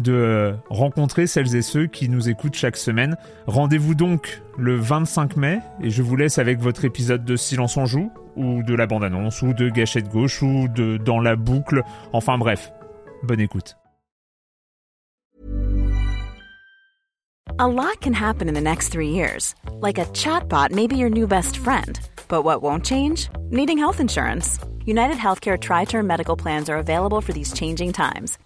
de rencontrer celles et ceux qui nous écoutent chaque semaine. Rendez-vous donc le 25 mai et je vous laisse avec votre épisode de Silence en joue ou de la bande-annonce ou de Gâchette gauche ou de Dans la boucle. Enfin bref, bonne écoute. A lot can happen in the next three years. Like a chatbot may be your new best friend. But what won't change? Needing health insurance. United Healthcare Tri Term Medical Plans are available for these changing times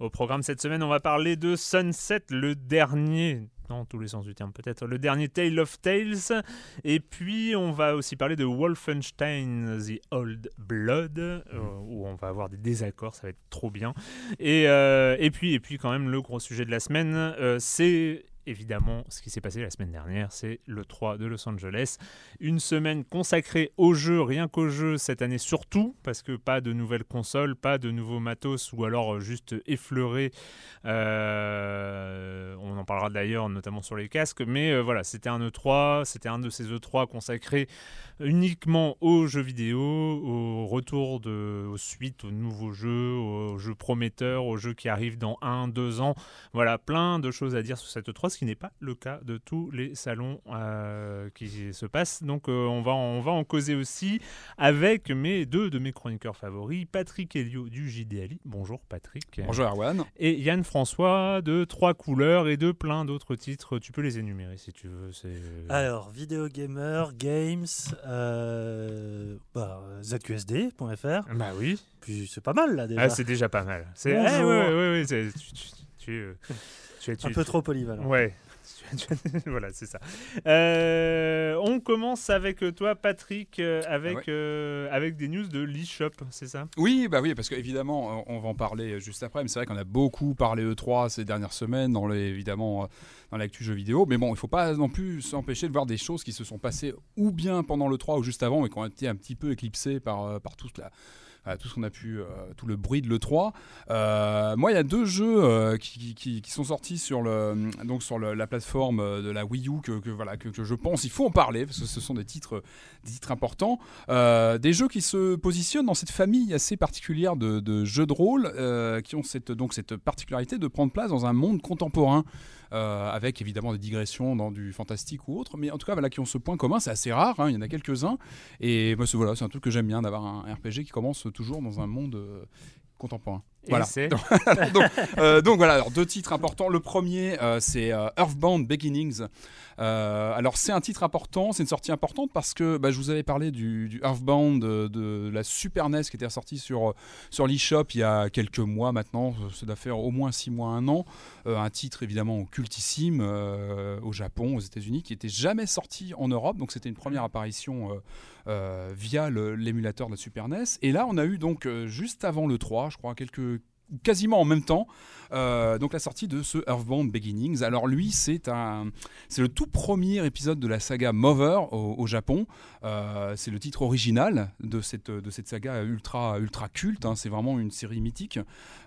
Au programme cette semaine, on va parler de Sunset, le dernier dans tous les sens du terme peut-être, le dernier Tale of Tales. Et puis on va aussi parler de Wolfenstein The Old Blood, euh, où on va avoir des désaccords, ça va être trop bien. Et, euh, puis quand même le gros sujet de la semaine, euh, c'est évidemment, ce qui s'est passé la semaine dernière, c'est le 3 de Los Angeles. Une semaine consacrée au jeu, rien qu'au jeu cette année surtout, parce que pas de nouvelles consoles, pas de nouveaux matos, ou alors euh, juste effleuré. Euh, on en parlera d'ailleurs, notamment sur les casques. Mais euh, voilà, c'était un E3, c'était un de ces E3 consacrés uniquement aux jeux vidéo, au retour de, aux suites, aux nouveaux jeux, aux jeux prometteurs, aux jeux qui arrivent dans un, deux ans. Voilà, plein de choses à dire sur cette E3, ce qui n'est pas le cas de tous les salons euh, qui se passent. Donc euh, on, va, on va en causer aussi avec mes deux de mes chroniqueurs favoris, Patrick Elio du JDLI. Bonjour Patrick. Bonjour Erwan. Et Yann François de Trois Couleurs et de plein d'autres titres. Tu peux les énumérer si tu veux. Alors, Video Gamer, Games, euh, bah, ZQSD.fr. Bah oui. Puis c'est pas mal là déjà. Ah, c'est déjà pas mal. C'est un peu trop polyvalent. Ouais. voilà, c'est ça. Euh, on commence avec toi, Patrick, euh, avec, euh, avec des news de l'eShop, c'est ça? Oui, bah oui, parce qu'évidemment, on va en parler juste après, mais c'est vrai qu'on a beaucoup parlé E3 ces dernières semaines, dans les, évidemment dans l'actu jeu vidéo. Mais bon, il ne faut pas non plus s'empêcher de voir des choses qui se sont passées ou bien pendant le 3 ou juste avant et qui ont été un petit peu éclipsées par, par toute la tout ce qu'on a pu, euh, tout le bruit de l'E3. Euh, moi, il y a deux jeux euh, qui, qui, sont sortis sur, le, donc sur la plateforme de la Wii U que, voilà, que, je pense il faut en parler parce que ce sont des titres, des titres importants. des jeux qui se positionnent dans cette famille assez particulière de, de jeux de rôle qui ont cette, donc cette particularité de prendre place dans un monde contemporain. Euh, avec évidemment des digressions dans du fantastique ou autre, mais en tout cas, voilà, qui ont ce point commun, c'est assez rare, hein, il y en a quelques-uns, et voilà, c'est un truc que j'aime bien d'avoir un RPG qui commence toujours dans un monde euh, contemporain. voilà. Euh, donc, voilà, alors deux titres importants. Le premier, c'est Earthbound Beginnings. Alors c'est un titre important, c'est une sortie importante parce que bah, je vous avais parlé du, Earthbound de, la Super NES qui était sorti sur, sur l'eShop il y a quelques mois maintenant, ça doit faire au moins six mois, un an. un titre évidemment cultissime au Japon, aux États-Unis, qui n'était jamais sorti en Europe, donc c'était une première apparition via l'émulateur de la Super NES. Et là on a eu donc juste avant le 3, je crois, quelques quasiment en même temps. Euh, donc la sortie de ce Earthbound Beginnings. Alors lui, c'est un, c'est le tout premier épisode de la saga Mover au, Japon. Euh, c'est le titre original de cette de cette saga ultra ultra culte. Hein. C'est vraiment une série mythique.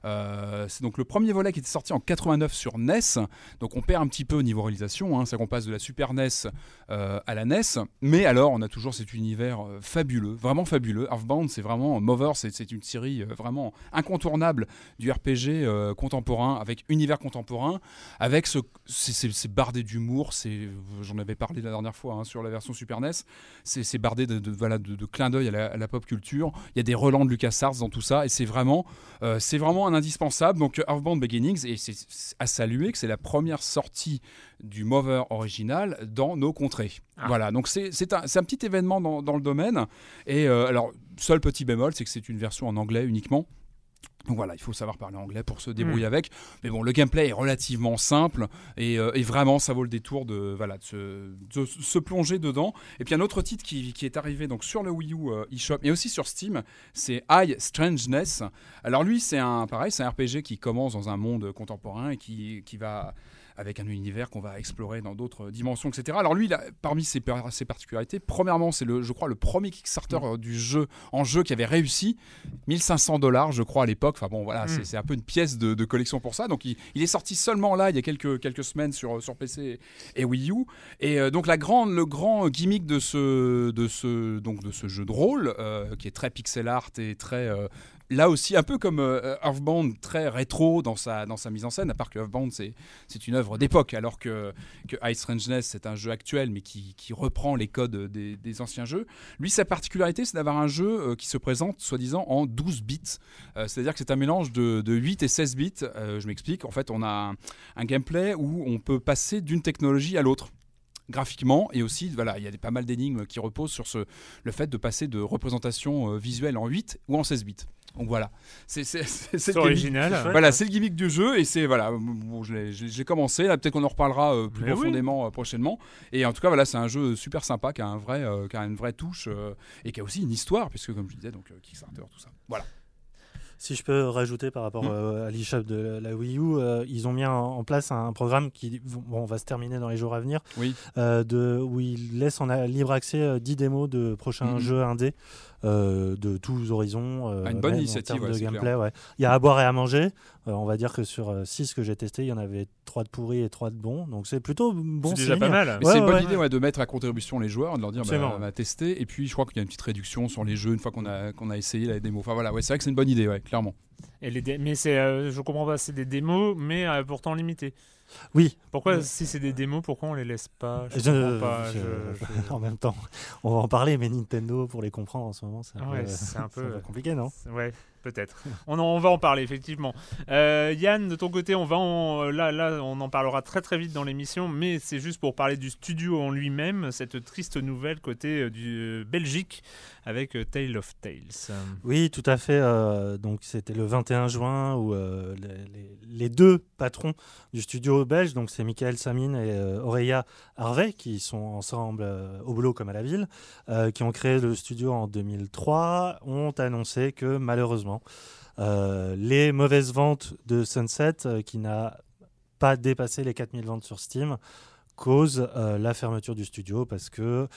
Euh, c'est donc le premier volet qui était sorti en 89 sur NES. Donc on perd un petit peu au niveau réalisation. Hein. C'est qu'on passe de la Super NES à la NES. Mais alors on a toujours cet univers fabuleux, vraiment fabuleux. Earthbound, c'est vraiment Mover, c'est une série vraiment incontournable du RPG contemporain avec univers contemporain, avec ce, c'est bardé d'humour, c'est, j'en avais parlé la dernière fois hein, sur la version Super NES, c'est bardé de, de, voilà, de, de clins d'œil à, la pop culture. Il y a des relents de LucasArts dans tout ça, et c'est vraiment, euh, c'est vraiment un indispensable. Donc Earthbound Beginnings, et c'est à saluer que c'est la première sortie du Mover original dans nos contrées. Ah. Voilà, donc c'est un, un, petit événement dans, dans le domaine. Et euh, alors, seul petit bémol, c'est que c'est une version en anglais uniquement. Donc voilà, il faut savoir parler anglais pour se débrouiller hmm. avec. Mais bon, le gameplay est relativement simple et, euh, vraiment ça vaut le détour de, voilà, de, se, plonger dedans. Et puis un autre titre qui, qui est arrivé donc sur le Wii U euh, eShop et aussi sur Steam, c'est High Strangeness. Alors lui, c'est un pareil, c'est un RPG qui commence dans un monde contemporain et qui, qui va avec un univers qu'on va explorer dans d'autres dimensions, etc. Alors lui, parmi ses, ses, particularités, premièrement, c'est le, je crois, le premier Kickstarter mm. euh, du jeu en jeu qui avait réussi, 1500 dollars, je crois à l'époque. Enfin bon, voilà, mm. c'est un peu une pièce de, collection pour ça. Donc il, est sorti seulement là, il y a quelques quelques semaines sur sur PC et Wii U. Et euh, donc la grande, le grand gimmick de ce de ce donc de ce jeu de rôle euh, qui est très pixel art et très là aussi, un peu comme euh, Earthbound, très rétro dans sa, dans sa mise en scène, à part que Earthbound, c'est une œuvre d'époque, alors que, que Ice Strangeness, c'est un jeu actuel, mais qui, qui reprend les codes des, des, anciens jeux. Lui, sa particularité, c'est d'avoir un jeu euh, qui se présente, soi-disant, en 12 bits. Euh, c'est-à-dire que c'est un mélange de, de, 8 et 16 bits. je m'explique. En fait, on a un gameplay où on peut passer d'une technologie à l'autre graphiquement et aussi voilà il y a des, pas mal d'énigmes qui reposent sur ce, le fait de passer de représentation visuelle en 8 ou en 16 bits. Donc voilà, c'est original. Voilà, c'est le gimmick du jeu et c'est voilà, bon, j'ai commencé. Peut-être qu'on en reparlera euh, plus profondément euh, prochainement. Et en tout cas, voilà, c'est un jeu super sympa qui a un vrai, euh, qui a une vraie touche et qui a aussi une histoire, puisque comme je disais, donc Kickstarter, tout ça. Voilà. Si je peux rajouter par rapport mmh. à l'eShop de la Wii U, ils ont mis en, place un programme qui bon, va se terminer dans les jours à venir, oui. de, où ils laissent en libre accès 10 démos de prochains mmh. jeux indés. Euh, de tous horizons. Euh, ah, une bonne initiative. de gameplay, ouais. Il y a à boire et à manger. Euh, on va dire que sur 6 que j'ai testé, il y en avait 3 de pourris et 3 de bons. Donc c'est plutôt bon C'est déjà pas mal. c'est une bonne idée de mettre à contribution les joueurs, de leur dire bah, on va tester. Et puis je crois qu'il y a une petite réduction sur les jeux une fois qu'on a, qu'on a essayé la démo. Enfin voilà, ouais, c'est vrai que c'est une bonne idée, ouais, clairement. Et les mais c'est, je comprends pas, c'est des démos, mais pourtant limitées. Oui. Pourquoi, si c'est des démos, pourquoi on les laisse pas, En même temps, on va en parler, mais Nintendo, pour les comprendre en ce moment, c'est un, peu... compliqué, non? Ouais, peut-être. on, va en parler, effectivement. Euh, Yann, de ton côté, on va en, là, on en parlera très très vite dans l'émission, mais c'est juste pour parler du studio en lui-même, cette triste nouvelle côté euh, du euh, Belgique avec Tale of Tales. Oui, tout à fait. donc c'était le 21 juin où les, les, deux patrons du studio belge, donc c'est Michael Samin et Auréa Harvey, qui sont ensemble au boulot comme à la ville, qui ont créé le studio en 2003, ont annoncé que malheureusement euh, les mauvaises ventes de Sunset, euh, qui n'a pas dépassé les 4000 ventes sur Steam, cause euh, la fermeture du studio parce que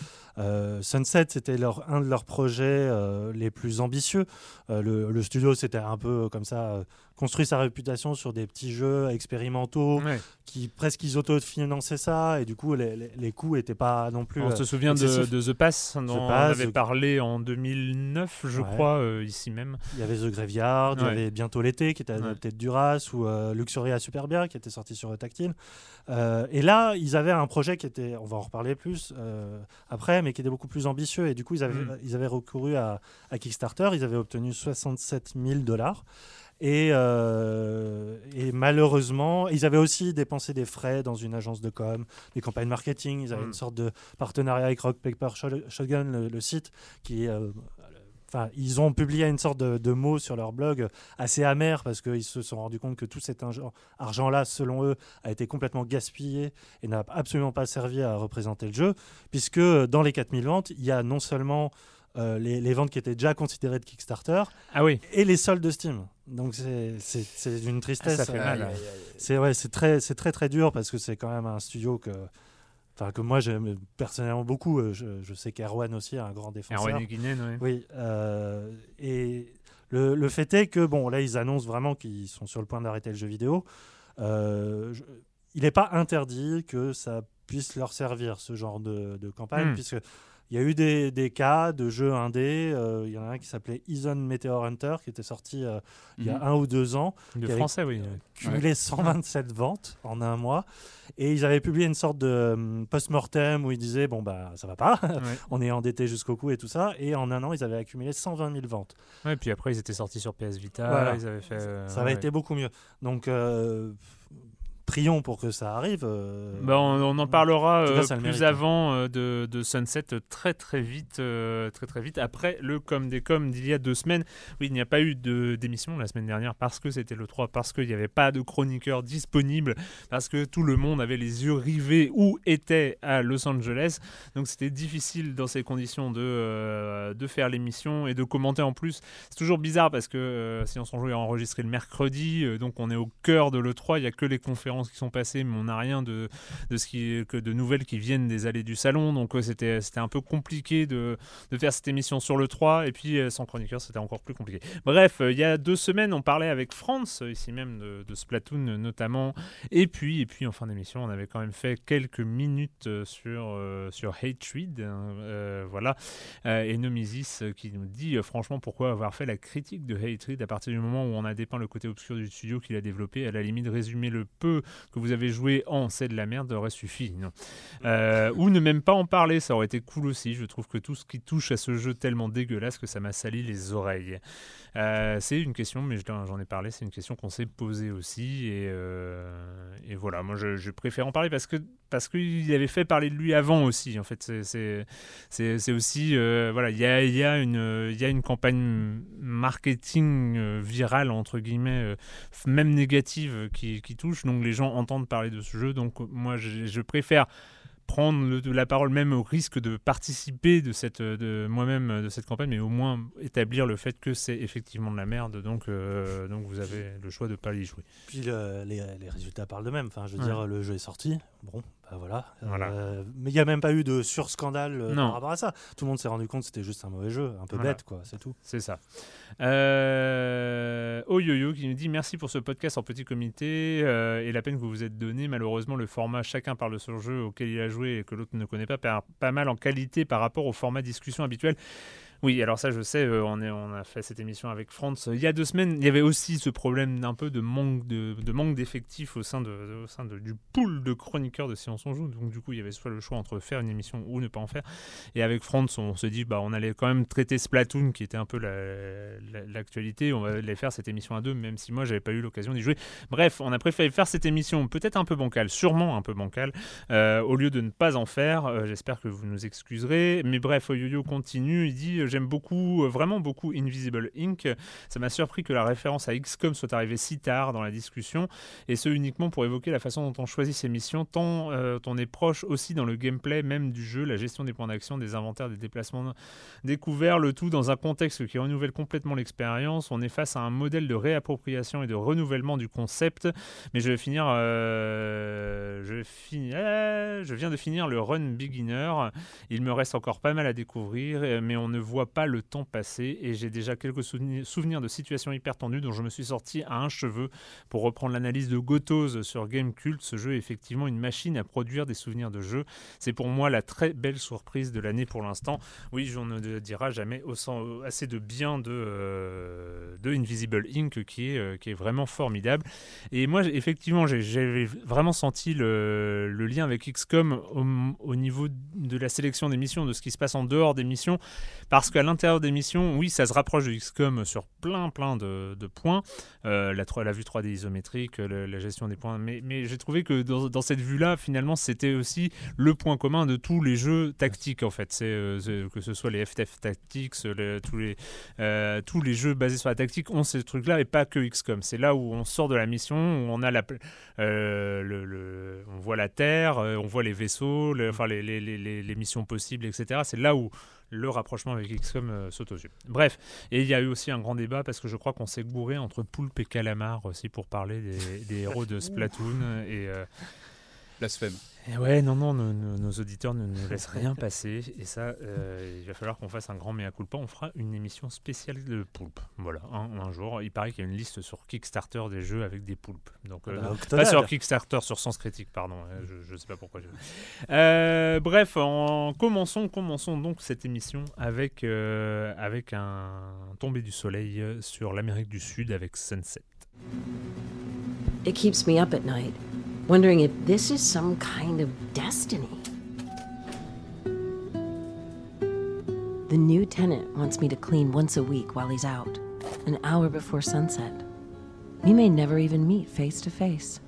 Sunset c'était un de leurs projets les plus ambitieux. Le, studio c'était un peu comme ça construit sa réputation sur des petits jeux expérimentaux qui presque ils autofinançaient ça et du coup les, les, coûts n'étaient pas non plus. On se souvient de, de, The Pass dont on avait parlé en 2009 je crois euh, ici même. Il y avait The Graveyard, il y avait bientôt l'été qui était adapté de Duras ou euh, Luxuria Superbia qui était sorti sur Tactile. Euh, et là ils avaient un projet qui était, on va en reparler plus après, mais qui était beaucoup plus ambitieux et du coup ils avaient, mm. ils avaient recouru à, à Kickstarter, ils avaient obtenu 67 000 dollars. Et, euh, et, malheureusement, ils avaient aussi dépensé des frais dans une agence de com, des campagnes marketing. Ils avaient une mm. sorte de partenariat avec Rock Paper Shotgun, le, site, qui euh, Enfin, ils ont publié une sorte de, mots sur leur blog assez amer parce qu'ils se sont rendus compte que tout cet argent-là, selon eux, a été complètement gaspillé et n'a absolument pas servi à représenter le jeu, puisque dans les 4000 ventes, il y a non seulement euh, les, les ventes qui étaient déjà considérées de Kickstarter Ah oui. et les soldes de Steam. Donc c'est c'est- c'est d'une tristesse. Ah, ça fait mal. euh, c'est ouais, c'est très, c'est très très dur parce que c'est quand même un studio que, enfin que moi j'aime personnellement beaucoup. Euh, Je, je sais qu'Erwan aussi est un grand défenseur. Erwan Guinen, ouais. Oui, euh, et le, le fait est que, bon, là, ils annoncent vraiment qu'ils sont sur le point d'arrêter le jeu vidéo. Euh, je- il n'est pas interdit que ça puisse leur servir, ce genre de, de campagne, Hmm. puisque il y a eu des, des cas de jeux indés. euh, Il y en a un qui s'appelait Ison Meteor Hunter, qui était sorti euh, il y a Mhm. un ou deux ans, avait- français, oui. cumulé 127 ventes en un mois. Et ils avaient publié une sorte de hum, post-mortem où ils disaient Bon, bah, ça va pas, Ouais. on est endetté jusqu'au cou et tout ça. Et en un an, ils avaient accumulé 120 000 ventes. Ouais, puis après, ils étaient sortis sur PS Vita. Voilà. Ils avaient fait. euh, ça avait ouais. été beaucoup mieux. Donc, euh, prions pour que ça arrive. euh, Bah, on, on en parlera En tout cas, euh, le plus mérite. avant euh, de, de Sunset euh, très très vite, très très vite après le com des com d'il y a deux semaines. Oui, il n'y a pas eu de d'émission la semaine dernière parce que c'était le 3, parce qu'il n'y avait pas de chroniqueur disponible, parce que tout le monde avait les yeux rivés où était à Los Angeles. Donc c'était difficile dans ces conditions de, de faire l'émission et de commenter en plus. C'est toujours bizarre parce que si on s'en joue est enregistré le mercredi, donc on est au cœur de l'E3, il n'y a que les conférences qui sont passées, mais on n'a rien de, de, ce qui, que de nouvelles qui viennent des allées du salon. Donc c'était un peu compliqué de, de faire cette émission sur le 3. Et puis euh, sans chroniqueur, c'était encore plus compliqué. Bref, euh, il y a deux semaines, on parlait avec France, euh, ici même de, de Splatoon notamment. Et puis, et puis en fin d'émission, on avait quand même fait quelques minutes sur, euh, sur Hatred. hein, euh, voilà. Et Nomisis qui nous dit franchement pourquoi avoir fait la critique de Hatred à partir du moment où on a dépeint le côté obscur du studio qu'il a développé. À la limite, résumer le peu que vous avez joué en c'est de la merde aurait suffi. Non. Euh, ou ne même pas en parler, ça aurait été cool aussi. Je trouve que tout ce qui touche à ce jeu tellement dégueulasse que ça m'a sali les oreilles. Euh, c'est une question, mais je- j'en ai parlé, c'est une question qu'on s'est posée aussi. Et, euh, voilà, moi je, préfère en parler parce que parce qu'il avait fait parler de lui avant aussi. En fait, c'est- aussi euh, voilà, il y a, y a une campagne marketing virale entre guillemets, même négative qui, touche. Donc les gens entendent parler de ce jeu. Donc moi je préfère prendre le- de la parole même au risque de participer de cette de moi-même de cette campagne mais au moins établir le fait que c'est effectivement de la merde donc euh, donc vous avez le choix de pas y jouer Puis le- les, les résultats parlent d'eux-mêmes. Enfin, je veux Ouais. dire, le jeu est sorti. Bon, bah voilà. Voilà. Euh, mais il n'y a même pas eu de sur-scandale euh, par rapport à ça. Tout le monde s'est rendu compte que c'était juste un mauvais jeu, un peu Voilà. bête, quoi. C'est tout. C'est ça. Euh... Oyoyo qui nous dit merci pour ce podcast en petit comité euh, et la peine que vous vous êtes donné. Malheureusement, le format chacun parle de son jeu auquel il a joué et que l'autre ne connaît pas perd pas mal en qualité par rapport au format discussion habituel. Oui, alors ça, je sais, euh, on, a fait cette émission avec Franz. Il y a deux semaines, il y avait aussi ce problème d'un peu de manque de, de manque d'effectifs au sein, du pool de chroniqueurs de Silence on Joue. Donc, du coup, il y avait soit le choix entre faire une émission ou ne pas en faire. Et avec Franz, on se dit, bah, on allait quand même traiter Splatoon, qui était un peu la- la- l'actualité. On va aller faire cette émission à deux, même si moi, j'avais pas eu l'occasion d'y jouer. Bref, on a préféré faire cette émission peut-être un peu bancale, sûrement un peu bancale, euh, au lieu de ne pas en faire. Euh, J'espère que vous nous excuserez. Mais bref, Yo-Yo continue. Il dit J'aime beaucoup, euh, vraiment beaucoup Invisible Inc. Ça m'a surpris que la référence à XCOM soit arrivée si tard dans la discussion, et ce uniquement pour évoquer la façon dont on choisit ses missions, tant euh, on est proche aussi dans le gameplay même du jeu, la gestion des points d'action, des inventaires, des déplacements découverts, le tout dans un contexte qui renouvelle complètement l'expérience. On est face à un modèle de réappropriation et de renouvellement du concept. Mais je vais finir. euh, je, vais je viens de finir le run beginner. Il me reste encore pas mal à découvrir, mais on ne voit pas le temps passer. Et j'ai déjà quelques souveni- souvenirs de situations hyper tendues dont je me suis sorti à un cheveu. Pour reprendre l'analyse de Gotoz sur Gamecult, ce jeu est effectivement une machine à produire des souvenirs de jeu. C'est pour moi la très belle surprise de l'année pour l'instant. Oui, on ne dira jamais sens- assez de bien de, euh, de Invisible Inc. qui est, euh, qui est vraiment formidable. Et moi, effectivement, j'avais vraiment senti le, le lien avec XCOM au, au niveau de la sélection des missions, de ce qui se passe en dehors des missions, parce qu'à l'intérieur des missions, oui, ça se rapproche de XCOM sur plein, plein de, points. Euh, la, 3 la vue 3D isométrique, la gestion des points. Mais, j'ai trouvé que dans, cette vue-là, finalement, c'était aussi le point commun de tous les jeux tactiques, en fait. C'est euh, que ce soit les FTF Tactics, le- tous, les, euh, tous les jeux basés sur la tactique ont ces trucs-là et pas que XCOM. C'est là où on sort de la mission, où on a la, on voit la Terre, on voit les vaisseaux, enfin les missions possibles, etc. C'est là où le rapprochement avec XCOM euh, saute aux yeux. Bref, et il y a eu aussi un grand débat parce que je crois qu'on s'est gouré entre Poulpe et Calamar aussi pour parler des, des héros de Splatoon et euh, Blasphème. Et ouais, non, non, nos, auditeurs ne nous laissent rien passer. Et ça, euh, il va falloir qu'on fasse un grand mea culpa. On fera une émission spéciale de poulpe. Voilà, un, un jour. Il paraît qu'il y a une liste sur Kickstarter des jeux avec des poulpes. Donc, euh, Bah, pas Octodad. sur Kickstarter, sur Sens Critique, pardon. euh, Je, je sais pas pourquoi. je- Euh, bref, en, commençons, commençons donc cette émission avec, euh, avec un tombé du soleil euh, sur l'Amérique du Sud avec Sunset. It keeps me up at night, wondering if this is some kind of destiny. The new tenant wants me to clean once a week while he's out, an hour before sunset. We may never even meet face to face.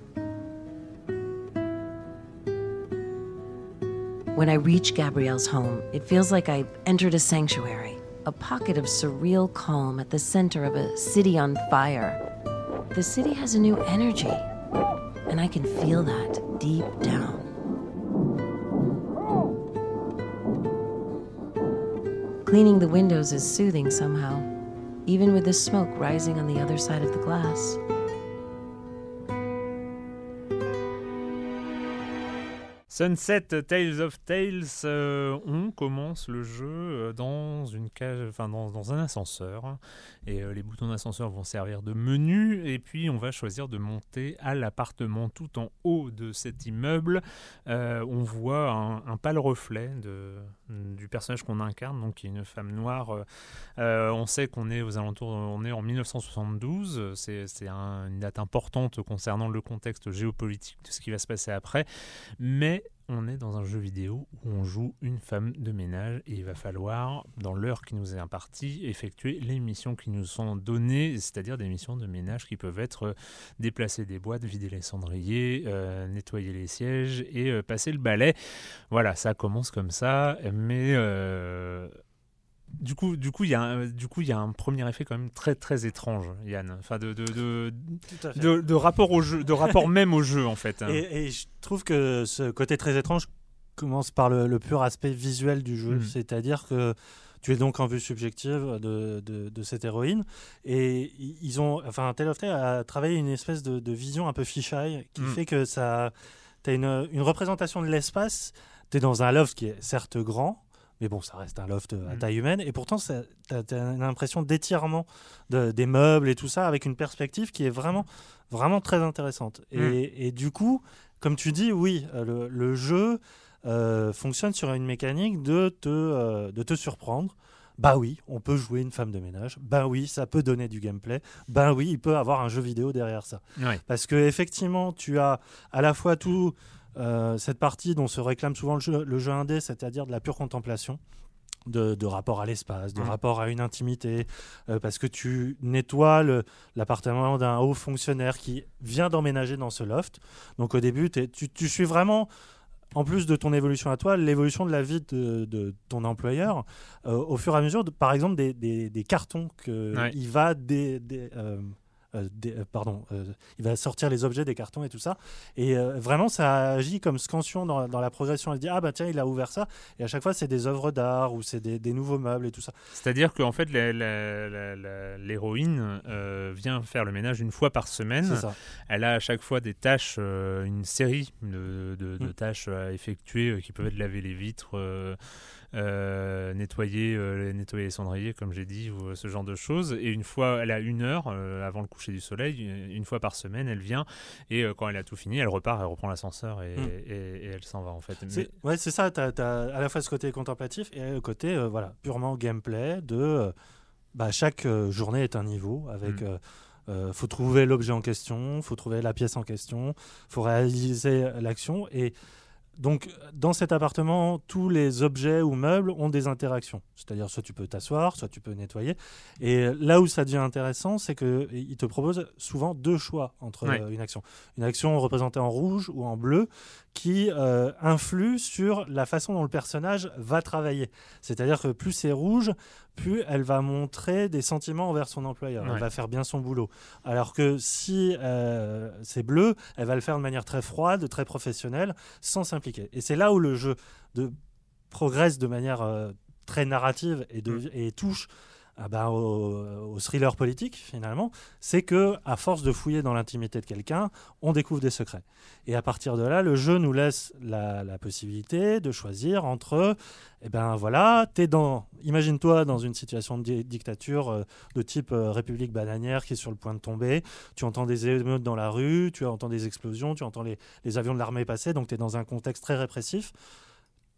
When I reach Gabrielle's home, it feels like I've entered a sanctuary, a pocket of surreal calm at the center of a city on fire. The city has a new energy, and I can feel that deep down. Cleaning the windows is soothing somehow, even with the smoke rising on the other side of the glass. Sunset Tales of Tales, euh, on commence le jeu euh, dans une cage, enfin dans, un ascenseur, et euh, les boutons d'ascenseur vont servir de menu, et puis on va choisir de monter à l'appartement tout en haut de cet immeuble. On voit un pâle reflet de, du personnage qu'on incarne, donc qui est une femme noire. Euh, euh, on sait qu'on est aux alentours, on est en 1972, c'est c'est un- une date importante concernant le contexte géopolitique de ce qui va se passer après, mais on est dans un jeu vidéo où on joue une femme de ménage et il va falloir, dans l'heure qui nous est impartie, effectuer les missions qui nous sont données, c'est-à-dire des missions de ménage qui peuvent être euh, déplacer des boîtes, vider les cendriers, euh, nettoyer les sièges et euh, passer le balai. Voilà, ça commence comme ça, mais du coup, du coup, il y a un, du coup, il y a un premier effet quand même très très étrange, Yann. Enfin, de, de, de, Tout à fait. de, de rapport au jeu, de rapport même au jeu en fait. hein. Et, et je trouve que ce côté très étrange commence par le, le pur aspect visuel du jeu, Mm. c'est-à-dire que tu es donc en vue subjective de, de- de cette héroïne et ils ont, enfin, Tale of Tale a travaillé une espèce de, de vision un peu fisheye qui Mm. fait que ça, tu as une, une représentation de l'espace, tu es dans un loft qui est certes grand. Mais bon, ça reste un loft à Mm. taille humaine. Et pourtant, tu as, une impression d'étirement de- des meubles et tout ça, avec une perspective qui est vraiment, vraiment très intéressante. Et, Mm. et du coup, comme tu dis, oui, euh, le, le jeu euh, fonctionne sur une mécanique de te, euh, de te surprendre. Bah oui, on peut jouer une femme de ménage. Bah oui, ça peut donner du gameplay. Bah oui, il peut avoir un jeu vidéo derrière ça. Parce que effectivement, tu as à la fois tout euh, cette partie dont se réclame souvent le jeu, le jeu indé, c'est-à-dire de la pure contemplation. De, de rapport à l'espace, de rapport à une intimité, euh, parce que tu nettoies l'appartement d'un haut fonctionnaire qui vient d'emménager dans ce loft. Donc au début, tu, tu suis vraiment, en plus de ton évolution à toi, l'évolution de la vie de, de ton employeur, euh, au fur et à mesure, de, par exemple, des, des- des cartons qu'il Ouais. va euh, euh, euh, pardon, euh, il va sortir les objets des cartons et tout ça. Et vraiment, ça agit comme scansion dans, dans la progression. Elle dit Ah, bah tiens, il a ouvert ça. Et à chaque fois, c'est des œuvres d'art ou c'est des, des nouveaux meubles et tout ça. C'est-à-dire qu'en fait, l'héroïne vient faire le ménage une fois par semaine. Elle a à chaque fois des tâches, une série de, de- de Mm. tâches à effectuer qui peuvent être laver les vitres, euh, nettoyer, euh, nettoyer les cendriers, comme j'ai dit, ou euh, ce genre de choses. Et une fois, elle a une heure avant le coucher du soleil, une fois par semaine, elle vient et quand elle a tout fini, elle repart, elle reprend l'ascenseur et, Mm. et- et elle s'en va en fait. Mais- Ouais, c'est ça. Tu as, à la fois ce côté contemplatif et le côté voilà, purement gameplay de bah, chaque journée est un niveau avec. Mm. euh, euh, faut trouver l'objet en question, faut trouver la pièce en question, faut réaliser l'action et donc dans cet appartement, tous les objets ou meubles ont des interactions. C'est-à-dire soit tu peux t'asseoir, soit tu peux nettoyer. Et là où ça devient intéressant, c'est que il te propose souvent deux choix entre Ouais. euh, une action. Une action représentée en rouge ou en bleu qui euh, influe sur la façon dont le personnage va travailler. C'est-à-dire que plus c'est rouge, plus elle va montrer des sentiments envers son employeur. Ouais. Elle va faire bien son boulot. Alors que si euh, c'est bleu, elle va le faire de manière très froide, très professionnelle, sans s'impliquer. Et c'est là où le jeu de progresse de manière euh, très narrative et, de, Mm. et touche bah, au, thriller politique finalement, c'est que à force de fouiller dans l'intimité de quelqu'un, on découvre des secrets. Et à partir de là, le jeu nous laisse la, la possibilité de choisir entre, eh ben voilà, t'es dans, imagine-toi dans une situation de di- dictature euh, de type euh, République bananière qui est sur le point de tomber, tu entends des émeutes dans la rue, tu entends des explosions, tu entends les, les avions de l'armée passer, donc tu es dans un contexte très répressif.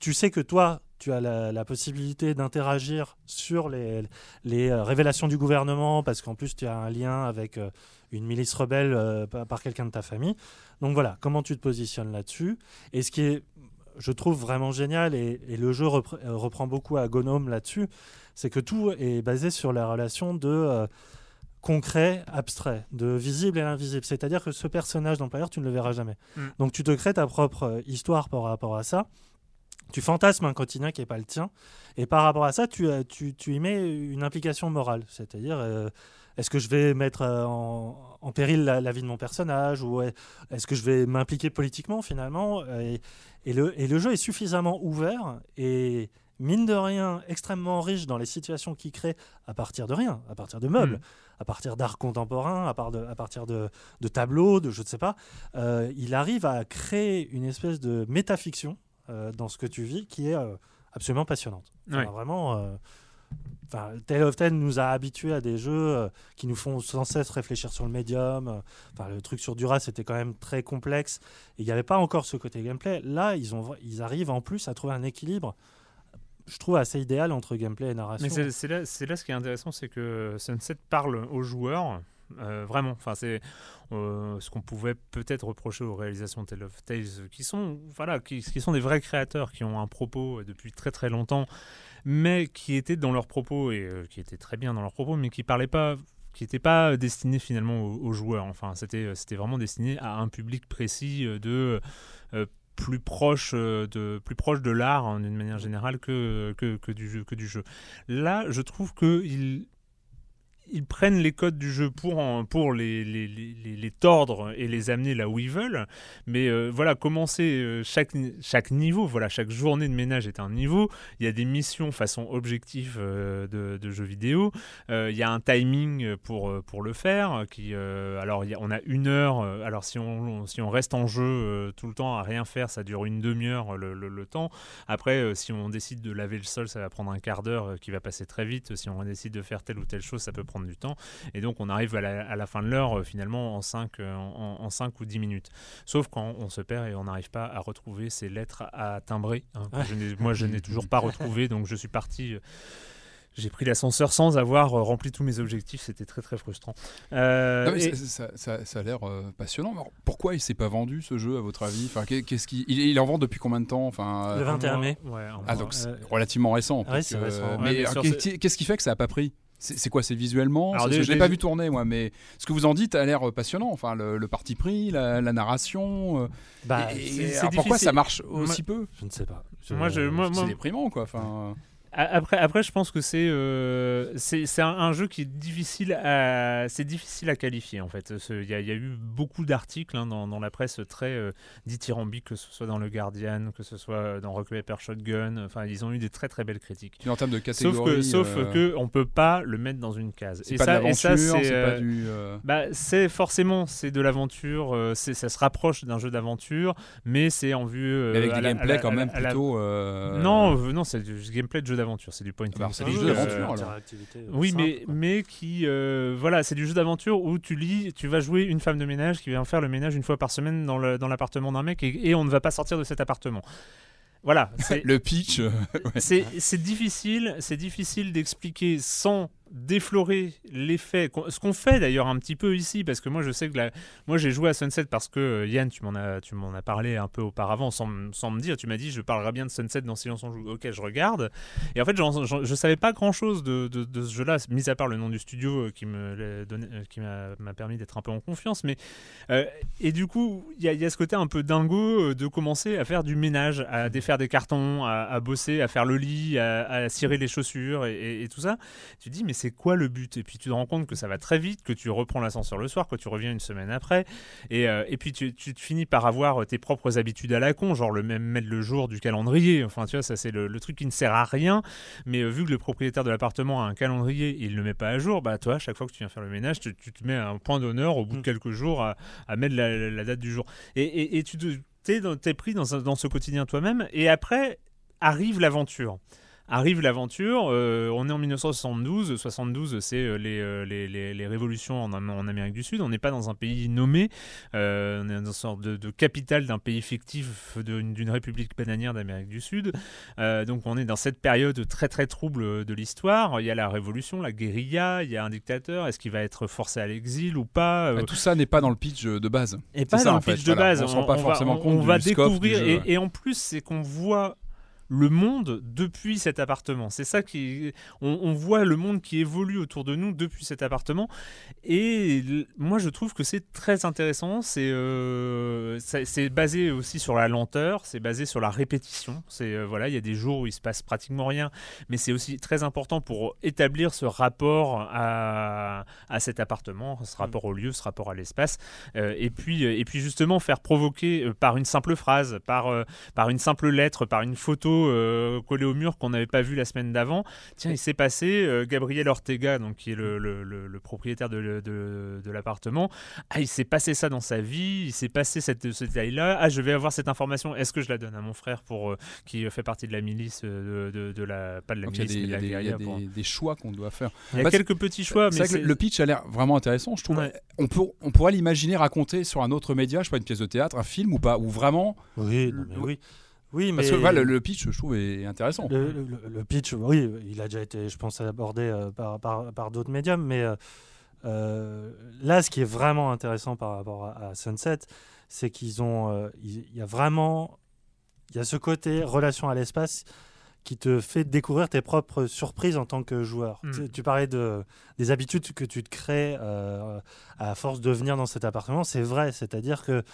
Tu sais que toi, tu as la, la possibilité d'interagir sur les, les euh, révélations du gouvernement, parce qu'en plus tu as un lien avec euh, une milice rebelle euh, par, quelqu'un de ta famille. Donc voilà, comment tu te positionnes là-dessus? Et ce qui est, je trouve, vraiment génial, et, et le jeu repre- reprend beaucoup à Gnome là-dessus, c'est que tout est basé sur la relation de... euh, concret, abstrait, de visible et l'invisible. C'est-à-dire que ce personnage d'employeur, tu ne le verras jamais. Mm. Donc tu te crées ta propre histoire par rapport à ça. Tu fantasmes un quotidien qui n'est pas le tien. Et par rapport à ça, tu, euh, tu, tu y mets une implication morale. C'est-à-dire, euh, est-ce que je vais mettre euh, en, en péril la, la vie de mon personnage Ou est- est-ce que je vais m'impliquer politiquement finalement? Et, et le, et le jeu est suffisamment ouvert et mine de rien extrêmement riche dans les situations qu'il crée à partir de rien, à partir de meubles, Mm. à partir d'art contemporain, à, part de- à partir de, de tableaux, de je ne sais pas. Euh, il arrive à créer une espèce de métafiction dans ce que tu vis qui est euh, absolument passionnante. Enfin. Vraiment. euh, Enfin, Tale of Ten nous a habitués à des jeux euh, qui nous font sans cesse réfléchir sur le médium. euh, Enfin, le truc sur Dura, c'était quand même très complexe. Et il n'y avait pas encore ce côté gameplay. Là, ils, ont, ils arrivent en plus à trouver un équilibre, je trouve, assez idéal entre gameplay et narration. Mais c'est là, c'est là ce qui est intéressant, c'est que Sunset parle aux joueurs. Euh, vraiment, enfin c'est euh, ce qu'on pouvait peut-être reprocher aux réalisations Tale of Tales, euh, qui sont voilà, qui, sont des vrais créateurs, qui ont un propos depuis très très longtemps, mais qui étaient dans leurs propos et qui étaient très bien dans leurs propos, mais qui parlaient pas qui n'était pas destiné finalement aux, joueurs. Enfin, c'était c'était vraiment destiné à un public précis de plus proche de plus proche de l'art hein, d'une manière générale que, que, du jeu que du jeu. Là, je trouve que ils ils prennent les codes du jeu pour, pour les, les, les, tordre et les amener là où ils veulent. Mais euh, voilà, commencer euh, chaque, chaque niveau, voilà, chaque journée de ménage est un niveau. Il y a des missions façon objectif euh, de, de jeux vidéo. Il y a un timing pour, pour le faire. Qui, alors, on a une heure. alors, si on, si on reste en jeu tout le temps à rien faire, ça dure une demi-heure le, le- temps. Après, si on décide de laver le sol, ça va prendre un quart d'heure qui va passer très vite. Si on décide de faire telle ou telle chose, ça peut prendre du temps. Et donc, on arrive à la, à la fin de l'heure, euh, finalement, en 5 en, en 5 ou 10 minutes. Sauf quand on se perd et on n'arrive pas à retrouver ces lettres à timbrer. hein, je moi, je n'ai toujours pas retrouvé, donc je suis parti. euh, j'ai pris l'ascenseur sans avoir euh, rempli tous mes objectifs, c'était très très frustrant. Euh, Non, mais et- ça, ça- ça- ça a l'air euh, passionnant. Alors, pourquoi il s'est pas vendu ce jeu à votre avis? Enfin, qu'est- qu'est-ce qui... il, il en vend depuis combien de temps? Enfin, Le euh, 21 un mois- mai. Ouais, Ah donc c'est Euh, relativement récent. ouais, que- récent. Mais Ouais, qu'est-ce qui fait que ça a pas pris? C'est c'est quoi C'est visuellement? Alors, C'est- déjà- Je l'ai pas vu tourner moi, mais ce que vous en dites a l'air passionnant. Enfin, le, le parti pris, la, la narration. euh, Bah, et- c'est- et c'est alors pourquoi ça marche Moi- aussi peu? je ne sais pas. Je- Moi, je- moi- C'est déprimant quoi. Enfin, Après, après, je pense que c'est euh, c'est un, un jeu qui est difficile à c'est difficile à qualifier en fait. Il y, a- il y a eu beaucoup d'articles hein, dans, dans la presse très euh, dithyrambiques, que ce soit dans le Guardian, que ce soit dans Rock Paper Shotgun. Enfin, ils ont eu des très très belles critiques. en termes de Sauf catégorie. que sauf euh, que on peut pas le mettre dans une case. c'est Et pas ça, de et ça, l'aventure, c'est euh, pas du. euh, bah, c'est forcément c'est de l'aventure, c'est ça se rapproche d'un jeu d'aventure, mais c'est en vue mais avec la- gameplays la- quand même la- plutôt. Non, non, c'est du gameplay de jeu d'aventure, c'est du point and bah, click. c'est des jeu d'aventure, euh, Oui, mais, mais qui. euh, voilà, c'est du jeu d'aventure où tu lis, tu vas jouer une femme de ménage qui vient faire le ménage une fois par semaine dans l'appartement d'un mec et, et on ne va pas sortir de cet appartement. Voilà, c'est Le pitch. euh, ouais. c'est c'est difficile, c'est difficile d'expliquer sans déflorer l'effet. Ce qu'on fait d'ailleurs un petit peu ici, parce que moi je sais que la- moi j'ai joué à Sunset parce que euh, Yann, tu m'en as, tu m'en as parlé un peu auparavant sans, sans me dire. Tu m'as dit je parlerai bien de Sunset dans Silence on joue. Ok, je regarde. Et en fait, j'en- j'en- je savais pas grand chose de, de- ce jeu-là, mis à part le nom du studio euh, qui me donné, euh, qui m'a permis d'être un peu en confiance. Mais et du coup, il y, a- y a ce côté un peu dingo de commencer à faire du ménage, à défaire des cartons, à, bosser, à faire le lit, à, cirer les chaussures et, tout ça. Tu dis, mais c'est quoi le but? Et puis tu te rends compte que ça va très vite, que tu reprends l'ascenseur le soir, que tu reviens une semaine après, et, euh, et puis tu, tu te finis par avoir tes propres habitudes à la con, genre le même mettre le jour du calendrier. Enfin, tu vois, ça c'est le, truc qui ne sert à rien, mais vu que le propriétaire de l'appartement a un calendrier et il ne le met pas à jour, bah toi, chaque fois que tu viens faire le ménage, tu, te mets un point d'honneur au bout de mm. quelques jours à, mettre la, date du jour. Et, et, tu t'es pris dans, dans ce quotidien toi-même, et après arrive l'aventure arrive l'aventure. Euh, on est en 1972. 72, c'est euh, euh, les, les, les, révolutions en, en, Amérique du Sud. On n'est pas dans un pays nommé. on est dans une sorte de, capitale d'un pays fictif d'une république bananière d'Amérique du Sud. donc on est dans cette période très très trouble de l'histoire. Il y a la révolution, la guérilla, il y a un dictateur. Est-ce qu'il va être forcé à l'exil ou pas Tout ça n'est pas dans le pitch de base. Et pas dans le pitch de base. On, ne se rend pas forcément compte. On va découvrir. Et, et en plus, c'est qu'on voit le monde depuis cet appartement. C'est ça qui. On, voit le monde qui évolue autour de nous depuis cet appartement. Et moi, je trouve que c'est très intéressant. C'est euh, basé aussi sur la lenteur, c'est basé sur la répétition. C'est euh, voilà, il y a des jours où il se passe pratiquement rien, mais c'est aussi très important pour établir ce rapport à, à cet appartement, ce rapport au lieu, ce rapport à l'espace. Euh, et puis et puis justement faire provoquer par une simple phrase, par par une simple lettre, par une photo euh, collé au mur qu'on n'avait pas vu la semaine d'avant. Tiens, il s'est passé, euh, Gabriel Ortega, donc, qui est le, propriétaire de, de, l'appartement, ah, il s'est passé ça dans sa vie, il s'est passé cette, ce détail-là. Ah, je vais avoir cette information. Est-ce que je la donne à mon frère pour, euh, qui fait partie de la milice, de, la, pas de la milice, il y a, des, des, choix qu'on doit faire. Il y a quelques petits choix. Mais le pitch a l'air vraiment intéressant, je trouve. On, peut, on pourrait l'imaginer raconter sur un autre média, je sais pas, une pièce de théâtre, un film ou pas, ou vraiment. Oui, oui. Oui, mais Parce que le, pitch, je trouve, est intéressant. Le, pitch, oui, il a déjà été, je pense, abordé euh, par, par, d'autres médiums, mais euh, euh, là, ce qui est vraiment intéressant par rapport à, Sunset, c'est qu'ils ont, il y a vraiment, il y a ce côté relation à l'espace qui te fait découvrir tes propres surprises en tant que joueur. Hmm. Tu, parlais de, des habitudes que tu te crées à force de venir dans cet appartement, c'est vrai, c'est-à-dire que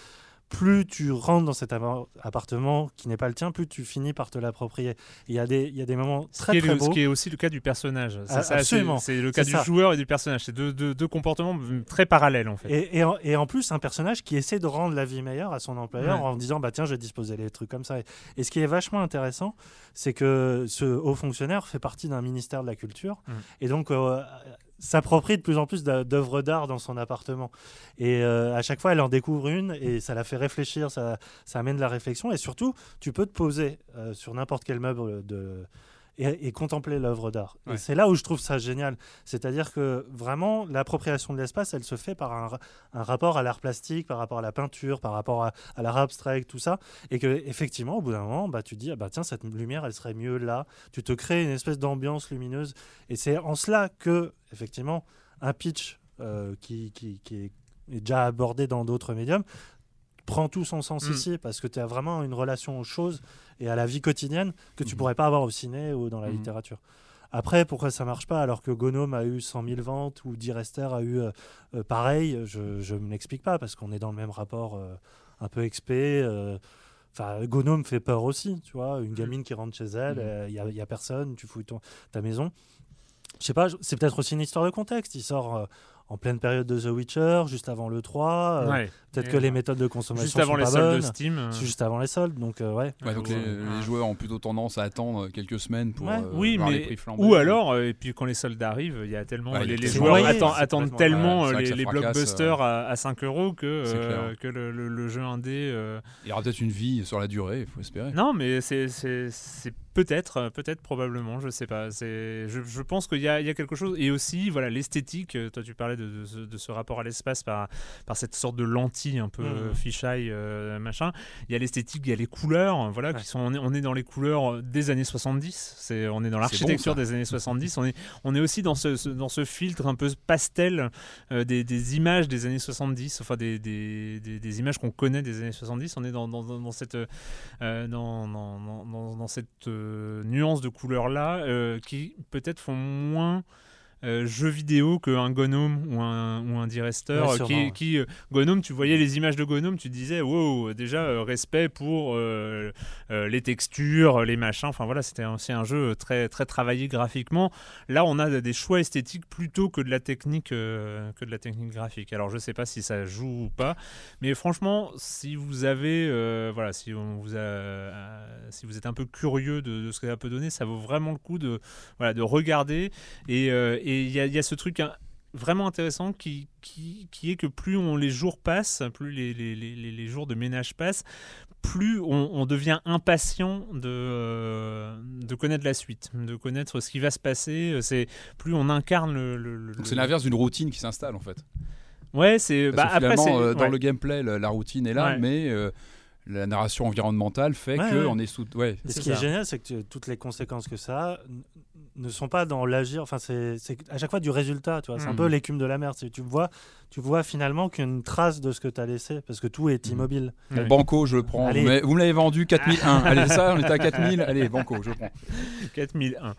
plus tu rentres dans cet appartement qui n'est pas le tien, plus tu finis par te l'approprier. Il y, a des, il y a des moments très, très beaux. Ce qui est aussi le cas du personnage. Ah, absolument. C'est le cas du joueur et du personnage. C'est deux, deux, comportements très parallèles en fait. Et, et, en, plus, un personnage qui essaie de rendre la vie meilleure à son employeur en disant bah tiens, je vais disposer les trucs comme ça. Et, ce qui est vachement intéressant, c'est que ce haut fonctionnaire fait partie d'un ministère de la Culture. Mm. Et donc, euh, s'approprie de plus en plus d'œuvres d'art dans son appartement. Et euh, à chaque fois, elle en découvre une et ça la fait réfléchir, ça, ça amène de la réflexion. Et surtout, tu peux te poser euh, sur n'importe quel meuble de, et, contempler l'œuvre d'art. Et c'est là où je trouve ça génial. C'est-à-dire que vraiment, l'appropriation de l'espace, elle se fait par un, rapport à l'art plastique, par rapport à la peinture, par rapport à, l'art abstrait, tout ça. Et que effectivement, au bout d'un moment, bah, tu dis, ah bah, tiens, cette lumière, elle serait mieux là. Tu te crées une espèce d'ambiance lumineuse. Et c'est en cela que, effectivement, un pitch euh, qui, qui, qui est déjà abordé dans d'autres médiums prend tout son sens mm. ici parce que tu as vraiment une relation aux choses et à la vie quotidienne que tu ne mm-hmm. pourrais pas avoir au ciné ou dans la mm-hmm. littérature. Après, pourquoi ça marche pas alors que Gnome a eu 100 000 ventes ou Direster a eu euh, euh, pareil Je ne me l'explique pas parce qu'on est dans le même rapport euh, un peu expé. Enfin, Gnome fait peur aussi, tu vois. Une mm. gamine qui rentre chez elle, il n'y a, y a, personne, tu fouilles ton, ta maison. Je sais pas, c'est peut-être aussi une histoire de contexte. Il sort en pleine période de The Witcher, juste avant le 3. Euh, peut-être que les méthodes de consommation juste avant sont les pas soldes de Steam. Euh. Juste avant les soldes, donc euh, ouais. donc les, joueurs ont plutôt tendance à attendre quelques semaines pour oui, voir mais... les prix flamber. Ou alors, et puis quand les soldes arrivent, il y a tellement les, joueurs attendent, tellement les, blockbusters à, 5 euros que, que le, jeu indé. Il y aura peut-être une vie sur la durée, il faut espérer. Non, mais c'est Peut-être, peut-être, probablement, je sais pas. C'est, je, je pense qu'il y, y a, quelque chose. Et aussi, voilà, l'esthétique. Toi, tu parlais de, de, ce rapport à l'espace par, par cette sorte de lentille un peu mmh. fisheye, euh, machin. Il y a l'esthétique, il y a les couleurs. Voilà, qui sont, on est, dans les couleurs des années 70. C'est, on est dans l'architecture des années 70. on, est, on est aussi dans ce, dans ce filtre un peu pastel euh, des, des, images des années 70, enfin des, des, des images qu'on connaît des années 70. On est dans, dans, dans cette, euh, dans, dans, dans, cette nuances de couleurs là euh, qui peut-être font moins euh, jeu vidéo qu'un Gnome ou un, ou un D-Raster. Ouais, euh, qui, ouais. qui, euh, Gnome, tu voyais les images de Gnome, tu disais, wow, déjà, euh, respect pour les textures, les machins. Enfin voilà, c'était aussi un jeu très, très travaillé graphiquement. Là, on a des choix esthétiques plutôt que de la technique, que de la technique graphique. Alors, je sais pas si ça joue ou pas, mais franchement, si vous avez, voilà, si on vous a, si vous êtes un peu curieux de, de ce que ça peut donner, ça vaut vraiment le coup de, voilà, de regarder. Et et il y, a- il y a ce truc. hein, vraiment intéressant qui, qui, qui est que plus on, les jours passent, plus les, les, les, les- les jours de ménage passent, plus on, on devient impatient de, euh, de connaître la suite, de connaître ce qui va se passer. C'est plus on incarne le. le- c'est l'inverse d'une routine qui s'installe en fait. Ouais, c'est. Bah, après, euh, dans ouais. le gameplay, la routine est là, Ouais. mais euh, la narration environnementale fait Ouais, que ouais. on est sous. Ouais. Et ce qui est génial, c'est que tu- toutes les conséquences que ça a ne sont pas dans l'agir. Enfin, c'est à chaque fois du résultat. Tu vois, c'est un Mhm. peu l'écume de la mer. Tu, vois, tu vois finalement qu'une trace de ce que tu as laissé, parce que tout est Mhm. immobile. Ouais. Banco, je le prends. Allez. Vous me l'avez vendu 4001. Allez, ça, on était à 4000. Allez, Banco, je le prends. 4001.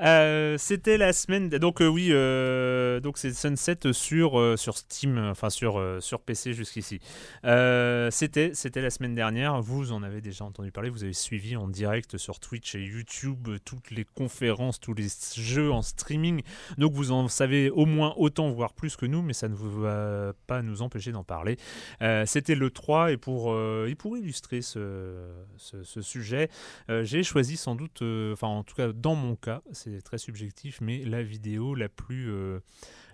Euh, C'était la semaine. Donc euh, oui, euh, donc c'est Sunset sur euh, sur Steam, enfin sur euh, sur PC jusqu'ici. Euh, C'était c'était la semaine dernière. Vous en avez déjà entendu parler. Vous avez suivi en direct sur Twitch et YouTube toutes les conférences, tous les jeux en streaming. Donc vous en savez au moins autant, voire plus que nous, mais ça ne va pas nous empêcher d'en parler. Euh, C'était le 3 et pour euh, et pour illustrer ce, sujet. Euh, j'ai choisi sans doute, enfin en tout cas dans mon cas, c'est très subjectif, mais la vidéo la plus,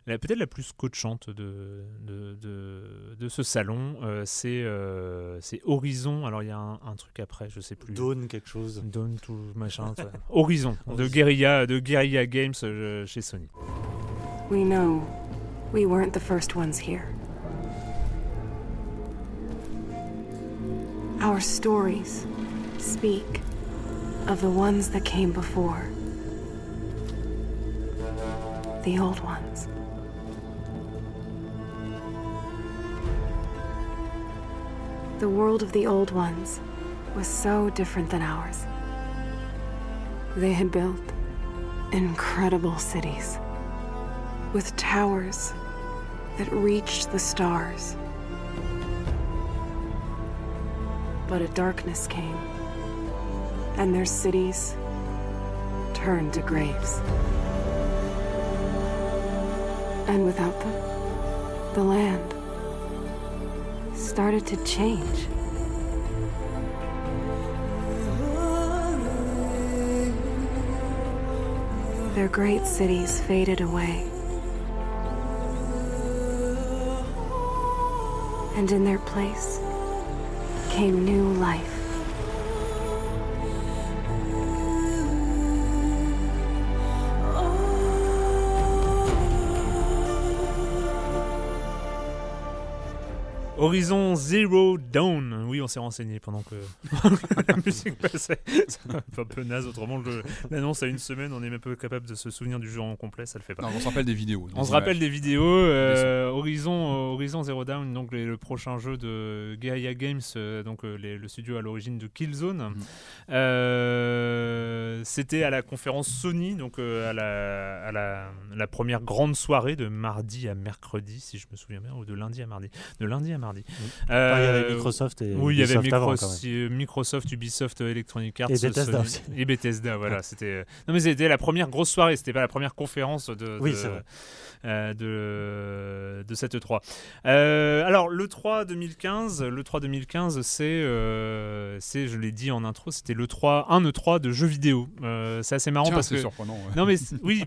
peut-être la plus scotchante de, de, de, de ce salon, euh, c'est euh, c'est Horizon. Alors il y a un, un truc après, je sais plus. Dawn, quelque chose. Dawn, tout machin. Horizon de. Guerrilla, de Guerrilla Games euh, chez Sony. We know we weren't the first ones here. Our stories speak of the ones that came before. The old ones. The world of the old ones was so different than ours. They had built incredible cities with towers that reached the stars. But a darkness came, and their cities turned to graves. And without them, the land started to change. Their great cities faded away. And in their place came new life. Horizon Zero Dawn. Oui, on s'est renseigné pendant que la musique passait. C'est un peu- naze. Autrement, l'annonce à une semaine, on est même pas capable de se souvenir du jeu en complet, ça le fait pas. Non, on se rappelle des vidéos. On se rappelle des vidéos. euh, Horizon, euh, Horizon Zero Dawn, donc les- le prochain jeu de Gaia Games, euh, donc les- le studio à l'origine de Killzone. Mhm. Euh, C'était à la conférence Sony, donc à, la, à la, la première grande soirée de mardi à mercredi, si je me souviens bien, ou de lundi à mardi. De lundi à mardi. Enfin, il y avait Microsoft et oui, il y avait Ubisoft avant, Microsoft, Ubisoft, Electronic Arts, Et Bethesda Sony- aussi. et Bethesda. Voilà, c'était. Non, mais c'était la première grosse soirée. C'était pas la première conférence de. Oui, de- c'est vrai. euh, de, de cette 3. Euh, alors, le 3 2015, le 3 2015, c'est, euh, c'est, je l'ai dit en intro, c'était le 3, un E3 de jeux vidéo. Euh, c'est assez marrant Tiens, parce c'est que. surprenant. ouais. Non, mais oui,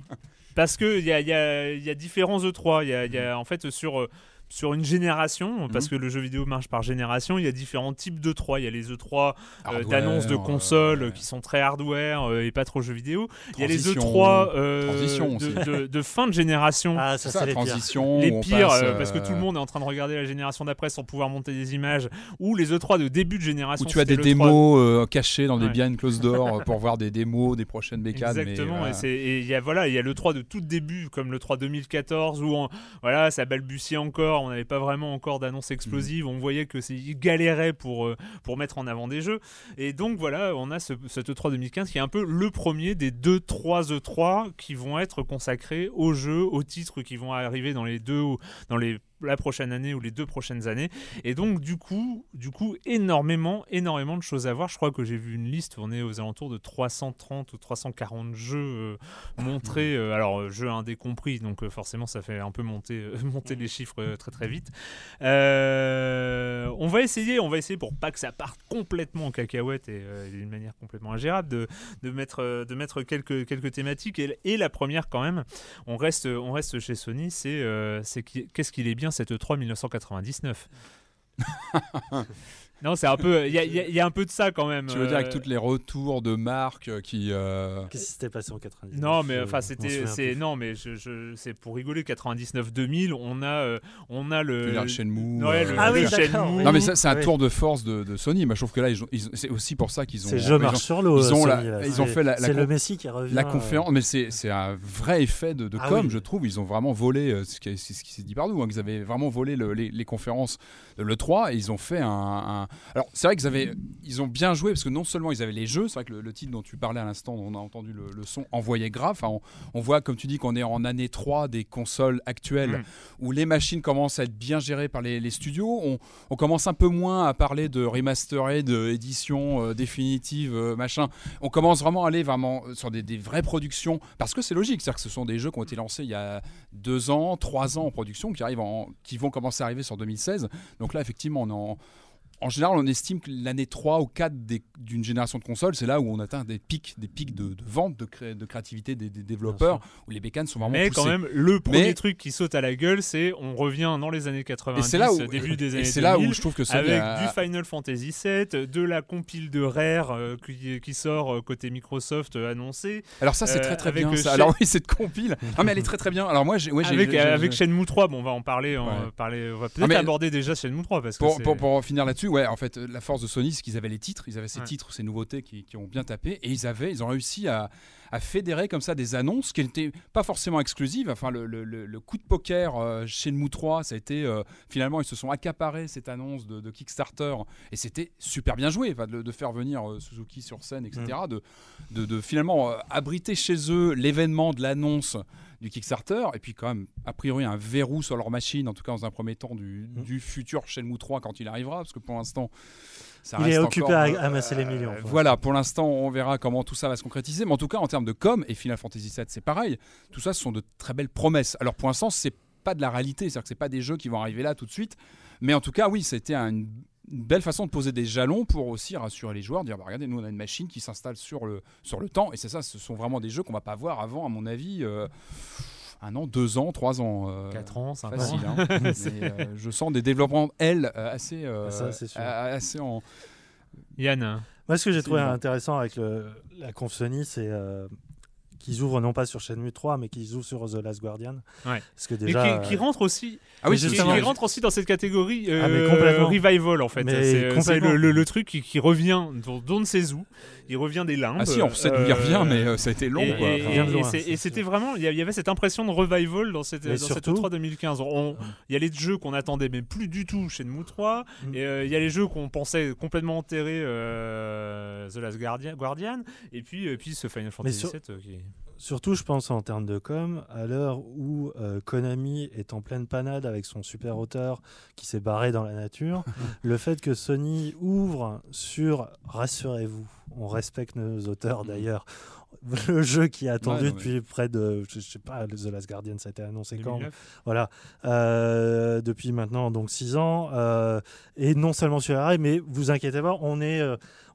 parce qu'il y a, il y, a, il y a différents E3. Il y a, il y a, en fait sur. Euh, Sur une génération, parce Mhm. que le jeu vidéo marche par génération, il y a différents types d'E3. Il y a les E3 euh, d'annonces de consoles euh, qui sont très hardware euh, et pas trop jeux vidéo. Il y a les transition, E3 euh, transition de, aussi. de- de fin de génération. Ah, C'est ça, ça, c'est les pires. transition. les pires, passe, euh, parce que tout le euh, monde est en train de regarder la génération d'après sans pouvoir monter des images, ou les E3 de début de génération. Où tu as des l'E3 démos euh, cachées dans des Ouais. behind closed door euh, pour voir des démos des prochaines bécanes. Exactement, et il y a voilà, il y a le 3 de tout début, comme le 3 2014, où on- voilà, ça balbutiait encore 3, on n'avait pas vraiment encore d'annonce explosive. On voyait que ils galéraient pour, euh, pour mettre en avant des jeux. Et donc voilà, on a ce, cette E3 2015 qui est un peu le premier des deux 3 E3 qui vont être consacrés aux jeux, aux titres qui vont arriver dans les deux, dans les la prochaine année ou les deux prochaines années. Et donc, du coup, du coup, énormément, énormément de choses à voir. Je crois que j'ai vu une liste, on est aux alentours de 330 ou 340 jeux euh, montrés. Euh, alors, euh, jeux indés compris, donc forcément, ça fait un peu monter, monter les chiffres très très vite. on va essayer, on va essayer pour pas que ça parte complètement en cacahuète et d'une manière complètement ingérable, de, de, mettre, de mettre quelques, quelques thématiques. Et, et, la première, quand même, on reste, on reste chez Sony, c'est c'est qu'est-ce qu'il est bien cette E3 1999. Non, c'est un peu. Il y, a un peu de ça quand même. Tu veux dire avec euh, tous les retours de marques euh, qui. Euh, Qu'est-ce qui s'était passé en 99 Non, mais enfin c'était. C'est non, mais je, c'est pour rigoler. 99-2000, on a on a le. le Shenmue. le, ah oui, Shenmue. Non, mais ça, c'est un tour de force de, Sony. Moi, je trouve que là, ils, c'est aussi pour ça qu'ils ont. C'est jeu marche sur l'eau. Ils ont, ils ont fait la. C'est le Messi qui revient. La conférence, mais c'est un vrai effet de, ah com, je trouve. Ils ont vraiment volé. ce qui s'est dit par nous. Hein, qu'ils avaient vraiment volé les, conférences de le 3 et ils ont fait un. Alors, c'est vrai qu'ils ils ont bien joué parce que non seulement ils avaient les jeux, c'est vrai que le, titre dont tu parlais à l'instant, on a entendu le, son envoyé grave. on, voit, comme tu dis, qu'on est en année 3 des consoles actuelles mm. où les machines commencent à être bien gérées par les, studios. On, commence un peu moins à parler de remastered, d'édition euh, définitive, euh, machin. On commence vraiment à aller vraiment sur des, vraies productions parce que c'est logique, c'est-à-dire que ce sont des jeux qui ont été lancés il y a deux ans, trois ans en production, qui, arrivent qui vont commencer à arriver sur 2016. Donc là, effectivement, on est en en général, on estime que l'année 3 ou 4 d'une génération de consoles, c'est là où on atteint des pics, des pics de, vente, de, de créativité des, développeurs, où les bécanes sont vraiment Mais quand même, le premier truc qui saute à la gueule, c'est on revient dans les années 90, là où, début des années et c'est là où je trouve que avec du Final Fantasy VII, de la compile de Rare euh, qui, sort euh, côté Microsoft euh, annoncé. Alors ça, c'est très très bien. Ça. Alors oui, cette compile. non mais elle est très très bien. Alors moi, j'ai, avec, avec Shenmue 3, bon, on va en parler. On va, parler, on va peut-être aborder déjà Shenmue 3 parce que pour, pour, pour finir là-dessus ouais, en fait, la force de Sony, c'est qu'ils avaient les titres, ils avaient ces titres, ces nouveautés qui, ont bien tapé, et ils avaient, ils ont réussi à, fédérer comme ça des annonces qui n'étaient pas forcément exclusives. Enfin, le, coup de poker euh, chez Nmou 3, ça a été euh, finalement, ils se sont accaparés cette annonce de, Kickstarter, et c'était super bien joué, de, faire venir euh, Suzuki sur scène, etc. Mm. De, de, finalement abriter chez eux l'événement de l'annonce du Kickstarter, et puis quand même, a priori, un verrou sur leur machine, en tout cas dans un premier temps, du, mmh. du futur Shenmue 3 quand il arrivera, parce que pour l'instant, ça Il est occupé à amasser les millions. Euh, voilà, pour l'instant, on verra comment tout ça va se concrétiser, mais en tout cas, en termes de com, et Final Fantasy VII, c'est pareil, tout ça, ce sont de très belles promesses. Alors pour l'instant, c'est pas de la réalité, c'est-à-dire que c'est pas des jeux qui vont arriver là tout de suite, mais en tout cas, oui, c'était une une belle façon de poser des jalons pour aussi rassurer les joueurs, dire bah, regardez, nous on a une machine qui s'installe sur le, sur le temps, et c'est ça, ce sont vraiment des jeux qu'on va pas voir avant, à mon avis. Euh, un an, deux ans, trois ans. Euh, Quatre ans, cinq facile, ans. Hein. Euh, je sens des développements, elles, assez, assez en. Yann Moi, ce que j'ai trouvé intéressant avec la conf Sony, c'est qu'ils ouvrent non pas sur Shenmue 3, mais qu'ils ouvrent sur The Last Guardian. Ouais. Parce que déjà, et qui, qui rentre aussi. Ah oui, qui, rentre aussi dans cette catégorie euh, ah, revival en fait. C'est le, le, truc qui, qui revient d'on ne sait où. Il revient des limbes. Ah si, on sait d'où il revient, mais euh, ça a été long. Et, quoi. et, c'était vraiment, il y avait cette impression de revival dans cette, dans cette 3 2015. Il y a les jeux qu'on attendait, mais plus du tout chez Nmou 3. Mm. Et euh, il y a les jeux qu'on pensait complètement enterrés, The Last Guardian, Guardian. Et puis, puis ce Final Fantasy VII qui Surtout, je pense en termes de com, à l'heure où euh, Konami est en pleine panade avec son super auteur qui s'est barré dans la nature, le fait que Sony ouvre sur, rassurez-vous, on respecte nos auteurs d'ailleurs, le jeu qui est attendu depuis près de, je sais pas, The Last Guardian, ça a été annoncé quand Voilà, euh, depuis maintenant donc 6 ans, euh, et non seulement sur RI, mais vous inquiétez pas, on est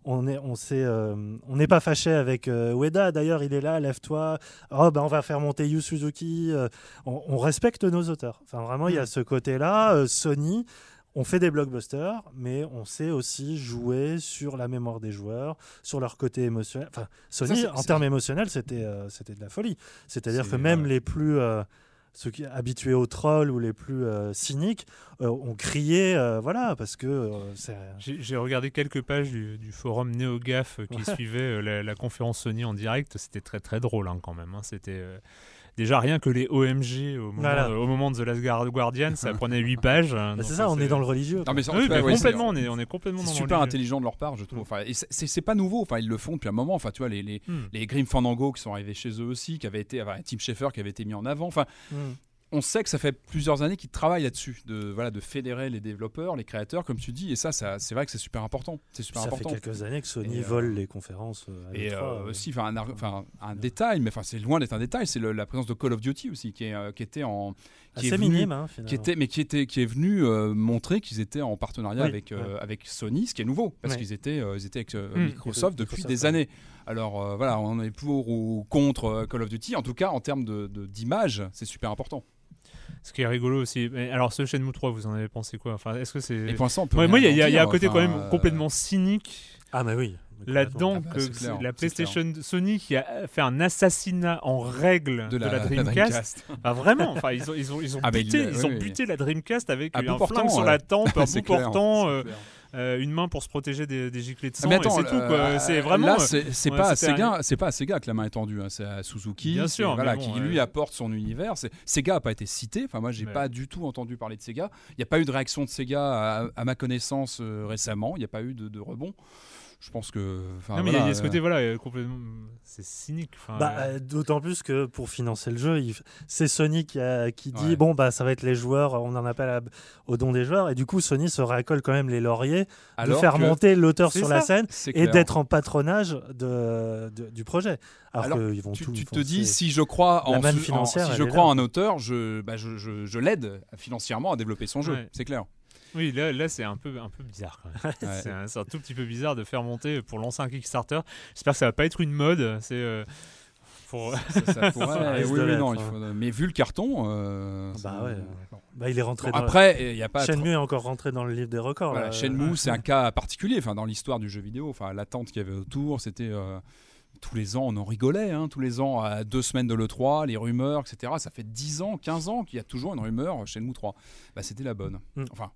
on est, on euh, on n'est pas fâché avec euh, Ueda. D'ailleurs, il est là, lève-toi. Oh, ben, on va faire monter Yu Suzuki. Euh, on, respecte nos auteurs. Enfin, vraiment, il y a mm. ce côté-là. Sony, on fait des blockbusters, mais on sait aussi jouer sur la mémoire des joueurs, sur leur côté émotionnel. Enfin, Sony, en termes émotionnels, c'était, c'était de la folie. C'est-à-dire que même les plus ceux qui habitués aux trolls ou les plus euh, cyniques euh, ont crié, euh, voilà, parce que J'ai regardé quelques pages du, forum NeoGAF qui suivait la, conférence Sony en direct. C'était très très drôle hein, quand même. Hein. C'était déjà rien que les OMG au moment, Voilà. de, au moment de The Last Guard- Guardian, ça prenait 8 pages. Bah, c'est ça, on est dans le religieux. Non, mais en Oui, tout cas, mais ouais, c'est- complètement, on est, on est complètement C'est dans super le- intelligent de leur part, je trouve. Enfin, et c'est- pas nouveau. Enfin, ils le font depuis un moment. Enfin, tu vois, les, les, Hmm. les Grim Fandango qui sont arrivés chez eux aussi, qui avaient été, enfin, Tim Schafer qui avait été mis en avant. Enfin, Mm. On sait que ça fait plusieurs années qu'ils travaillent là-dessus, de voilà, de fédérer les développeurs, les créateurs, comme tu dis. Et ça, ça c'est vrai que c'est super important. C'est super Ça important. fait quelques années que Sony Et, euh, vole les conférences. euh, à Et l'E3, euh, aussi, enfin, un, un détail, mais enfin, c'est loin d'être un détail, c'est la présence de Call of Duty aussi, qui, est, qui était en, qui assez est venu- minime, hein, finalement. qui était, mais qui était, qui est venu euh, montrer qu'ils étaient en partenariat Oui, avec ouais. avec Sony, ce qui est nouveau, parce Ouais. qu'ils étaient, ils étaient avec euh, Mm. Microsoft depuis Microsoft, des ouais. années. Alors voilà, on est pour ou contre Call of Duty. En tout cas, en termes de de- d'image, c'est super important. Ce qui est rigolo aussi. Mais alors, ce Shenmue 3, vous en avez pensé quoi? Enfin, est-ce que c'est. Et pour l'instant, on peut Ouais, moi, il y, a- y un côté quand même euh, complètement cynique Ah, mais oui. là-dedans Ah bah, que la PlayStation Sony qui a fait un assassinat en règle de la, Dreamcast. Bah, vraiment, enfin ils ont ils ont ils ont Ah, buté, il- ils oui, ont oui. buté la Dreamcast avec À un flingue sur ouais. la tempe, un bout clair, portant, c'est euh, une main pour se protéger des, des giclées de sang, Ah, mais et attends, c'est tout euh, c'est vraiment. Là, euh, c'est ouais, pas à Sega, c'est pas à Sega que la main est tendue. hein, C'est à Suzuki, Bien sûr, voilà, bon, qui lui apporte son univers. Sega a pas été cité. Enfin, moi, j'ai pas du tout entendu parler de Sega. Il n'y a pas eu de réaction de Sega à, à ma connaissance récemment. Il n'y a pas eu de, de rebond. Je pense que. non mais il y a- voilà, il y a ce côté voilà euh, complètement c'est cynique. Bah, euh, euh, D'autant plus que pour financer le jeu, il- c'est Sony qui, a- qui dit Ouais. bon bah ça va être les joueurs, on en appelle à- au don des joueurs et du coup Sony se racole quand même les lauriers alors de faire que- monter l'auteur sur la scène et d'être en patronage de, de- du projet. Alors, Alors, qu'ils vont Tu, tout tu te dis si je crois en, en- si je crois en un auteur, je, bah, je, je, je l'aide financièrement à développer son jeu. Ouais. C'est clair. Oui, là, là c'est un peu, un peu bizarre. quand même. Ouais. c'est, un, c'est un tout petit peu bizarre de faire monter pour lancer un Kickstarter. J'espère que ça va pas être une mode. C'est euh, pour. Ça, ça pourrait- Ça risque oui, de oui, l'être, non, il faut- mais vu le carton, euh, Bah ça- ouais. Bah, il est rentré Bon, dans après, il n'y a pas. Shenmue est encore rentré dans le livre des records. Voilà, là. Shenmue, c'est un cas particulier enfin, dans l'histoire du jeu vidéo. Enfin, l'attente qu'il y avait autour, c'était. euh, tous les ans, on en rigolait. hein, tous les ans, à deux semaines de l'E3, les rumeurs, etc. Ça fait 10 ans, 15 ans qu'il y a toujours une rumeur Shenmue 3. Bah, c'était la bonne. Mm. Enfin,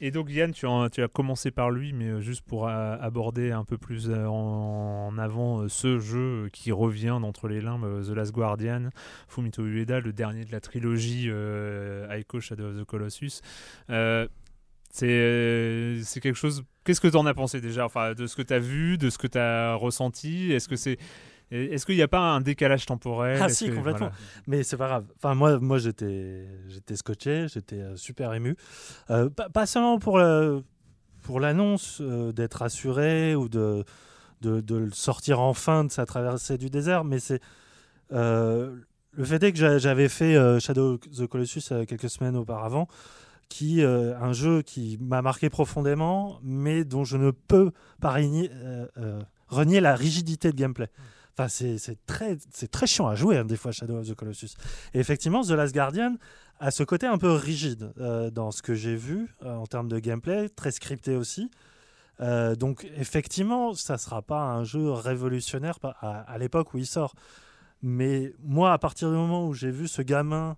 Et donc Yann, tu, as commencé par lui, mais euh, juste pour euh, aborder un peu plus euh, en, avant ce jeu qui revient d'entre les limbes, The Last Guardian, Fumito Ueda, le dernier de la trilogie Aiko Shadow of the Colossus. C'est c'est quelque chose. Qu'est-ce que tu en as pensé déjà? Enfin, de ce que tu as vu, de ce que tu as ressenti? Est-ce que c'est est-ce qu'il n'y a pas un décalage temporel Ah si, que- complètement. voilà. Mais c'est pas grave. Enfin, moi, moi j'étais, j'étais scotché, j'étais euh, super ému. Euh, pas, pas seulement pour, le- pour l'annonce euh, d'être assuré ou de, de, sortir enfin de sa traversée du désert, mais c'est. euh, le fait est que j'a- j'avais fait Shadow of the Colossus quelques semaines auparavant, qui un jeu qui m'a marqué profondément, mais dont je ne peux pas renier, renier la rigidité de gameplay. Enfin, c'est très, très chiant à jouer, hein, des fois, Shadow of the Colossus. Et effectivement, The Last Guardian a ce côté un peu rigide euh, dans ce que j'ai vu euh, en termes de gameplay, très scripté aussi. Euh, donc, effectivement, ça ne sera pas un jeu révolutionnaire à l'époque où il sort. Mais moi, à partir du moment où j'ai vu ce gamin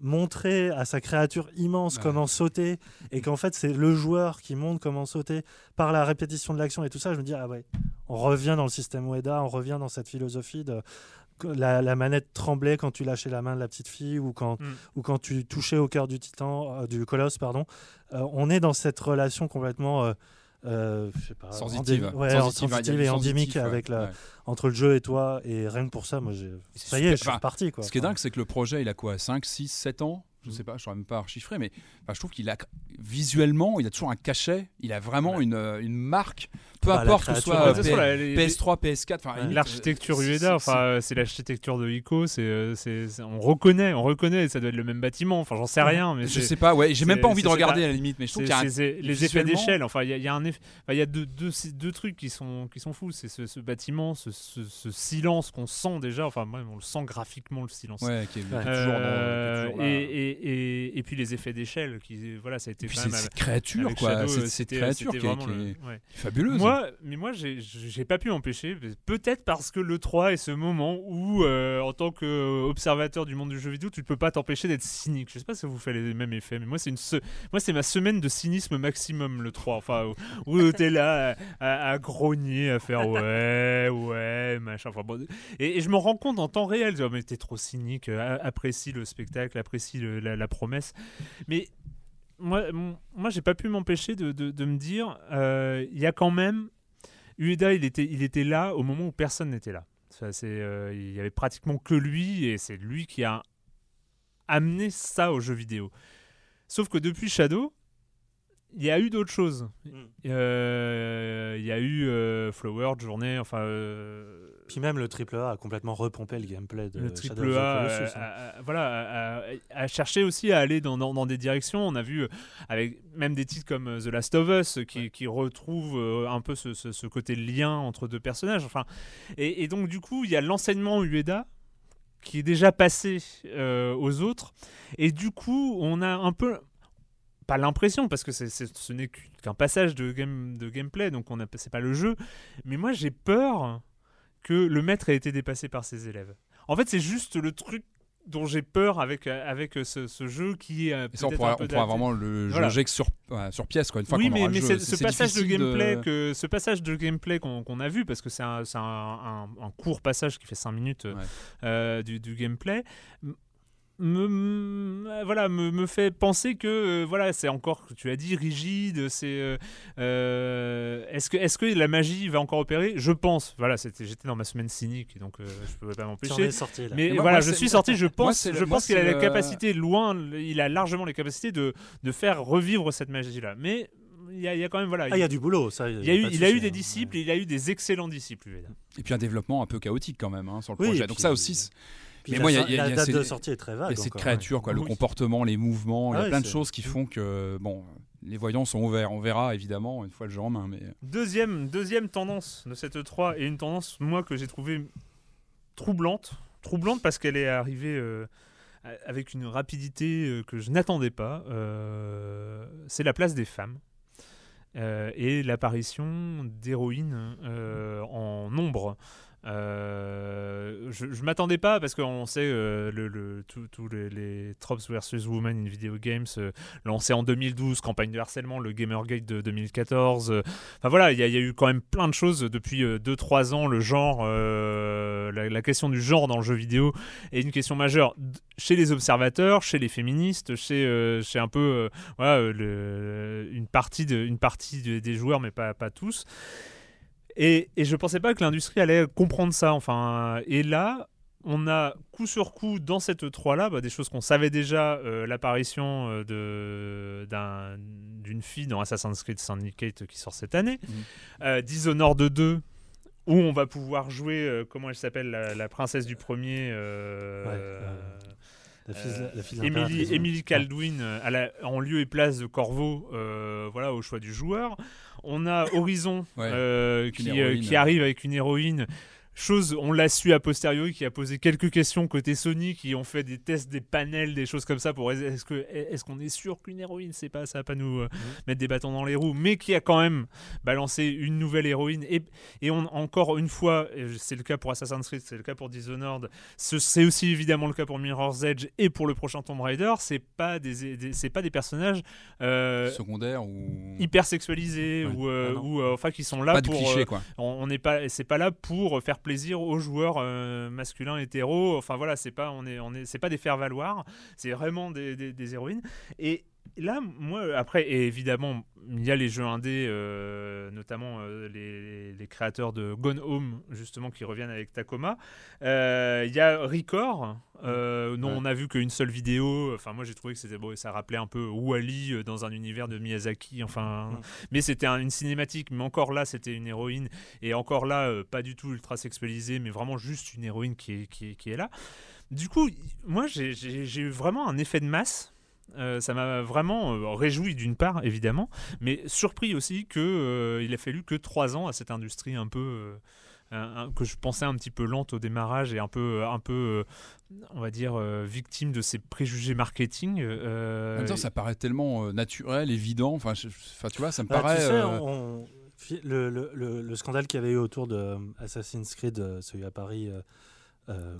montrer à sa créature immense Ouais. comment sauter et qu'en fait c'est le joueur qui montre comment sauter par la répétition de l'action et tout ça, je me dis ah ouais, on revient dans le système Ueda, on revient dans cette philosophie de la, la manette tremblait quand tu lâchais la main de la petite fille ou quand, Mm. ou quand tu touchais au cœur du titan, euh, du colosse, pardon. Euh, on est dans cette relation complètement euh, je sais pas, sensitive. ouais, Sensitive, sensitive du et endémique avec la, ouais. entre le jeu et toi. Et rien que pour ça, moi, ça y est, je suis reparti. Quoi. Ce qui est dingue, c'est que le projet, il a quoi 5, 6, 7 ans? Je Mm. sais pas, je ne même pas chiffrer, mais enfin, je trouve qu'il a visuellement, il a toujours un cachet, il a vraiment une, euh, une marque, peu Bah, importe que ce soit ouais, euh, De toute façon, P- la- les- PS3, PS4, enfin, Ouais. limite, L'architecture euh, Ueda, c'est- enfin, euh, c'est l'architecture de Ico, c'est, euh, c'est, c'est- on reconnaît, on reconnaît, ça doit être le même bâtiment, enfin, j'en sais rien, mais Je sais pas, ouais, j'ai même pas envie de regarder à la limite, mais je trouve c'est- qu'il y a un- les effets d'échelle, enfin, il y a, il y a un eff- enfin, il y a deux, deux, deux trucs qui sont, qui sont fous, c'est ce, ce bâtiment, ce, ce- ce silence qu'on sent déjà, enfin, moi, on le sent graphiquement, le silence. Ouais, qui est, toujours dans- Euh, et, et, et, et puis les effets d'échelle, qui, voilà, ça a été puis quand c'est même cette créature, quoi, cette, euh, créature qui est, fabuleuse. Moi, mais moi, j'ai- pas pu m'empêcher. Peut-être parce que le 3 est ce moment où, euh, en tant qu'observateur du monde du jeu vidéo, tu ne peux pas t'empêcher d'être cynique. Je sais pas si vous fait les mêmes effets, mais moi, c'est ma semaine de cynisme maximum le 3. Enfin, où, où t'es là à, grogner, à faire ouais, ouais, machin. Enfin, bon, et, je me rends compte en temps réel, genre, mais t'es trop cynique. euh, apprécie le spectacle, apprécie la, la promesse. Mais moi, moi j'ai pas pu m'empêcher de, me dire, euh, il y a quand même. Ueda, il était, là au moment où personne n'était là. Euh, il y avait pratiquement que lui, et c'est lui qui a amené ça au jeu vidéo. Sauf que depuis Shadow, il y a eu d'autres choses. Mm. Euh, Il y a eu euh, Flower, Journée, enfin. euh, Puis même le triple A a complètement repompé le gameplay de le Shadow triple of the A, Colossus, euh, hein. a- voilà, a, cherché aussi à aller dans, dans- dans des directions. On a vu avec même des titres comme The Last of Us qui, qui retrouvent un peu ce, ce- ce côté lien entre deux personnages. Enfin, et, et donc du coup, il y a l'enseignement Ueda qui est déjà passé euh, aux autres. Et du coup, on a un peu pas l'impression parce que c'est- c'est- ce n'est qu'un passage de, game, de gameplay, donc on a c'est pas le jeu. Mais moi, j'ai peur que le maître ait été dépassé par ses élèves. En fait, c'est juste le truc dont j'ai peur avec, euh, avec ce, ce jeu qui est euh, ça, on pourra, on vraiment le Voilà. que sur, ouais, sur pièce, quoi, une fois oui, qu'on mais, aura mais le c'est- jeu. ce passage de gameplay que ce passage de gameplay qu'on qu'on a vu parce que c'est un, c'est un- un- un court passage qui fait 5 minutes euh, Ouais. euh, du, du gameplay me, me- voilà me, me fait penser que euh, voilà c'est encore tu as dit rigide c'est euh, euh, est-ce que est-ce que la magie va encore opérer? Je pense voilà c'était j'étais dans ma semaine cynique donc euh, je pouvais pas m'empêcher là. mais moi- voilà, moi, je suis sorti. Je pense, je pense qu'il a la le- capacité loin. Il a largement les capacités de, de faire revivre cette magie-là. Mais il y, a- il y a quand même voilà. Ah, il y a du boulot, ça. il y a eu, il a eu des hein. disciples, et il a eu des excellents disciples. Et puis un développement un peu chaotique quand même hein, sur le Oui, projet. et Donc puis- ça aussi, Puis Mais la moi, il y a- so- il y a- la il y a date de sortie est très il vague. y a cette encore, créature, quoi, le comportement, les mouvements, il y Ah a ouais, plein de choses qui font que bon, les voyants sont ouverts. On verra évidemment une fois le jeu en main, mais Deuxième, deuxième tendance de cette E3 et une tendance moi que j'ai trouvée troublante, troublante parce qu'elle est arrivée euh, a- avec une rapidité euh, que je n'attendais pas. euh, c'est la place des femmes. euh, et l'apparition d'héroïnes euh, en nombre. Euh, je je m'attendais pas parce qu'on sait euh, le, tous les, les Tropes versus Women in Video Games euh, lancé en 2012, campagne de harcèlement, le Gamergate de 2014. euh, Enfin voilà, il y, a- eu quand même plein de choses depuis 2-3 ans. Le genre, euh, la, question du genre dans le jeu vidéo est une question majeure chez les observateurs, chez les féministes, chez, euh, chez un peu euh, euh, une partie, de, une partie de- des joueurs, mais pas, pas tous. Et, et je pensais pas que l'industrie allait comprendre ça. Enfin, et là, on a coup sur coup dans cette E3 là des choses qu'on savait déjà euh, l'apparition euh, de d'une fille dans Assassin's Creed Syndicate qui sort cette année Mhm. Euh, Dishonored 2 où on va pouvoir jouer euh, comment elle s'appelle la, la princesse du premier Ouais, La fille, la fille Emily. Emily Caldwin à la- en lieu et place de Corvo, voilà, au choix du joueur. On a Horizon Ouais, euh, qui, euh, qui arrive avec une héroïne. Chose, on l'a su a posteriori, qui a posé quelques questions côté Sony, qui ont fait des tests, des panels, des choses comme ça pour est-ce qu'on est sûr qu'une héroïne, c'est pas ça va pas nous euh, mettre des bâtons dans les roues, mais qui a quand même balancé une nouvelle héroïne et, et on encore une fois, c'est le cas pour Assassin's Creed, c'est le cas pour Dishonored, ce- c'est aussi évidemment le cas pour Mirror's Edge et pour le prochain Tomb Raider. C'est pas des, des- c'est pas des personnages euh, secondaire ou hyper sexualisés Ouais. ou, euh, Ah ou, enfin qui sont là pas de clichés quoi. on on n'est pas c'est pas là pour faire plaisir aux joueurs euh, masculins hétéros. Enfin voilà c'est pas on est on est c'est pas des faire valoir c'est vraiment des, des- héroïnes. Et là moi après et évidemment il y a les jeux indés euh, notamment euh, les, les créateurs de Gone Home justement qui reviennent avec Tacoma. Euh, il y a Record euh, dont Ouais. on a vu qu'une seule vidéo. Enfin moi j'ai trouvé que c'était bon, ça rappelait un peu Wally dans un univers de Miyazaki enfin. Mm. mais c'était un- une cinématique mais encore là c'était une héroïne. Et encore là pas du tout ultra sexualisée mais vraiment juste une héroïne qui est, qui est, qui est là. Du coup moi j'ai eu vraiment un effet de masse Euh, ça m'a vraiment euh, réjoui d'une part évidemment mais surpris aussi que euh, il a fallu que trois ans à cette industrie un peu euh, un- que je pensais un petit peu lente au démarrage et un peu un peu on va dire euh, victime de ses préjugés marketing euh, En même temps, ça paraît tellement euh, naturel, évident. Enfin, je- enfin, tu vois, ça me Bah, paraît. tu sais, euh, on- Le, le, le, le scandale qu'il y avait eu autour de Assassin's Creed, celui à Paris. Euh,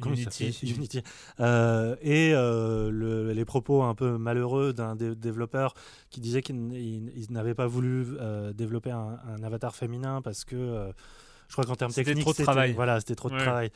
Unity. Euh, et euh, le- les propos un peu malheureux d'un dé- développeur qui disait qu'il n'avait pas voulu développer un, un avatar féminin parce que je crois qu'en termes C'était techniques trop de travail. voilà c'était trop de travail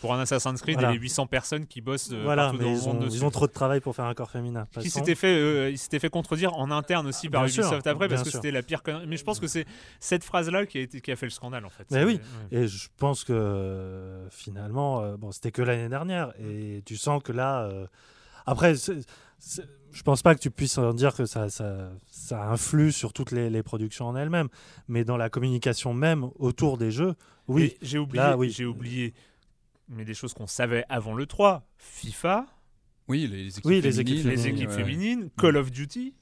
Pour un Assassin's Creed, Voilà. il y a 800 personnes qui bossent euh, voilà partout dans le ils monde ont, dessus. ils ont trop de travail pour faire un corps féminin qui s'était fait, euh, il s'était fait contredire en interne aussi par Bien sûr, Ubisoft après parce que c'était la pire. Mais je pense que c'est cette phrase-là qui a été qui a fait le scandale en fait. Mais oui. ouais. Et je pense que euh, finalement, euh, bon, c'était que l'année dernière. Et tu sens que là. euh, après, je pense pas que tu puisses en dire que ça, ça, ça influe sur toutes les, les productions en elles-mêmes. Mais dans la communication même autour des jeux, oui. J'ai oublié, là, oui. j'ai oublié, mais des choses qu'on savait avant le 3, FIFA, Oui, les, équipes Oui, les équipes féminines, les féminines, équipes ouais. féminines, Call of Duty,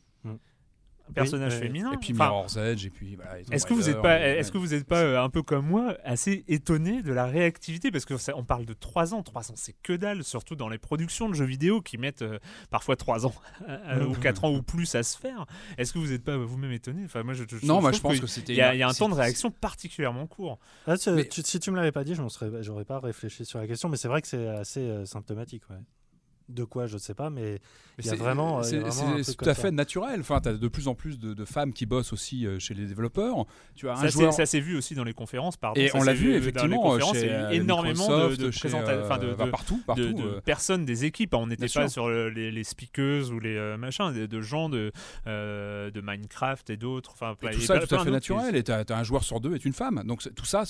personnage Oui, ouais. féminin. Et puis Enfin, Mirror's Edge, et puis Est-ce que vous n'êtes pas, est-ce que vous êtes pas euh, un peu comme moi assez étonné de la réactivité? Parce que ça- on parle de 3 ans, 3 ans c'est que dalle, surtout dans les productions de jeux vidéo qui mettent euh, parfois 3 ans euh, ou 4 ans ou plus à se faire. Est-ce que vous n'êtes pas vous-même étonné? Enfin moi je, je- Non, je moi je pense que que c'était. il y, a, il y a un temps de réaction particulièrement court. Ah, tu- Mais- tu- si tu me l'avais pas dit, je n'aurais pas réfléchi sur la question. Mais c'est vrai que c'est assez euh, symptomatique. ouais. De quoi, je ne sais pas. Mais il y a c'est- vraiment, euh, c'est- vraiment c'est tout à ça. fait naturel. Enfin, tu as de plus en plus de, de femmes qui bossent aussi euh, chez les développeurs. Tu as un Ça, c'est- joueur. ça s'est vu aussi dans les conférences, pardon. Et ça on l'a vu dans les effectivement conférences, chez il y a euh, eu énormément de, Microsoft, de chez, présenta- enfin, de- bah, de- partout, de, partout. de euh. personnes des équipes. On n'était pas sûr. sur le- les, les speakers ou les euh, machins, de, de gens de, euh, de Minecraft et d'autres. Enfin, Et tout ça est tout à fait naturel. Et tu as, un joueur sur deux est une femme. Donc tout ça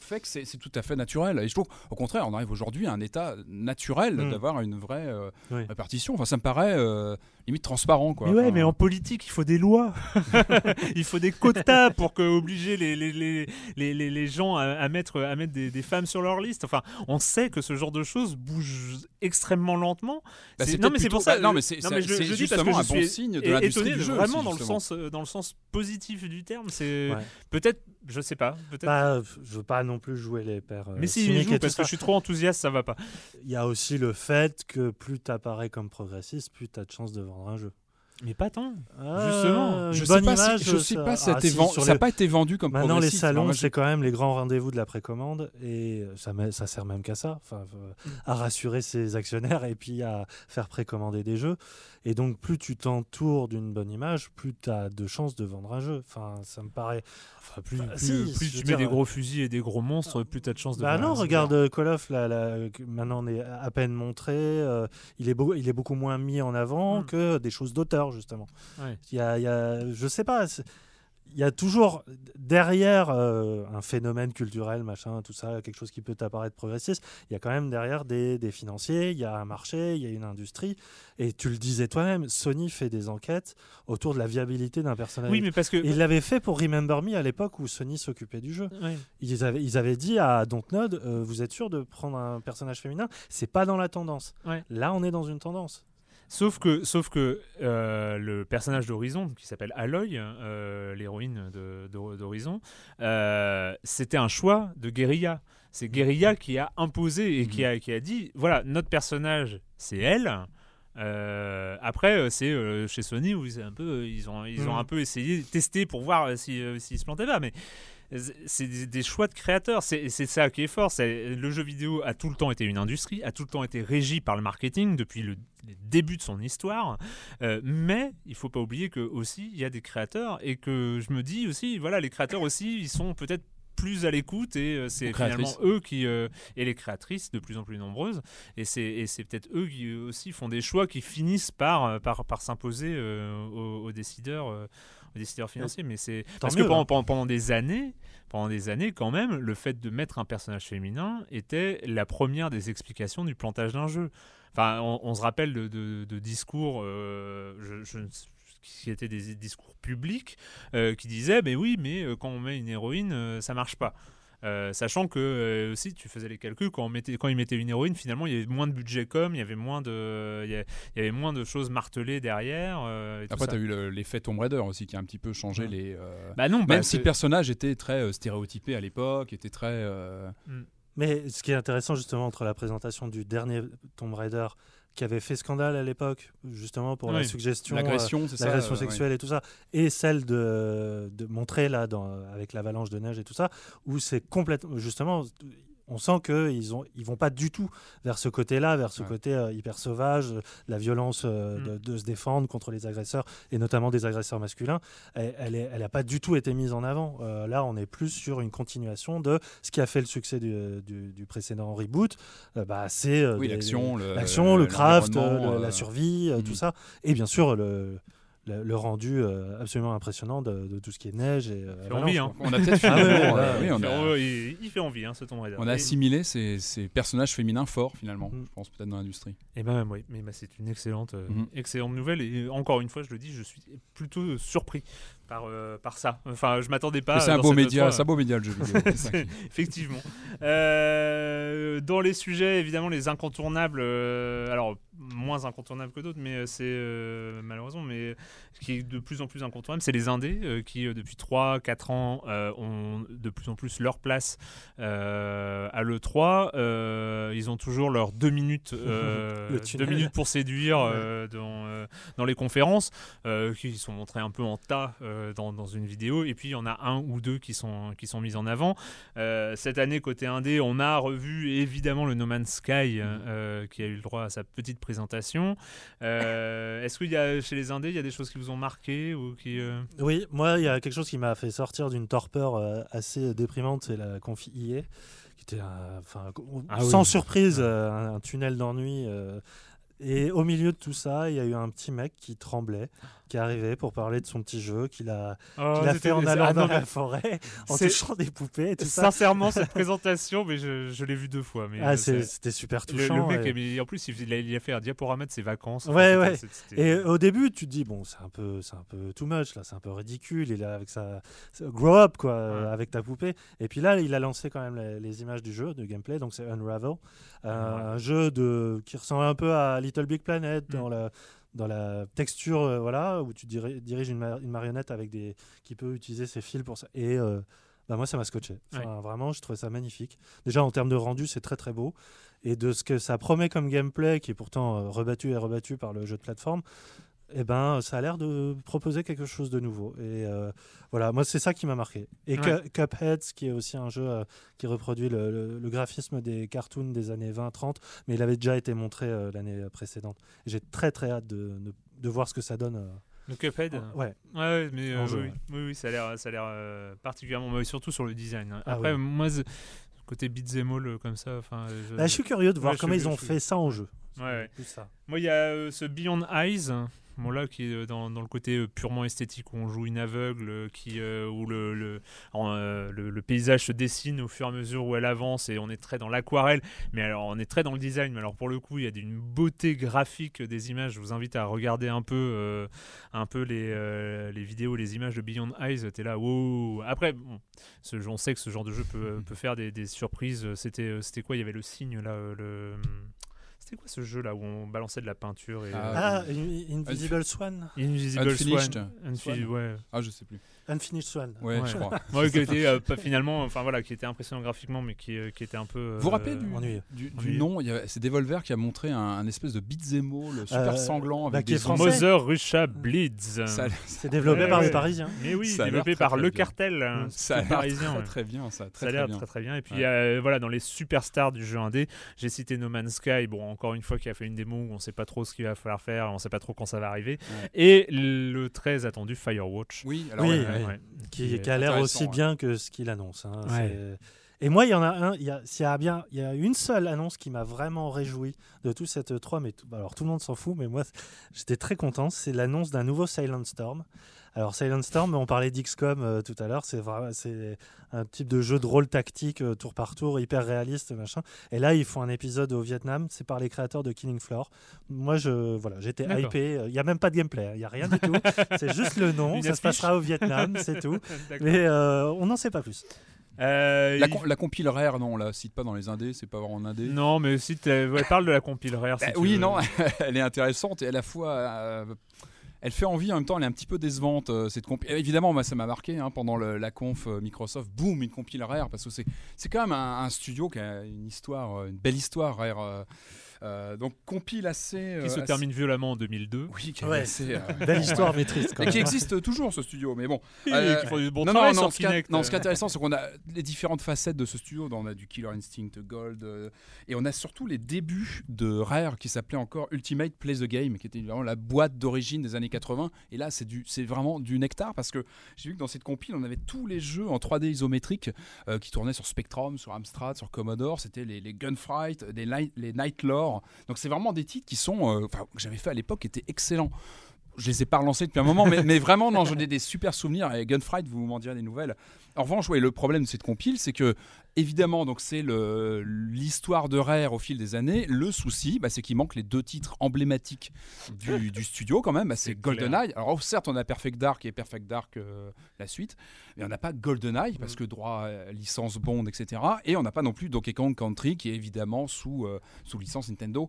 fait que c'est c'est tout à fait naturel. Et je trouve, au contraire, on arrive aujourd'hui à un état naturel Mm. d'avoir une vraie euh, Oui. répartition. Enfin, ça me paraît euh, limite transparent. Quoi. Mais ouais, Enfin, mais en politique, il faut des lois. il faut des quotas pour que, obliger les, les, les, les, les- les gens à, à mettre, à mettre des, des femmes sur leur liste. Enfin, on sait que ce genre de choses bouge extrêmement lentement. bah, C'est- non, mais peut-être c'est pour plutôt- ça. bah, non, mais c'est non, mais je, c'est je dis parce que justement je un suis bon signe de l'industrie étonné du jeu. vraiment aussi, dans le sens, euh, dans le sens positif du terme. C'est Ouais. peut-être, je sais pas, peut-être. Bah, je veux pas non plus jouer les pères. euh, mais si, cyniques joue parce que je suis trop enthousiaste, ça va pas. Il y a aussi le fait que plus tu apparais comme progressiste, plus tu as de chances de vendre un jeu. Mais pas tant. Ah, Justement, Je sais bonne pas si- je sais ça- pas si ça a ah, été si, vendu- sur ça n'a les- pas été vendu comme Maintenant, les salons, c'est quand même les grands rendez-vous de la précommande et ça, ça sert même qu'à ça, enfin, euh, à rassurer ses actionnaires et puis à faire précommander des jeux. Et donc, plus tu t'entoures d'une bonne image, plus tu as de chances de vendre un jeu. Enfin, ça me paraît. Enfin, plus, Bah, plus- si, plus je tu mets dire, des gros fusils et des gros monstres, plus t'as de chances de. Bah faire non, un regarde euh, Call of, là, là, maintenant on est à peine montré, euh, il, est beau, il est beaucoup moins mis en avant Mm. que des choses d'auteur, justement. Ouais. Il y a, il y a- je sais pas, c'est- il y a toujours derrière euh, un phénomène culturel, machin, tout ça, quelque chose qui peut apparaître progressiste, il y a quand même derrière des, des financiers, il y a un marché, il y a une industrie. Et tu le disais toi-même, Sony fait des enquêtes autour de la viabilité d'un personnage. Oui, mais parce que. Et il l'avait fait pour Remember Me à l'époque où Sony s'occupait du jeu. Ils avaient, ils avaient dit à Dontnod, euh, vous êtes sûr de prendre un personnage féminin? C'est pas dans la tendance. Ouais. Là, on est dans une tendance. Sauf que, sauf que euh, le personnage d'Horizon, qui s'appelle Aloy, euh, l'héroïne d'Horizon, euh, c'était un choix de Guerilla. C'est Guerilla qui a imposé et qui, a, qui a dit voilà, notre personnage, c'est elle. Euh, après, c'est euh, chez Sony où ils, un peu, ils, ont, ils ont Mhm. un peu essayé de tester pour voir euh, si, s'ils se plantaient pas. Mais c'est des, des choix de créateurs. C'est ça qui est fort. c'est- Le jeu vidéo a tout le temps été une industrie, a tout le temps été régi par le marketing depuis le, les débuts de son histoire. Euh, mais il faut pas oublier que aussi il y a des créateurs et que je me dis aussi, voilà, les créateurs aussi, ils sont peut-être plus à l'écoute et euh, c'est finalement eux qui euh, et les créatrices de plus en plus nombreuses et c'est peut-être eux qui aussi font des choix qui finissent par par, par s'imposer aux, aux décideurs aux décideurs financiers mais c'est parce que pendant, hein. pendant, pendant des années pendant des années quand même le fait de mettre un personnage féminin était la première des explications du plantage d'un jeu enfin on, on se rappelle de, de- de discours euh, je, je qui étaient des discours publics euh, qui disaient mais oui mais euh, quand on met une héroïne ça marche pas Euh, sachant que euh, aussi tu faisais les calculs quand on mettait quand ils mettaient une héroïne finalement il y avait moins de budget com il y avait moins de il y a- il y avait moins de choses martelées derrière euh, et Après, tu as eu le- l'effet Tomb Raider aussi qui a un petit peu changé Ouais. les. bah non bah, Même si c'est- le personnage était très stéréotypé à l'époque, était très. euh, Mais ce qui est intéressant justement entre la présentation du dernier Tomb Raider qui avait fait scandale à l'époque, justement pour la Oui. suggestion, euh, L'agression, euh, ouais. sexuelle et tout ça, et celle de, de montrer là dans, avec l'avalanche de neige et tout ça, où c'est complètement justement. On sent qu'ils ont, ils vont pas du tout vers ce côté-là, vers ce Ouais. côté euh, hyper sauvage, euh, la violence euh, Mm. de, de se défendre contre les agresseurs et notamment des agresseurs masculins. Elle, elle, est- elle a pas du tout été mise en avant. Là, on est plus sur une continuation de ce qui a fait le succès du, du- du précédent reboot. Bah, c'est Oui, l'action, le, craft, la survie, tout ça. Et bien sûr, le, le, le rendu euh, absolument impressionnant de, de tout ce qui est neige et euh, fait envie, hein. On a peut-être Ah ouais, finalement, ouais, euh, ouais. oui, il, a, il- il fait envie, hein, ce Tomb Raider. on a assimilé ces, ces personnages féminins forts finalement, Mm. je pense peut-être dans l'industrie. Et ben oui, mais bah, c'est une excellente, euh, Mhm. excellente nouvelle. Et encore une fois, je le dis, je suis plutôt surpris par, euh, par ça. Enfin, je m'attendais pas. C'est un dans beau média, E3, c'est un beau média le jeu vidéo. Effectivement. Euh, dans les sujets, évidemment, les incontournables, euh, alors moins incontournables que d'autres, mais euh, c'est euh, malheureusement, mais ce qui est de plus en plus incontournable, c'est les indés euh, qui, euh, depuis 3-4 ans, euh, ont de plus en plus leur place euh, à l'E3. Euh, ils ont toujours leurs deux minutes, euh, Le deux minutes pour séduire euh, dans, euh, dans les conférences, euh, qui sont montrés un peu en tas euh, dans, dans une vidéo, et puis il y en a un ou deux qui sont, qui sont mis en avant. Euh, cette année, côté indé, on a revu évidemment le No Man's Sky euh, qui a eu le droit à sa petite présentation. Euh, Est-ce qu'il y a chez les indés, il y a des choses qui vous ont marqué ou qui euh, Oui, moi, il y a quelque chose qui m'a fait sortir d'une torpeur euh, assez déprimante, c'est la confi qui était, un- Ah sans oui. surprise, euh, un, un tunnel d'ennui. euh, et au milieu de tout ça, il y a eu un petit mec qui tremblait, qui est arrivé pour parler de son petit jeu qu'il a, Oh, qu'il a fait en allant ah non, dans la forêt, en touchant des poupées et tout ça. Sincèrement, cette présentation, mais je, je l'ai vu deux fois. Mais Ah, euh, c'était super touchant. le mec, et- a en plus, il a, il a fait un diaporama de ses vacances. Ouais, ouais. Et au début, tu te dis bon, c'est un peu, c'est un peu too much là, c'est un peu ridicule. Il est là avec sa grow up quoi, euh, Ouais. avec ta poupée. Et puis là, il a lancé quand même les, les images du jeu, de gameplay. Donc c'est Unravel, euh, Ouais. un jeu de qui ressemble un peu à Little Big Planet Mm. dans la dans la texture, euh, voilà, où tu diri- diriges une, ma- une marionnette avec des qui peut utiliser ses fils pour ça. Et euh, bah, moi, ça m'a scotché. Enfin, Vraiment, je trouvais ça magnifique. Déjà en termes de rendu, c'est très très beau. Et de ce que ça promet comme gameplay, qui est pourtant euh, rebattu et rebattu par le jeu de plateforme, eh ben, ça a l'air de proposer quelque chose de nouveau. Et euh, voilà, moi, c'est ça qui m'a marqué. Et Ouais. Cu- Cuphead, qui est aussi un jeu euh, qui reproduit le, le- le graphisme des cartoons des années 20-30, mais il avait déjà été montré euh, l'année précédente. J'ai très très hâte de, de, de voir ce que ça donne. Le Cuphead. Ouais. Ouais, ouais, mais jeu, oui, oui, oui, ça a l'air, ça a l'air particulièrement, mais surtout sur le design. hein. Ah Après, oui. moi, côté beat'em all comme ça, enfin. je- Là, je suis curieux de voir Ouais, comment ils ont fait ça en jeu. Ouais, ouais. Plus ça. Moi, il y a euh, ce Beyond Eyes, bon là, qui est euh, dans, dans le côté euh, purement esthétique où on joue une aveugle, euh, qui, euh, où le, le, en, euh, le, le paysage se dessine au fur et à mesure où elle avance et on est très dans l'aquarelle, mais alors on est très dans le design. Mais alors pour le coup, il y a une beauté graphique des images. Je vous invite à regarder un peu, euh, un peu les, les vidéos, les images de Beyond Eyes. T'es là, wow. Après, bon, ce, on sait que ce genre de jeu peut, peut faire des, des surprises. C'était, quoi? Il y avait le signe là, le. C'était quoi ce jeu là où on balançait de la peinture et, Ah, euh, Ah, In- Invisible Swan Invisible Unfinished. Swan. Unfi- Swan. ouais. Ah, je sais plus. Unfinished Swan. Ouais, Ouais. je crois. Ouais, qui était euh, pas finalement, enfin voilà, qui était impressionnant graphiquement, mais qui, euh, qui était un peu. euh, Vous vous rappelez du, du, du nom? Il y avait- C'est Devolver qui a montré un, un espèce de beat'em all super Euh, sanglant bah, avec qui est des français. zombies. Mother Russia Bleeds. C'est développé Ouais, par ouais. des Parisiens. Mais oui, Ça développé très, par très le bien. cartel, ça a c'est l'air parisien. très, bien, ça. Très, ça a très très très bien. Et puis Ouais. euh, voilà, dans les superstars du jeu indé, j'ai cité No Man's Sky. Bon, encore une fois, qui a fait une démo où on sait pas trop ce qu'il va falloir faire, on sait pas trop quand ça va arriver. Et le très attendu Firewatch. Oui, alors Oui, ouais, ouais. Qui, a l'air aussi ouais. bien que ce qu'il annonce. hein. Et moi, il y en a un. Il y a, s'il y a bien, il y a une seule annonce qui m'a vraiment réjoui de tout cette 3 mais tout- alors tout le monde s'en fout, mais moi, j'étais très content. C'est l'annonce d'un nouveau Silent Storm. Alors Silent Storm, on parlait d'XCOM euh, tout à l'heure. C'est vraiment, c'est un type de jeu de rôle tactique euh, tour par tour, hyper réaliste, machin. Et là, ils font un épisode au Vietnam. C'est par les créateurs de Killing Floor. Moi, je, voilà, j'étais hypé. Il y a même pas de gameplay. hein. Il y a rien du tout. c'est juste le nom. Une ça se passera au Vietnam, c'est tout. Mais euh, on n'en sait pas plus. Euh, La, il- com- la compile rare, non, on la cite pas dans les indés, c'est pas vraiment en indé. Non, mais si tu ouais, parle de la compile rare. si Bah oui, veux. non, elle est intéressante et à la fois. euh, elle fait envie en même temps, elle est un petit peu décevante. euh, cette compi- Évidemment, moi, ça m'a marqué hein, pendant la conf euh, Microsoft. Boum, une compile rare parce que c'est quand même un, un studio qui a une histoire, euh, une belle histoire rare. Euh, Euh, donc compile assez. euh, Qui se assez- termine violemment en 2002. Oui, qui est Ouais. assez, euh, Belle histoire maîtrise quand et qui existe toujours ce studio, mais bon. Et Euh, qui font du bon non, travail non, sur non, ce qui est- Kinect. non, ce qui est intéressant, c'est qu'on a les différentes facettes de ce studio. On a du Killer Instinct Gold, euh, et on a surtout les débuts de Rare qui s'appelait encore Ultimate Play the Game, qui était vraiment la boîte d'origine des années 80. Et là, c'est du, c'est vraiment du nectar parce que j'ai vu que dans cette compile, on avait tous les jeux en 3D isométrique euh, qui tournaient sur Spectrum, sur Amstrad, sur Commodore. C'était les, les Gunfight, les, Night- les Night Lore. Donc c'est vraiment des titres qui sont, euh, enfin, que j'avais fait à l'époque, étaient excellents. Je les ai pas relancés depuis un moment, mais, mais vraiment, non, j'en ai des super souvenirs. Et Gunfight, vous m'en direz des nouvelles. En revanche, ouais, le problème de cette compile, c'est que, évidemment, donc c'est l'histoire de Rare au fil des années. Le souci, bah, c'est qu'il manque les deux titres emblématiques du, du studio, quand même. Bah, c'est. GoldenEye. Alors, certes, on a Perfect Dark et Perfect Dark euh, la suite, mais on n'a pas GoldenEye parce que droit à licence Bond, etc. Et on n'a pas non plus Donkey Kong Country qui est évidemment sous, euh, sous licence Nintendo.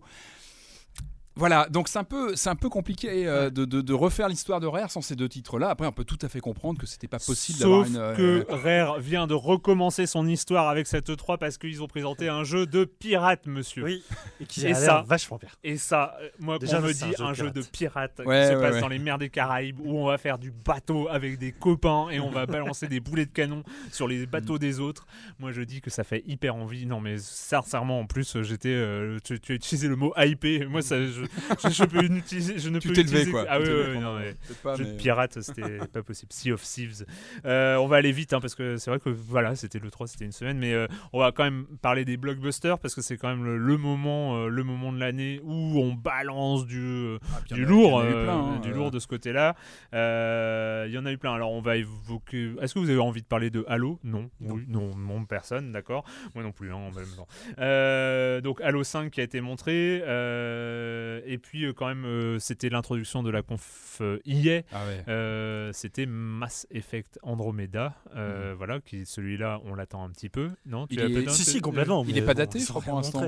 Voilà, donc c'est un peu, c'est un peu compliqué euh, de, de- de refaire l'histoire de Rare sans ces deux titres-là. Après, on peut tout à fait comprendre que c'était pas possible d'avoir Sauf euh, que Rare vient de recommencer son histoire avec cette E3 parce qu'ils ont présenté un jeu de pirate, monsieur. Oui, et qui Et a ça- l'air vachement bien. Et ça, euh, moi, Déjà, quand on me un dit jeu un de jeu de pirate. Ouais, qui se passe ouais. dans les mers des Caraïbes où on va faire du bateau avec des copains et on va balancer des boulets de canon sur les bateaux des autres, moi je dis que ça fait hyper envie. Non, mais sincèrement, en plus, j'étais. euh, tu, tu as utilisé le mot hypé. Moi, ça, je, je, je peux utiliser. Je ne tu peux t'es levé, utiliser- quoi. Ah oui, oui, non, mais. pas, Jeu de mais- pirate, c'était pas possible. Sea of Thieves. Euh, on va aller vite hein, parce que c'est vrai que voilà, c'était le 3, c'était une semaine, mais euh, on va quand même parler des blockbusters parce que c'est quand même le, le moment, euh, le moment de l'année où on balance du, euh, Ah, du lourd, euh, plein, hein, du euh. lourd de ce côté-là. Euh, Il y en a eu plein. Alors on va évoquer. Est-ce que vous avez envie de parler de Halo? Non, Non. oui, non, non, personne, d'accord? Moi non plus, hein, en même temps. Euh, donc Halo 5 qui a été montré, euh, et puis euh, quand même euh, c'était l'introduction de la conf euh, EA. Ah ouais. Euh, c'était Mass Effect Andromeda, euh, voilà, qui celui-là, on l'attend un petit peu, non Tu Il as est- Si, si, complètement. il mais est pas daté, ça je crois, va pour l'instant.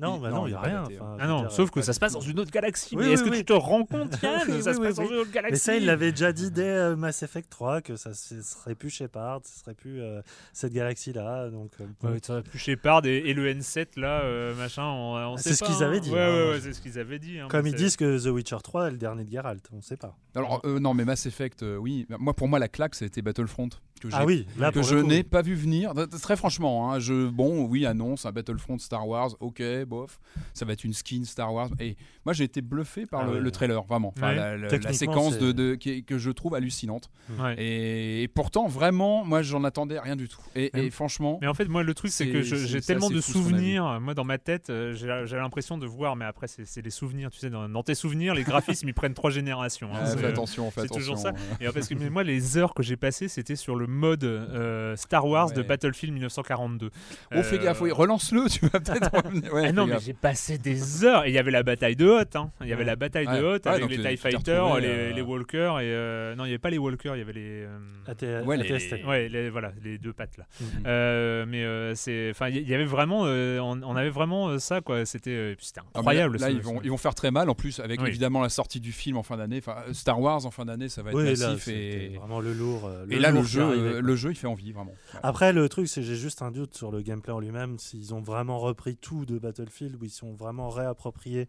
Non, Il- bah non, il n'y a rien. daté, enfin, Ah non, dire, sauf que ça se passe dans une autre galaxie. Oui, mais est-ce oui, que oui. tu te rends compte, Yann Oui, Ça se oui, passe dans une autre galaxie. Mais ça, il l'avait déjà dit dès euh, Mass Effect 3 que ça serait plus Shepard, ce serait plus euh, cette galaxie-là. Donc, euh, tu aurais pu Shepard et, le N7 là, euh, machin, on, sait c'est ce qu'ils hein. avaient dit, Ouais, hein, ouais, c'est ce qu'ils avaient dit. hein, Comme ils disent que The Witcher 3 est le dernier de Geralt, on ne sait pas. Alors, euh, non, mais Mass Effect, euh, oui. Moi, pour moi, la claque, c'était Battlefront. Que Ah oui, là que je n'ai pas vu venir. T- Très franchement, hein, je, bon, oui, annonce un Battlefront Star Wars, ok, bof, ça va être une skin Star Wars. Et moi, j'ai été bluffé par Ah le, ouais. le trailer, vraiment. Enfin, Ouais. la, la- la Techniquement, séquence de, c'est- de- qui est- que je trouve hallucinante. Ouais. Et, et pourtant, vraiment, moi, j'en attendais rien du tout. Et, et franchement, Mais en fait, moi, le truc, c'est que j'ai tellement de a souvenirs. Moi, dans ma tête, euh, j'ai l'impression de voir, mais après, c'est les souvenirs. Tu sais, dans, dans tes souvenirs, les graphismes, ils prennent trois générations. hein. euh, C'est- fais attention, fais c'est attention. toujours ça. euh. Et parce que mais moi, les heures que j'ai passées, c'était sur le mode euh, Star Wars de Ouais. Battlefield 1942. Oh, fais Euh, gaffe, oui, relance-le, tu vas peut-être revenir. Ouais, ah non, fais mais j'ai passé des heures. Et il y avait la bataille de Hoth. hein. Il y avait Ouais. la bataille de Hoth Ouais, avec les TIE Fighters, retrouvé, les, euh, les Walkers. Et, euh, non, il n'y avait pas les Walkers, il y avait les. euh, Ouais, les- ATST. Ouais, les, voilà, les deux pattes là. Mhm. Euh, mais euh, c'est, enfin, il y, avait vraiment, euh, on, avait vraiment euh, ça quoi. C'était, euh, Ah, incroyable. Là, ils vont faire très mal en plus avec Oui. évidemment la sortie du film en fin d'année. Enfin, euh, Star Wars en fin d'année, ça va être Oui, massif. Et, vraiment le lourd. euh, et là, le lourd jeu, euh, le jeu, il fait envie vraiment. Ouais. Après, le truc, c'est j'ai juste un doute sur le gameplay en lui-même. S'ils ont vraiment repris tout de Battlefield, ou ils sont vraiment réappropriés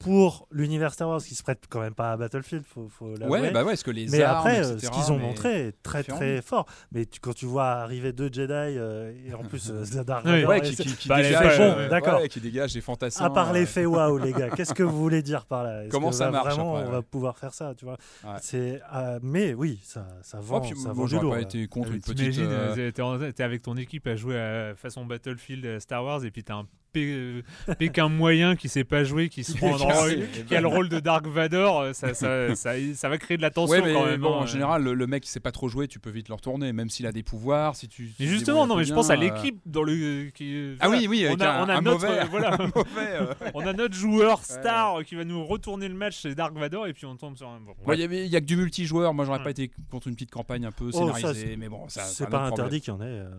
pour l'univers Star Wars, qui se prête quand même pas à Battlefield, faut, faut l'avouer. Ouais, bah ouais, est-ce que les mais armes, après, euh, etc., ce qu'ils ont montré est très très fort. Mais tu- quand tu vois arriver deux Jedi euh, et en plus euh, Oui. Ouais, et qui, qui, qui Bah, dégage, euh, d'accord. qui dégage des fantassins. à part euh, l'effet waouh, les gars, qu'est-ce que vous voulez dire par là? Comment que ça va marche Vraiment, après, on va pouvoir faire ça, tu vois? Ouais. C'est, euh, mais oui, ça, ça Oh, vend, puis, ça vend du lourd. pas là. été contre Ah, une petite. Euh, euh, t'es, avec ton équipe à jouer à façon Battlefield euh, Star Wars et puis t'as un P- euh, Pékin moyen qui sait pas jouer, qui se prend qui a le rôle de Dark Vador, euh, ça, ça, ça, ça va créer de la tension Ouais, mais quand même. bon, hein, en général, le, le mec qui sait pas trop jouer, tu peux vite le retourner, même s'il a des pouvoirs. Si tu, Mais justement, non, mais je pense à euh, l'équipe dans le. Qui, Ah voilà. oui, oui, on a, un, on a un notre, mauvais. voilà, un mauvais, on a notre joueur star qui va nous retourner le match, c'est Dark Vador, et puis on tombe sur un. Bon, Il y avait- il y a que du multijoueur. Moi, j'aurais Ouais. pas été contre une petite campagne un peu Oh, ça, scénarisée, c'est- mais bon, ça, c'est pas interdit qu'il y en ait. hein.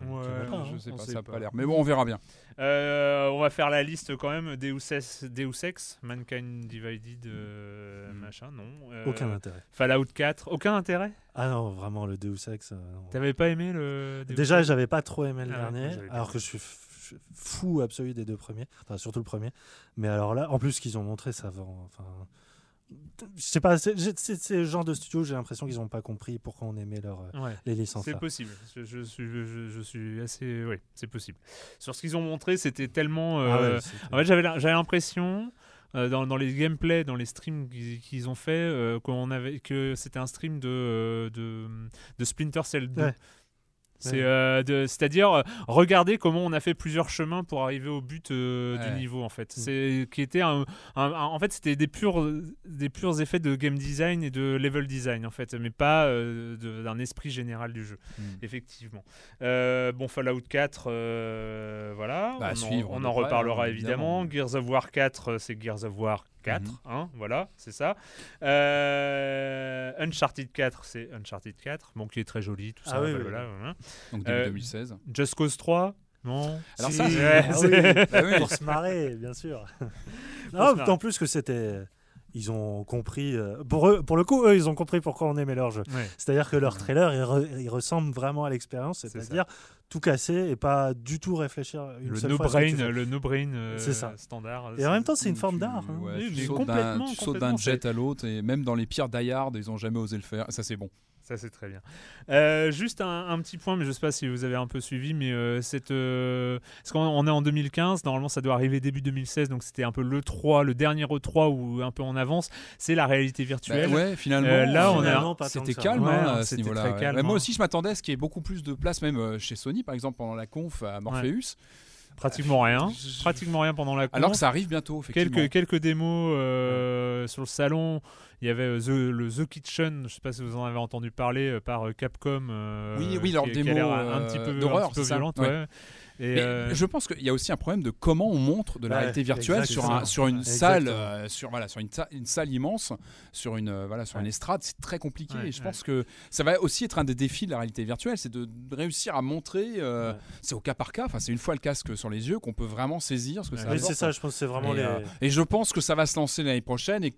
Je sais pas, ça a pas l'air. Mais bon, on verra bien. Euh, on va faire la liste quand même. Deus Ex, Deus Ex Mankind Divided, euh, Hmm. machin, non. Euh, Aucun intérêt. Fallout 4, aucun intérêt? Ah non, vraiment, le Deus Ex. T'avais pas aimé le. Deus Déjà, j'avais pas trop aimé le Ah dernier, alors que je suis, je suis fou absolu des deux premiers, enfin surtout le premier. Mais alors là, en plus, ce qu'ils ont montré, ça vend. Enfin, je sais pas, c'est le genre de studio, j'ai l'impression qu'ils n'ont pas compris pourquoi on aimait leur, euh, Ouais. les licences. C'est possible. Je, je suis, je, je suis assez. Oui, c'est possible. Sur ce qu'ils ont montré, c'était tellement. Ah euh, ouais, En fait, j'avais l'impression. euh, dans, dans les gameplays, dans les streams qu'ils ont fait, euh, qu'on avait, que c'était un stream de, de, de Splinter Cell 2. Ouais. C'est, Ouais. euh, de- c'est-à-dire euh, regarder comment on a fait plusieurs chemins pour arriver au but euh, Ouais. du niveau en fait. Mm. C'est qui était un, un- un- en fait c'était des purs des purs effets de game design et de level design en fait, mais pas d'un esprit général du jeu. Mm. Effectivement. Bon, Fallout 4, euh, voilà. Bah, à on, en, on reparlera hein, évidemment. évidemment. Gears of War 4, euh, c'est Gears of War 4. Mhm. hein, voilà, c'est ça. Euh, Uncharted 4, c'est Uncharted 4. Bon, qui est très joli, tout Ah ça. oui, oui, voilà. Donc début Euh, 2016. Just Cause 3, non Alors Si, ça, c'est- Ouais, ah c'est- oui, Bah oui. pour se marrer, bien sûr. non, d'autant plus que c'était. Ils ont compris. euh, pour, eux, pour le coup, eux, ils ont compris pourquoi on aimait leur jeu. Ouais. C'est-à-dire que leur trailer, il, re- il ressemble vraiment à l'expérience, C'est c'est-à-dire tout casser et pas du tout réfléchir une Le seule no fois brain, le no brain euh, C'est ça. standard. Et en même temps, c'est une forme d'art. hein. ouais, Oui, tu mais sautes d'un- complètement, jet à l'autre et même dans les pires die ils ont jamais osé le faire. Ça c'est bon. Ça, c'est très bien. Euh, juste un, un petit point, mais je ne sais pas si vous avez un peu suivi, mais euh, cette, euh, parce qu'on on est en 2015, normalement ça doit arriver début 2016, donc c'était un peu l'E3, le dernier E3 ou un peu en avance, c'est la réalité Bah, virtuelle. ouais, finalement, Euh, là, on a- Finalement, pas tant c'était calme Ouais, hein, à ce c'était niveau-là. très ouais. calme, Ouais, Moi hein. aussi, je m'attendais à ce qu'il y ait beaucoup plus de place, même euh, chez Sony, par exemple, pendant la conf à Morpheus. Pratiquement rien, Je- pratiquement rien pendant la conf. Alors que ça arrive bientôt, effectivement. quelques, quelques démos euh, sur le salon. Il y avait euh, The, le The Kitchen, je ne sais pas si vous en avez entendu parler, euh, par Capcom. euh, Oui, oui, leur qui, qui a démo, un petit peu, d'horreur, un petit peu c'est ça violente. Ouais. ouais. Et, Mais euh, je pense qu'il y a aussi un problème de comment on montre de la Ouais, réalité virtuelle sur, un, exactement. sur une salle, euh, sur, voilà, sur une, sa- une salle immense, sur une, euh, voilà, sur une Ouais. estrade, c'est très compliqué. Ouais, et je pense que ça va aussi être un des défis de la réalité virtuelle, c'est de réussir à montrer, c'est au cas par cas, enfin c'est une fois le casque sur les yeux qu'on peut vraiment saisir ce que ça Oui, c'est ça, je pense c'est vraiment et, les. et je pense que ça va se lancer l'année prochaine et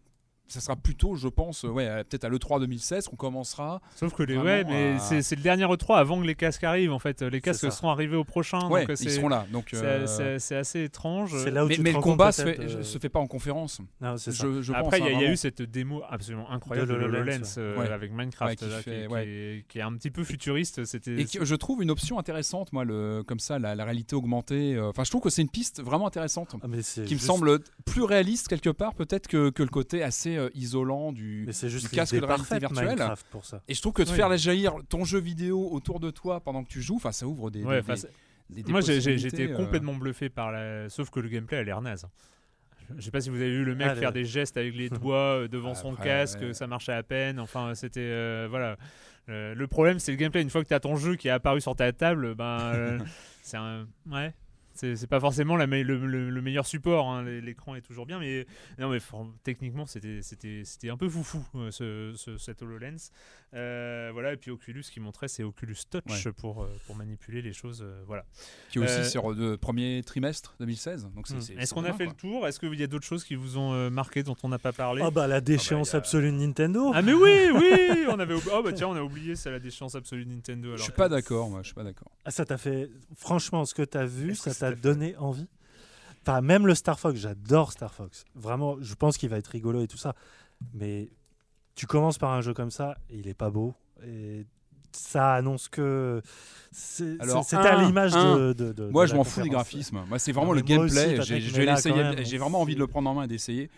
ça sera plutôt, je pense, euh, ouais, peut-être à l'E3 2016 qu'on commencera. Sauf que les ouais, mais c'est le dernier E3 avant que les casques arrivent en fait. Les casques seront arrivés au prochain. ouais, donc euh, ils seront là. Donc, c'est- euh, assez étrange. C'est là où mais tu mais le combat se fait, euh, se fait pas en conférence. Non. Je, je Après, pense, il y, a- hein, y a eu cette démo absolument incroyable De HoloLens euh, ouais. avec Minecraft, Ouais, qui là, qui, fait- qui ouais. est, qui est un petit peu futuriste. C'était Et qui- je trouve une option intéressante, moi, le, comme ça, la, la réalité augmentée. Enfin, je trouve que c'est une piste vraiment intéressante. Ah, qui me semble plus réaliste quelque part, peut-être que, que le côté assez isolant du. Mais c'est juste du casque de réalité virtuelle. Minecraft pour ça. Et je trouve que de Oui. faire jaillir ton jeu vidéo autour de toi pendant que tu joues, enfin, ça ouvre des. Ouais, des- enfin, des- c'est- des- des Moi, j'étais euh, complètement bluffé par la. Sauf que le gameplay a l'air naze. Je sais pas si vous avez vu le mec Ah, faire des gestes avec les doigts euh, devant son casque, ouais. ça marchait à peine. Enfin, c'était euh, voilà. Euh, le problème, c'est le gameplay. Une fois que tu as ton jeu qui est apparu sur ta table, ben euh, c'est un ouais. C'est c'est pas forcément la me- le, le- le meilleur support. hein. L'é- L'écran est toujours bien, mais non, mais techniquement, c'était c'était c'était un peu foufou euh, ce, ce- cet Hololens. Euh, voilà, et puis Oculus qui montrait, c'est Oculus Touch pour euh, pour manipuler les choses. euh, voilà. Qui est aussi Euh, sur le premier trimestre 2016. Donc c'est- Hmm. Est-ce qu'on a fait quoi. le tour? Est-ce qu'il y a d'autres choses qui vous ont euh, marqué dont on n'a pas parlé? Ah bah la déchéance Ah bah, a- absolue de Nintendo. Ah mais oui, oui, on avait. Oh bah tiens, on a oublié, c'est la déchéance absolue de Nintendo. Je Alors. suis pas d'accord, moi, je suis pas d'accord. Ah, ça t'a fait. Franchement, ce que t'as vu, ça ça t'a donné envie. Enfin, même le Star Fox, j'adore Star Fox. Vraiment, je pense qu'il va être rigolo et tout ça. Mais tu commences par un jeu comme ça, et il est pas beau. Et ça annonce que. c'est- à l'image de, de- de- Moi, de je m'en fous des graphismes. Moi, c'est vraiment Non, le gameplay. J'ai- vraiment envie de le prendre en main et d'essayer.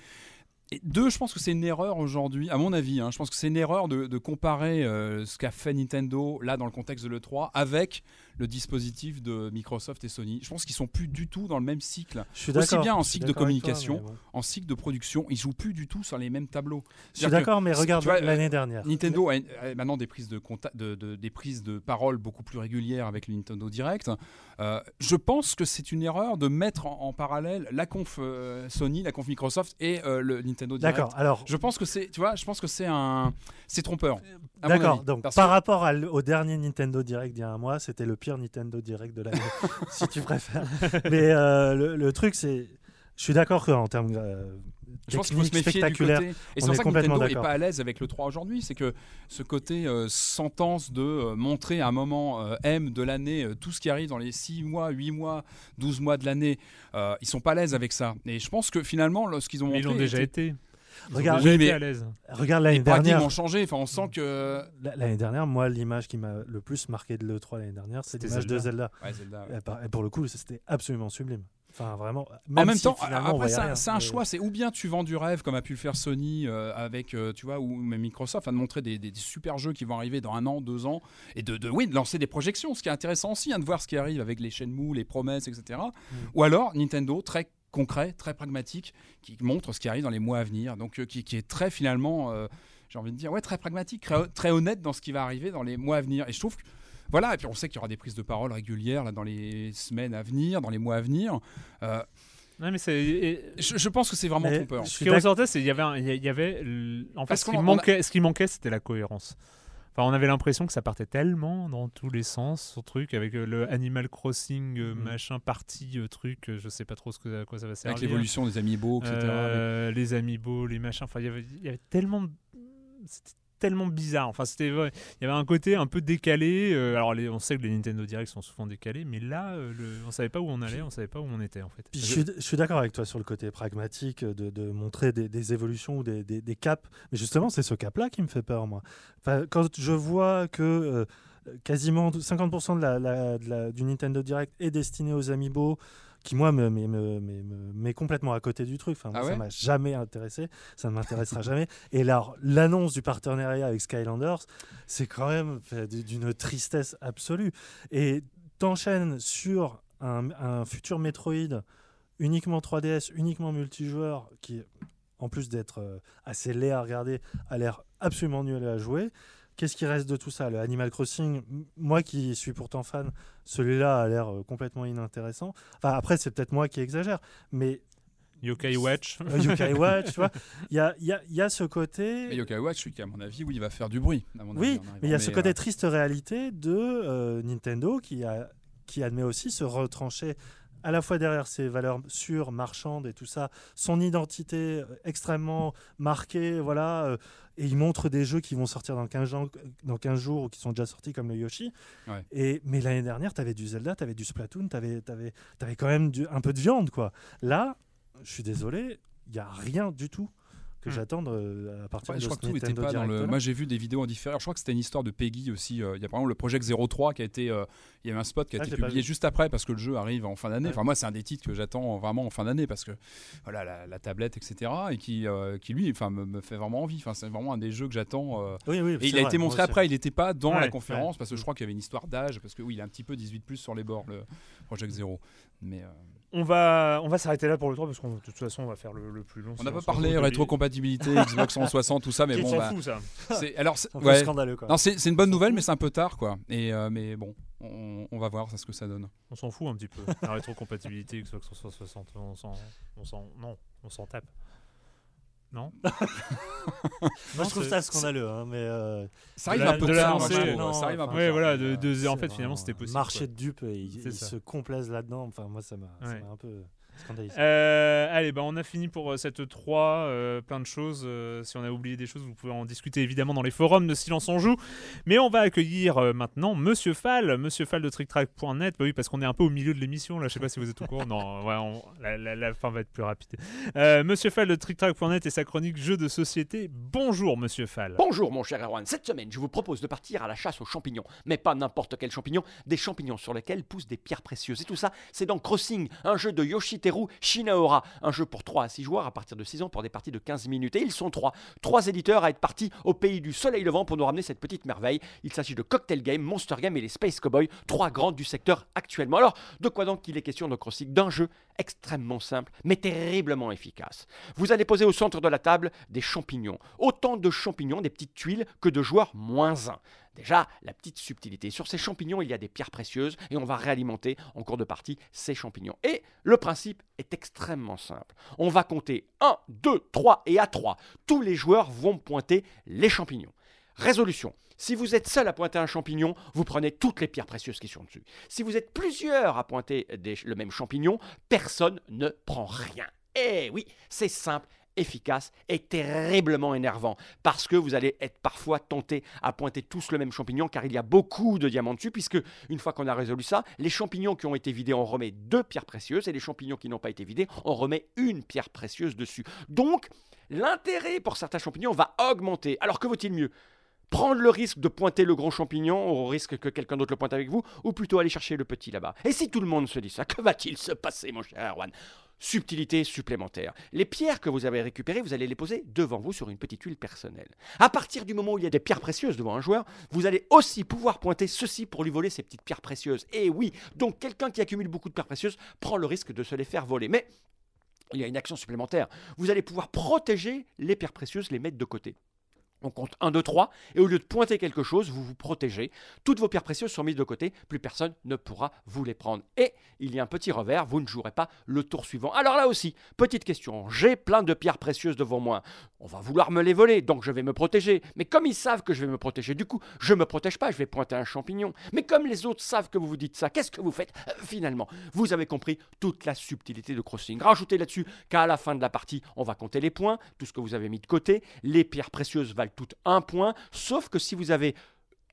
Et deux, je pense que c'est une erreur aujourd'hui, à mon avis. hein, je pense que c'est une erreur de, de comparer euh, ce qu'a fait Nintendo là dans le contexte de l'E3 avec le dispositif de Microsoft et Sony. Je pense qu'ils sont plus du tout dans le même cycle. Je suis Aussi bien en cycle de toi, communication. En cycle de production, ils jouent plus du tout sur les mêmes tableaux. Je suis d'accord, mais regarde euh, l'année dernière. Nintendo a, a maintenant des prises de, contact, de, de- des prises de parole beaucoup plus régulières avec le Nintendo Direct. Euh, je pense que c'est une erreur de mettre en, en parallèle la conf euh, Sony, la conf Microsoft et euh, le Nintendo Direct. D'accord, alors. Je pense que c'est, tu vois, je pense que c'est un, c'est trompeur. D'accord, donc par que- rapport à au dernier Nintendo Direct d'il y a un mois, c'était le pire Nintendo Direct de l'année, si tu préfères. Mais euh, le, le truc, c'est. Je suis d'accord qu'en termes. euh, Je pense qu'il faut se méfier du côté. Et On c'est est pour ça que complètement Nintendo n'est pas à l'aise avec le 3 aujourd'hui. C'est que ce côté euh, sentence de euh, montrer à un moment euh, M de l'année euh, tout ce qui arrive dans les 6 mois, 8 mois, 12 mois de l'année, euh, ils sont pas à l'aise avec ça. Et je pense que finalement, lorsqu'ils ont Mais montré. ils l'ont déjà était- été. Ils Regarde- Oui, mais- à l'aise. Regarde Les l'année paradigmes dernière. ont changé. Enfin, on sent que. L'année dernière, moi, l'image qui m'a le plus marqué de l'E3 l'année dernière, c'est C'était l'image de Zelda. Ouais, Zelda, ouais. Et pour le coup, c'était absolument sublime. Enfin, vraiment. en même si temps, c'est un- choix. C'est ou bien tu vends du rêve, comme a pu le faire Sony euh, avec, euh, tu vois, ou même Microsoft, à de montrer des, des- des super jeux qui vont arriver dans un an, deux ans, et de, de- oui, de lancer des projections. Ce qui est intéressant aussi, hein, de voir ce qui arrive avec les Shenmue, les promesses, etc. Mm. Ou alors Nintendo, très concret, très pragmatique, qui montre ce qui arrive dans les mois à venir. Donc, euh, qui, qui est très finalement, euh, j'ai envie de dire, ouais, très pragmatique, très, très honnête dans ce qui va arriver dans les mois à venir. Et je trouve que voilà, et puis on sait qu'il y aura des prises de parole régulières là, dans les semaines à venir, dans les mois à venir. Euh, Ouais, mais c'est. et- je, je pense que c'est vraiment trompeur. Ce qui ressortait, c'est qu'il y avait, un- il y avait, en fait, Parce qui a- ce qui manquait, c'était la cohérence. Enfin, on avait l'impression que ça partait tellement dans tous les sens, ce truc avec euh, le Animal Crossing euh, Mhm. machin parti euh, truc, euh, je sais pas trop ce que, à quoi ça va servir. Avec l'évolution des amiibo, etc. Euh, les amiibo, les machins. Enfin, il y avait- tellement, de- c'était tellement bizarre. Enfin, c'était, ouais, il y avait un côté un peu décalé. euh, alors, les- on sait que les Nintendo Direct sont souvent décalés, mais là, euh, le- on savait pas où on allait, on savait pas où on était en fait. Je suis, d'accord avec toi sur le côté pragmatique de, de montrer des, des évolutions ou des, des- des caps. Mais justement, c'est ce cap-là qui me fait peur, moi. Enfin, quand je vois que euh, quasiment 50% de la, la- de la- du Nintendo Direct est destiné aux amiibo, qui moi me me- me- me- me- met complètement à côté du truc. Enfin, moi, Ah ouais ça m'a jamais intéressé, ça ne m'intéressera jamais. Et là, l'annonce du partenariat avec Skylanders, c'est quand même d'une tristesse absolue. Et t'enchaînes sur un, un futur Metroid uniquement 3DS, uniquement multijoueur, qui, en plus d'être euh, assez laid à regarder, a l'air absolument nul à jouer. Qu'est-ce qui reste de tout ça Le Animal Crossing, moi qui suis pourtant fan, celui-là a l'air euh, complètement inintéressant. Enfin, après, c'est peut-être moi qui exagère, mais Yokai Watch. euh, Yokai Watch, tu vois, il y a, il y a- il y a ce côté. Mais Yokai Watch, à mon avis, oui, il va faire du bruit. à mon Oui, avis, mais il y a ce côté euh, triste réalité de euh, Nintendo qui, a, qui admet aussi se retrancher à la fois derrière ses valeurs sûres, marchandes et tout ça, son identité euh, extrêmement marquée, voilà, euh, et il montre des jeux qui vont sortir dans 15, jours, dans 15 jours ou qui sont déjà sortis comme le Yoshi. Ouais. Et, mais l'année dernière, tu avais du Zelda, tu avais du Splatoon, tu avais, quand même du- un peu de viande, quoi. Là, je suis désolé, il n'y a rien du tout que Hmm. j'attends de- à partir Ouais, de je crois que tout pas dans le. Moi, j'ai vu des vidéos en différé. Je crois que c'était une histoire de Peggy aussi. euh, Il y a par exemple le Project 03 qui a été. euh, Il y avait un spot qui a Ah, été publié juste après parce que le jeu arrive en fin d'année. Ouais. Enfin, moi, c'est un des titres que j'attends vraiment en fin d'année parce que voilà la, la tablette, etc. Et qui, euh, qui lui, enfin, me, me fait vraiment envie. Enfin, c'est vraiment un des jeux que j'attends. euh, Oui, oui, Et il a vrai, été montré après, il n'était pas dans Ouais, la conférence parce que je crois qu'il y avait une histoire d'âge, parce que oui, il est un petit peu 18 plus sur les bords, le Project Zero. Mais euh, On va, on va s'arrêter là pour le 3 parce que de toute façon, on va faire le, le plus long. on n'a pas parlé rétrocompatibilité, Xbox 360, tout ça, mais bon, bah, fout, ça c'est alors c'est- ouais. scandaleux, quoi. Non, c'est c'est une bonne nouvelle, mais c'est un peu tard, quoi. Et euh, mais bon, on, on va voir ça, ce que ça donne. On s'en fout un petit peu. La rétrocompatibilité Xbox 360, on s'en, on s'en, non, on s'en tape. Non Moi, Non, je trouve ça scandaleux, hein, mais euh, Ça arrive un peu de non, Ça arrive un peu Ouais, voilà, de, de- en fait, finalement, c'était possible. Marché quoi. de dupes, et ils, ça. se complaisent là-dedans. Enfin, moi, ça m'a Ouais. un peu. Euh, allez, bah, on a fini pour euh, cette 3. euh, plein de choses. euh, si on a oublié des choses, vous pouvez en discuter évidemment dans les forums de Silence on Joue. Mais on va accueillir euh, maintenant Monsieur Fall, Monsieur Fall de TrickTrack.net. Bah oui, parce qu'on est un peu au milieu de l'émission là. Je sais pas si vous êtes au courant. Non, ouais, on- la, la- la fin va être plus rapide. Euh, Monsieur Fall de TrickTrack.net et sa chronique jeux de société. Bonjour, Monsieur Fall. Bonjour mon cher Erwan, cette semaine je vous propose de partir à la chasse aux champignons, mais pas n'importe quel champignon, des champignons sur lesquels poussent des pierres précieuses. Et tout ça, c'est dans Crossing, un jeu de Shinaora, un jeu pour 3 à 6 joueurs à partir de 6 ans pour des parties de 15 minutes. Et ils sont trois, trois éditeurs à être partis au pays du soleil levant pour nous ramener cette petite merveille. Il s'agit de Cocktail Game, Monster Game et les Space Cowboys, trois grands du secteur actuellement. Alors, de quoi donc il est question dans Crossing D'un jeu extrêmement simple, mais terriblement efficace. Vous allez poser au centre de la table des champignons. Autant de champignons, des petites tuiles, que de joueurs moins 1. Déjà, la petite subtilité. Sur ces champignons, il y a des pierres précieuses et on va réalimenter en cours de partie ces champignons. Et le principe est extrêmement simple. On va compter 1, 2, 3 et à 3. Tous les joueurs vont pointer les champignons. Résolution. Si vous êtes seul à pointer un champignon, vous prenez toutes les pierres précieuses qui sont dessus. Si vous êtes plusieurs à pointer le même champignon, personne ne prend rien. Eh oui, c'est simple, efficace et terriblement énervant parce que vous allez être parfois tenté à pointer tous le même champignon car il y a beaucoup de diamants dessus puisque une fois qu'on a résolu ça, les champignons qui ont été vidés, on remet deux pierres précieuses et les champignons qui n'ont pas été vidés, on remet une pierre précieuse dessus. Donc, l'intérêt pour certains champignons va augmenter. Alors que vaut-il mieux? Prendre le risque de pointer le gros champignon au risque que quelqu'un d'autre le pointe avec vous, ou plutôt aller chercher le petit là-bas? Et si tout le monde se dit ça, que va-t-il se passer, mon cher Erwan Subtilité supplémentaire. Les pierres que vous avez récupérées, vous allez les poser devant vous sur une petite huile personnelle. À partir du moment où il y a des pierres précieuses devant un joueur, vous allez aussi pouvoir pointer ceci pour lui voler ces petites pierres précieuses. Et oui, donc quelqu'un qui accumule beaucoup de pierres précieuses prend le risque de se les faire voler. Mais il y a une action supplémentaire. Vous allez pouvoir protéger les pierres précieuses, les mettre de côté. On compte 1, 2, 3, et au lieu de pointer quelque chose, vous vous protégez. Toutes vos pierres précieuses sont mises de côté, plus personne ne pourra vous les prendre. Et il y a un petit revers, vous ne jouerez pas le tour suivant. Alors là aussi, petite question, j'ai plein de pierres précieuses devant moi. On va vouloir me les voler, donc je vais me protéger. Mais comme ils savent que je vais me protéger, du coup, je ne me protège pas, je vais pointer un champignon. Mais comme les autres savent que vous vous dites ça, qu'est-ce que vous faites euh, Finalement, vous avez compris toute la subtilité de crossing. Rajoutez là-dessus qu'à la fin de la partie, on va compter les points, tout ce que vous avez mis de côté. Les pierres précieuses valent toutes un point, sauf que si vous avez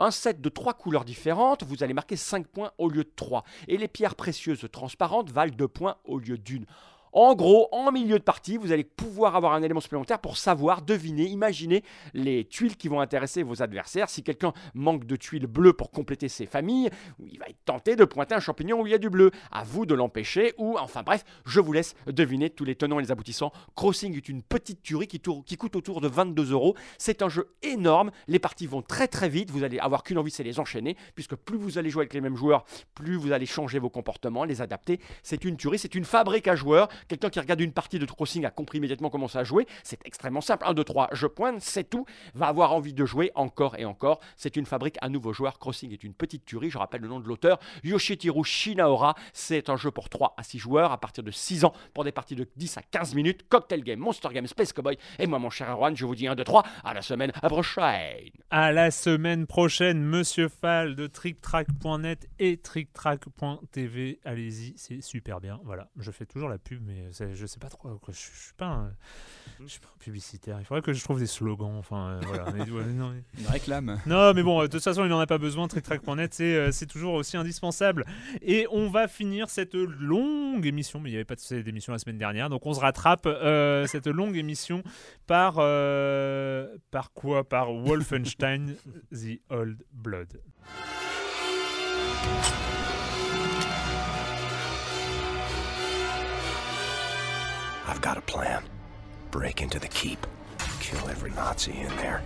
un set de trois couleurs différentes, vous allez marquer 5 points au lieu de 3. Et les pierres précieuses transparentes valent 2 points au lieu d'une. En gros, en milieu de partie, vous allez pouvoir avoir un élément supplémentaire pour savoir, deviner, imaginer les tuiles qui vont intéresser vos adversaires. Si quelqu'un manque de tuiles bleues pour compléter ses familles, il va être tenté de pointer un champignon où il y a du bleu. À vous de l'empêcher ou, enfin bref, je vous laisse deviner tous les tenants et les aboutissants. Crossing est une petite tuerie qui, coûte autour de 22 euros. C'est un jeu énorme. Les parties vont très très vite. Vous allez avoir qu'une envie, c'est les enchaîner, puisque plus vous allez jouer avec les mêmes joueurs, plus vous allez changer vos comportements, les adapter. C'est une tuerie, c'est une fabrique à joueurs. Quelqu'un qui regarde une partie de Crossing a compris immédiatement comment ça jouer. C'est extrêmement simple. 1, 2, 3, je pointe, c'est tout. Va avoir envie de jouer encore et encore. C'est une fabrique à nouveaux joueurs. Crossing est une petite tuerie. Je rappelle le nom de l'auteur, Yoshiteru Shinaora. C'est un jeu pour 3 à 6 joueurs à partir de 6 ans pour des parties de 10 à 15 minutes. Cocktail Game, Monster Game, Space Cowboy. Et moi, mon cher Erwan, je vous dis 1, 2, 3. À la semaine prochaine. À la semaine prochaine, Monsieur Fall de TrickTrack.net et TrickTrack.tv. Allez-y, c'est super bien. Voilà, je fais toujours la pub, je sais pas trop. Je, je, suis pas un, je suis pas un publicitaire. Il faudrait que je trouve des slogans. Enfin, euh, voilà. Mais, ouais, non, mais- Une réclame. non, mais bon, euh, de toute façon, il n'en a pas besoin. TrickTrack.net, c'est euh, c'est toujours aussi indispensable. Et on va finir cette longue émission, mais il n'y avait pas de- d'émission la semaine dernière, donc on se rattrape euh, cette longue émission par euh, par quoi? Par Wolfenstein: The Old Blood. I've got a plan. Break into the keep. Kill every Nazi in there.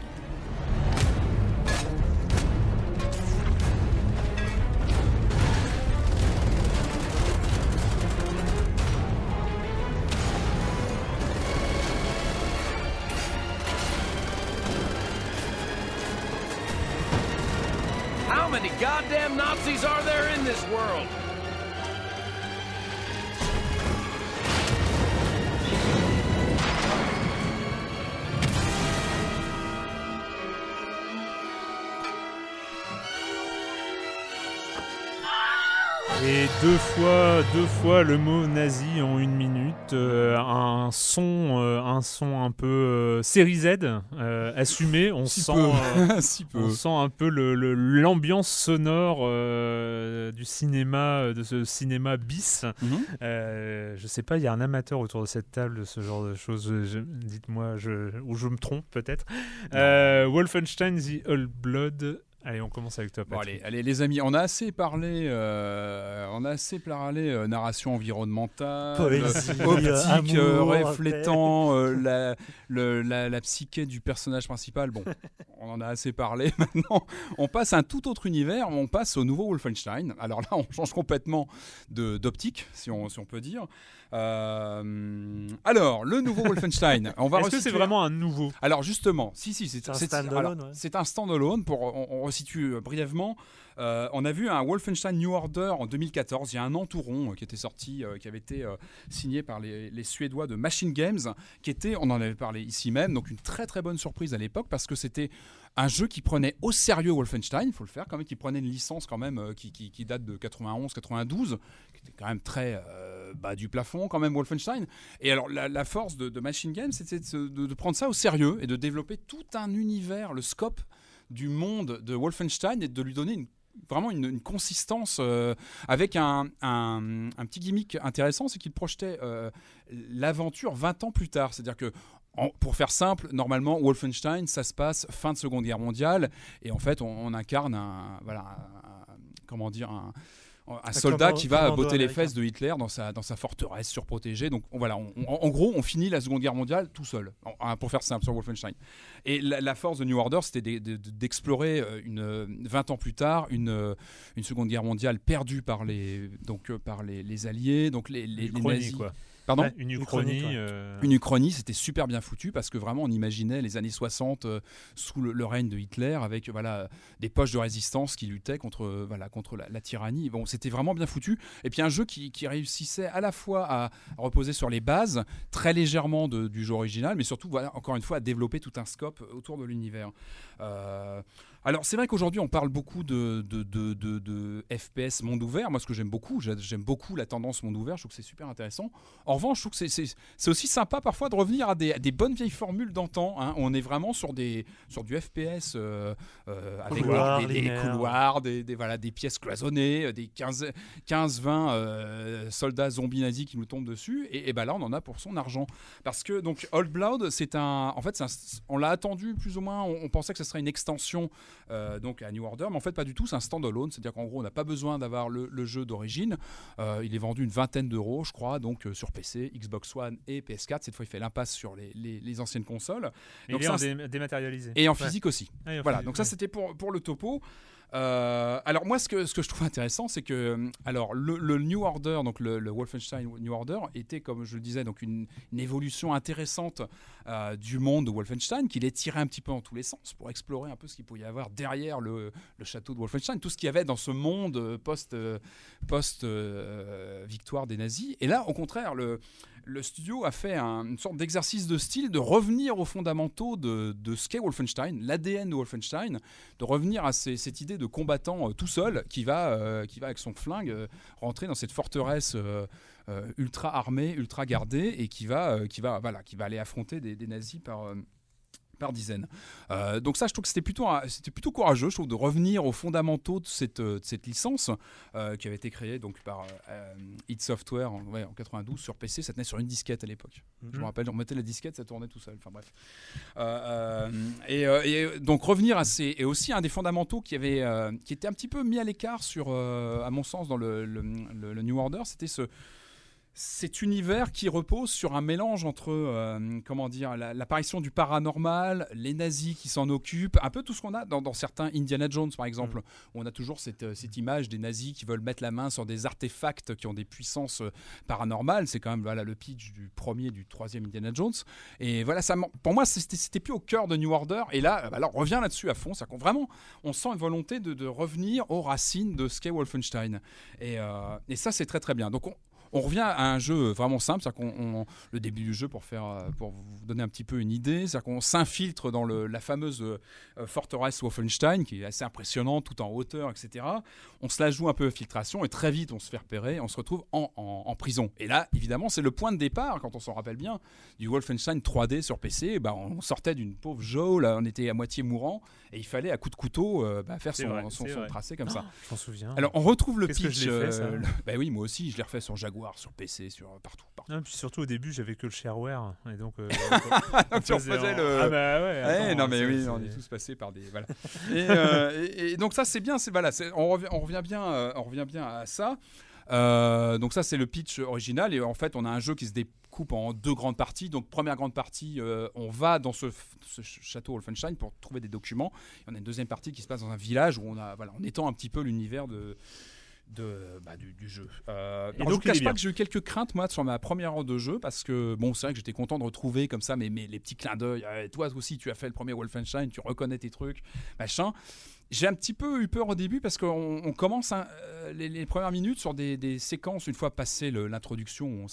How many goddamn Nazis are there in this world? Deux fois, deux fois le mot nazi en une minute, euh, un son, euh, un son un peu euh, série Z, assumé. On Si sent, si on sent un peu l'ambiance sonore du cinéma, de ce cinéma bis. Mhm. Euh, je sais pas, il y a un amateur autour de cette table de ce genre de choses. Dites-moi, ou je me trompe peut-être. Wolfenstein The Old Blood. Allez, on commence avec toi. Bon, Patrick. allez, allez, les amis, on a assez parlé, euh, on a assez parlé euh, narration environnementale, Poésie, euh, optique, euh, amour, reflétant euh, la, le- la, la psyché du personnage principal. Bon, on en a assez parlé. Maintenant, on passe à un tout autre univers. On passe au nouveau Wolfenstein. Alors là, on change complètement de- d'optique, si on, si on peut dire. Euh, alors, le nouveau Wolfenstein. On va Est-ce que c'est vraiment un nouveau? Alors justement, si si, c'est un standalone, ouais. c'est un standalone pour on, on resitue euh, brièvement. Euh, on a vu un Wolfenstein New Order en 2014. Il y a un entouron euh, qui était sorti, euh, qui avait été signé par les, les Suédois de Machine Games, qui était, on en avait parlé ici même, donc une très très bonne surprise à l'époque parce que c'était un jeu qui prenait au sérieux Wolfenstein, il faut le faire quand même, qui prenait une licence quand même qui, qui- qui date de 91-92, qui était quand même très euh, bas du plafond quand même Wolfenstein. Et alors la, force de, Machine Games, c'était de, prendre ça au sérieux et de développer tout un univers, le scope du monde de Wolfenstein et de lui donner vraiment une, consistance euh, avec un, petit gimmick intéressant, c'est qu'il projetait euh, l'aventure 20 ans plus tard. C'est-à-dire que pour faire simple, normalement, Wolfenstein, ça se passe fin de Seconde Guerre mondiale, et en fait, on, incarne un, voilà, comment dire, un, un soldat qui va botter les fesses de Hitler dans sa, dans sa forteresse surprotégée. Donc on- voilà, on- on- en gros, on finit la Seconde Guerre mondiale tout seul, en- pour faire simple sur Wolfenstein. Et la, la force de New Order, c'était d'e- de- de- d'explorer euh, une euh, 20 ans plus tard une, euh, une Seconde Guerre mondiale perdue par les donc euh, par les, les Alliés, donc les, les, les Uchronie, nazis. quoi. Pardon Ouais, une uchronie. Euh, une uchronie, c'était super bien foutu parce que vraiment on imaginait les années 60 euh, sous le, le règne de Hitler avec voilà des poches de résistance qui luttaient contre euh, voilà contre la, la tyrannie. Bon, c'était vraiment bien foutu. Et puis un jeu qui, qui réussissait à la fois à, à reposer sur les bases très légèrement de- du jeu original, mais surtout voilà encore une fois à développer tout un scope autour de l'univers. Euh, alors c'est vrai qu'aujourd'hui on parle beaucoup de, de, de, de- FPS monde ouvert. Moi ce que j'aime beaucoup, j'ai- j'aime beaucoup la tendance monde ouvert. Je trouve que c'est super intéressant. En revanche, je trouve que c'est- aussi sympa parfois de revenir à des, à des bonnes vieilles formules d'antan. hein. On est vraiment sur, des, sur du FPS euh, euh, avec Couloir, des, couloirs, des, des- voilà, des pièces cloisonnées, euh, des 15-20 euh, soldats zombies nazis qui nous tombent dessus. Et, et ben là, on en a pour son argent. Parce que donc Old Blood, c'est un. En fait, un- on l'a attendu plus ou moins. On, on pensait que ce serait une extension euh, donc à New Order, mais en fait, pas du tout. C'est un standalone. C'est-à-dire qu'en gros, on n'a pas besoin d'avoir le, le jeu d'origine. Euh, il est vendu une vingtaine d'euros, je crois, donc euh, sur PC, Xbox One et PS4. Cette fois, il fait l'impasse sur les, les- les anciennes consoles. il Donc est en dé- dématérialisé. Et en Ouais. physique aussi. En Voilà, physique, donc ça c'était pour, pour le topo. Euh, alors moi ce que, je trouve intéressant c'est que euh, alors le, New Order donc le, Wolfenstein New Order était comme je le disais donc une, évolution intéressante euh, du monde de Wolfenstein qui les tirait un petit peu en tous les sens pour explorer un peu ce qu'il pouvait y avoir derrière le, château de Wolfenstein tout ce qu'il y avait dans ce monde euh, post euh, post euh, victoire des nazis. Et là au contraire le le studio a fait un- une sorte d'exercice de style de revenir aux fondamentaux de, de ce qu'est Wolfenstein, l'ADN de Wolfenstein, de revenir à cette idée de combattant euh, tout seul qui va, euh, qui va avec son flingue euh, rentrer dans cette forteresse ultra armée, ultra gardée et qui va, qui va, voilà, qui va aller affronter des, des nazis par. Par dizaines. Euh, donc ça, je trouve que c'était plutôt, c'était plutôt courageux, je trouve, de revenir aux fondamentaux de cette, euh, de cette licence euh, qui avait été créée donc par euh, id Software en, ouais, en 92 sur PC. Ça tenait sur une disquette à l'époque. Je me Mhm. rappelle, on mettait la disquette, ça tournait tout seul. Enfin bref. Et, et donc revenir à ces et aussi un des fondamentaux qui avait qui était un petit peu mis à l'écart sur, à mon sens, dans le, le- le- le New Order, c'était ce cet univers qui repose sur un mélange entre euh, comment dire la- l'apparition du paranormal, les nazis qui s'en occupent, un peu tout ce qu'on a dans, dans certains Indiana Jones par exemple, où on a toujours cette, euh, cette image des nazis qui veulent mettre la main sur des artefacts qui ont des puissances euh, paranormales. C'est quand même voilà le pitch du premier, du troisième Indiana Jones. Et voilà, ça, pour moi, c'était plus au cœur de New Order. Et là, bah, alors, on revient là-dessus à fond. Vraiment, on sent une volonté de, de revenir aux racines de ce qu'est Wolfenstein. Et, euh, et ça, c'est très très bien. Donc, on, on revient à un jeu vraiment simple, c'est-à-dire qu'on on- le début du jeu pour faire euh, pour vous donner un petit peu une idée, c'est-à-dire qu'on s'infiltre dans le- la fameuse euh, forteresse Wolfenstein qui est assez impressionnante, tout en hauteur, etc. On se la joue un peu infiltration et très vite on se fait repérer, on se retrouve en, en- en prison. Et là, évidemment, c'est le point de départ, quand on s'en rappelle bien, du Wolfenstein 3D sur PC. Eh ben, on sortait d'une pauvre Jo, là, on était à moitié mourant et il fallait à coup de couteau euh, bah, faire son, vrai, son- c'est son vrai. tracé comme ça. Je m'en souviens. Alors on retrouve le que pitch. je l'ai fait, ça euh, le- bah oui, moi aussi, je l'ai refait sur Jaguar, sur PC, sur partout. partout. Non, puis surtout au début, j'avais que le shareware. Et donc, euh, Donc, tu faisait refaisais en- le- Ah bah ouais. Ouais, attends, non mais c'est- oui, on est tous passés par des voilà. et, euh, et- et donc ça c'est bien, voilà, on revient, on revient bien, euh, on revient bien à ça. Euh, donc ça c'est le pitch original et en fait on a un jeu qui se découpe en deux grandes parties. Donc première grande partie, euh, on va dans ce, ce ch- château Wolfenstein pour trouver des documents. Et on a une deuxième partie qui se passe dans un village où on a voilà, on étend un petit peu l'univers de de, bah, du, du jeu. Euh, Et donc, je vous cache pas que j'ai eu quelques craintes moi sur ma première heure de jeu parce que bon c'est vrai que j'étais content de retrouver comme ça mais, mais les petits clins d'œil. Euh, toi aussi tu as fait le premier Wolfenstein, tu reconnais tes trucs, machin. j'ai un petit peu eu peur au début parce qu'on on commence hein, euh, les, les premières minutes sur des, des séquences, une fois passé l'introduction, on